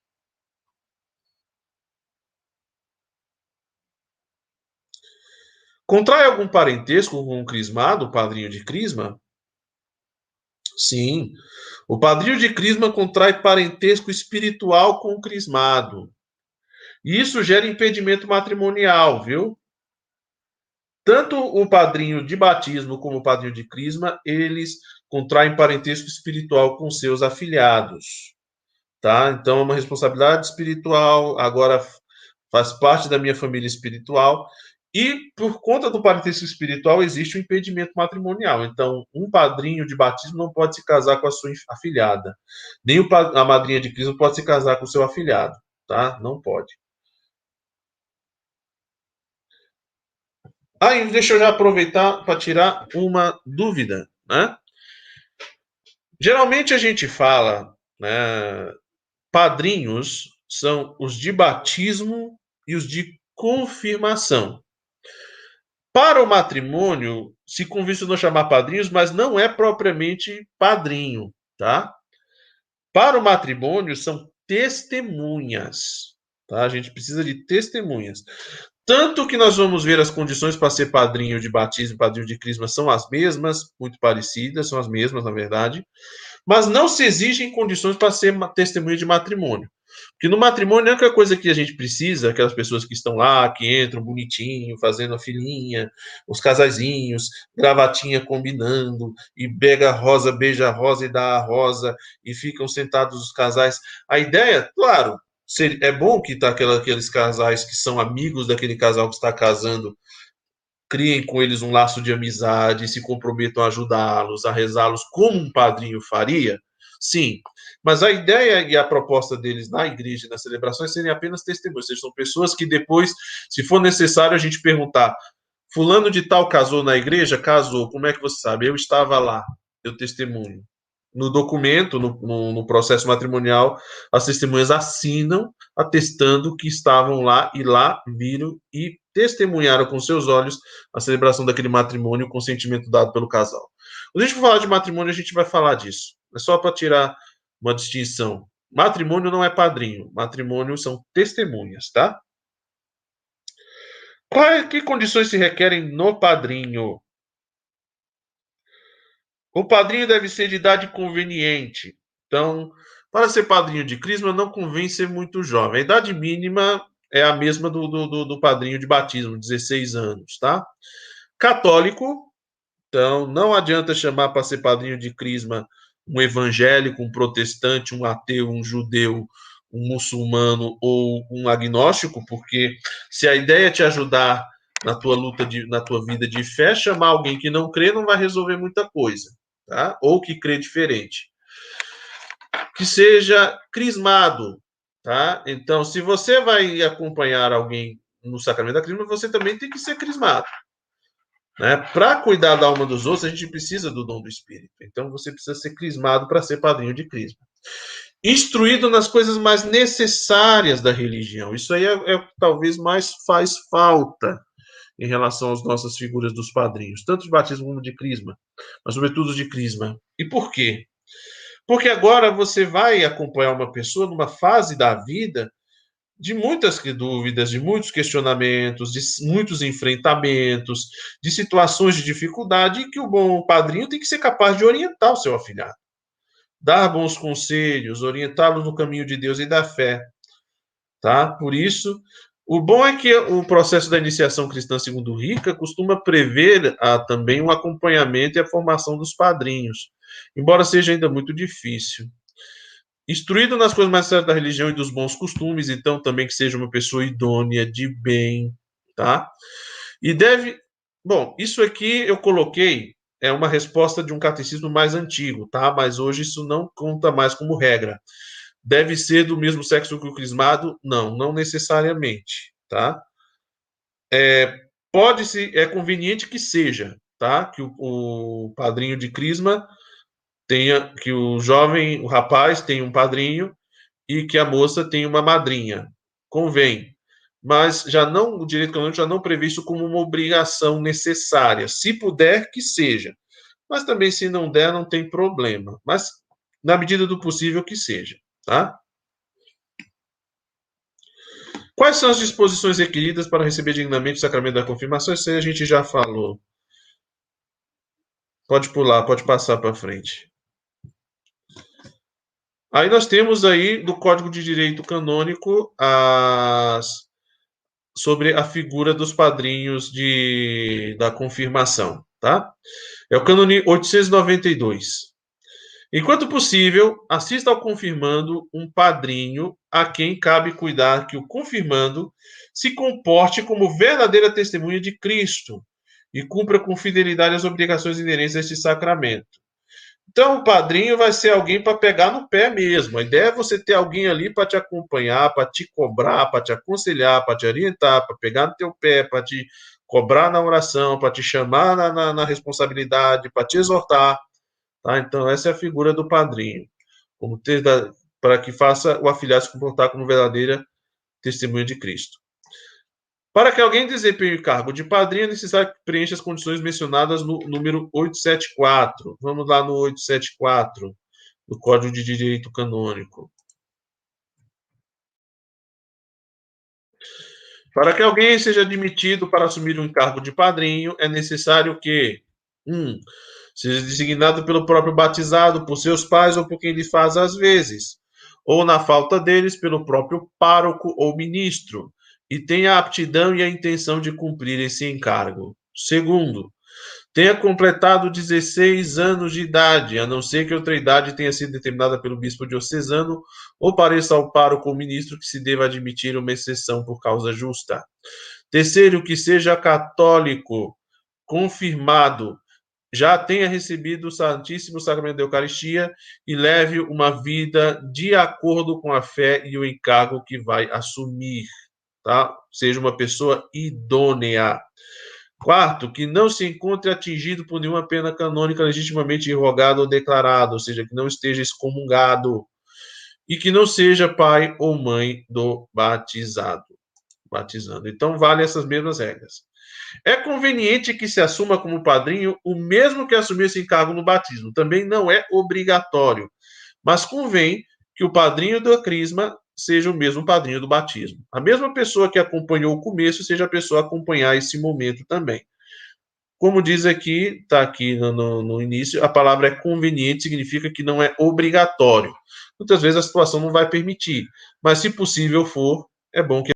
Speaker 1: Contrai algum parentesco com o crismado, o padrinho de crisma? Sim. O padrinho de crisma contrai parentesco espiritual com o crismado. E isso gera impedimento matrimonial, viu? Tanto o padrinho de batismo como o padrinho de crisma, eles contraem parentesco espiritual com seus afilhados. Tá? Então é uma responsabilidade espiritual, agora faz parte da minha família espiritual e por conta do parentesco espiritual existe o um impedimento matrimonial. Então, um padrinho de batismo não pode se casar com a sua afilhada. Nem a madrinha de Cristo pode se casar com o seu afilhado, tá? Não pode. Aí, ah, deixa eu já aproveitar para tirar uma dúvida, né? Geralmente a gente fala, né, padrinhos são os de batismo e os de confirmação. Para o matrimônio, se convencionou chamar padrinhos, mas não é propriamente padrinho, tá? Para o matrimônio, são testemunhas, tá? A gente precisa de testemunhas. Tanto que nós vamos ver as condições para ser padrinho de batismo e padrinho de crisma são as mesmas, muito parecidas, são as mesmas, na verdade, mas não se exigem condições para ser testemunha de matrimônio. Porque no matrimônio, a única coisa que a gente precisa, aquelas pessoas que estão lá, que entram bonitinho, fazendo a filhinha, os casaizinhos, gravatinha combinando, e pega a rosa, beija a rosa e dá a rosa, e ficam sentados os casais. A ideia, claro, é bom que tá aqueles casais que são amigos daquele casal que está casando, criem com eles um laço de amizade, se comprometam a ajudá-los, a rezá-los como um padrinho faria. Sim, mas a ideia e a proposta deles na igreja nas celebrações serem apenas testemunhos, seja, são pessoas que depois, se for necessário, a gente perguntar: Fulano de Tal casou na igreja? Casou, como é que você sabe? Eu estava lá, eu testemunho. No documento, no, no, no processo matrimonial, as testemunhas assinam atestando que estavam lá e lá viram e testemunharam com seus olhos a celebração daquele matrimônio, o consentimento dado pelo casal. Quando a gente for falar de matrimônio, a gente vai falar disso. É só para tirar uma distinção. Matrimônio não é padrinho, matrimônio são testemunhas, tá? Quais que condições se requerem no padrinho? O padrinho deve ser de idade conveniente. Então, para ser padrinho de crisma, não convém ser muito jovem. A idade mínima é a mesma do, do, do padrinho de batismo, 16 anos, tá? Católico, então não adianta chamar para ser padrinho de crisma um evangélico, um protestante, um ateu, um judeu, um muçulmano ou um agnóstico, porque se a ideia é te ajudar na tua luta, de, na tua vida de fé, chamar alguém que não crê não vai resolver muita coisa, tá? Ou que crê diferente. Que seja crismado, tá? Então, se você vai acompanhar alguém no sacramento da crisma, você também tem que ser crismado. Né? Para cuidar da alma dos outros, a gente precisa do dom do Espírito. Então, você precisa ser crismado para ser padrinho de crisma instruído nas coisas mais necessárias da religião. Isso aí é, é talvez mais faz falta em relação às nossas figuras dos padrinhos, tanto de batismo como de crisma, mas sobretudo de crisma. E por quê? Porque agora você vai acompanhar uma pessoa numa fase da vida de muitas dúvidas, de muitos questionamentos, de muitos enfrentamentos, de situações de dificuldade, e que o bom padrinho tem que ser capaz de orientar o seu afilhado dar bons conselhos, orientá-los no caminho de Deus e da fé. Tá? Por isso, o bom é que o processo da iniciação cristã segundo Rica costuma prever ah, também um acompanhamento e a formação dos padrinhos, embora seja ainda muito difícil. Instruído nas coisas mais sérias da religião e dos bons costumes, então também que seja uma pessoa idônea, de bem, tá? E deve. Bom, isso aqui eu coloquei é uma resposta de um catecismo mais antigo, tá? Mas hoje isso não conta mais como regra. Deve ser do mesmo sexo que o crismado? Não, não necessariamente, tá? É, pode se é conveniente que seja, tá? Que o, o padrinho de crisma tenha que o jovem, o rapaz tenha um padrinho e que a moça tenha uma madrinha. Convém. Mas já não o direito canônico já não prevê isso como uma obrigação necessária. Se puder que seja. Mas também se não der não tem problema. Mas na medida do possível que seja, tá? Quais são as disposições requeridas para receber dignamente o sacramento da confirmação? Isso aí a gente já falou. Pode pular, pode passar para frente. Aí nós temos aí do Código de Direito Canônico as sobre a figura dos padrinhos de da confirmação, tá? É o cânone 892. Enquanto possível, assista ao confirmando um padrinho a quem cabe cuidar que o confirmando se comporte como verdadeira testemunha de Cristo e cumpra com fidelidade as obrigações inerentes a este sacramento. Então, o padrinho vai ser alguém para pegar no pé mesmo. A ideia é você ter alguém ali para te acompanhar, para te cobrar, para te aconselhar, para te orientar, para pegar no teu pé, para te cobrar na oração, para te chamar na, na, na responsabilidade, para te exortar. Tá? Então, essa é a figura do padrinho. Para que faça o afilhado se comportar como verdadeira testemunha de Cristo. Para que alguém desempenhe o cargo de padrinho, é necessário que preencha as condições mencionadas no número 874. Vamos lá no 874, do Código de Direito Canônico. Para que alguém seja admitido para assumir um cargo de padrinho, é necessário que 1. Um, seja designado pelo próprio batizado, por seus pais ou por quem lhe faz às vezes, ou, na falta deles, pelo próprio pároco ou ministro e tenha a aptidão e a intenção de cumprir esse encargo. Segundo, tenha completado 16 anos de idade, a não ser que outra idade tenha sido determinada pelo bispo diocesano ou pareça ao pároco ou ministro que se deva admitir uma exceção por causa justa. Terceiro, que seja católico, confirmado, já tenha recebido o Santíssimo Sacramento da Eucaristia e leve uma vida de acordo com a fé e o encargo que vai assumir tá? Seja uma pessoa idônea. Quarto, que não se encontre atingido por nenhuma pena canônica legitimamente irrogada ou declarada, ou seja, que não esteja excomungado e que não seja pai ou mãe do batizado. Batizando. Então, vale essas mesmas regras. É conveniente que se assuma como padrinho o mesmo que assumir esse encargo no batismo. Também não é obrigatório, mas convém que o padrinho da crisma seja o mesmo padrinho do batismo. A mesma pessoa que acompanhou o começo seja a pessoa a acompanhar esse momento também. Como diz aqui, está aqui no, no, início, a palavra é conveniente, significa que não é obrigatório. Muitas vezes a situação não vai permitir, mas se possível for, é bom que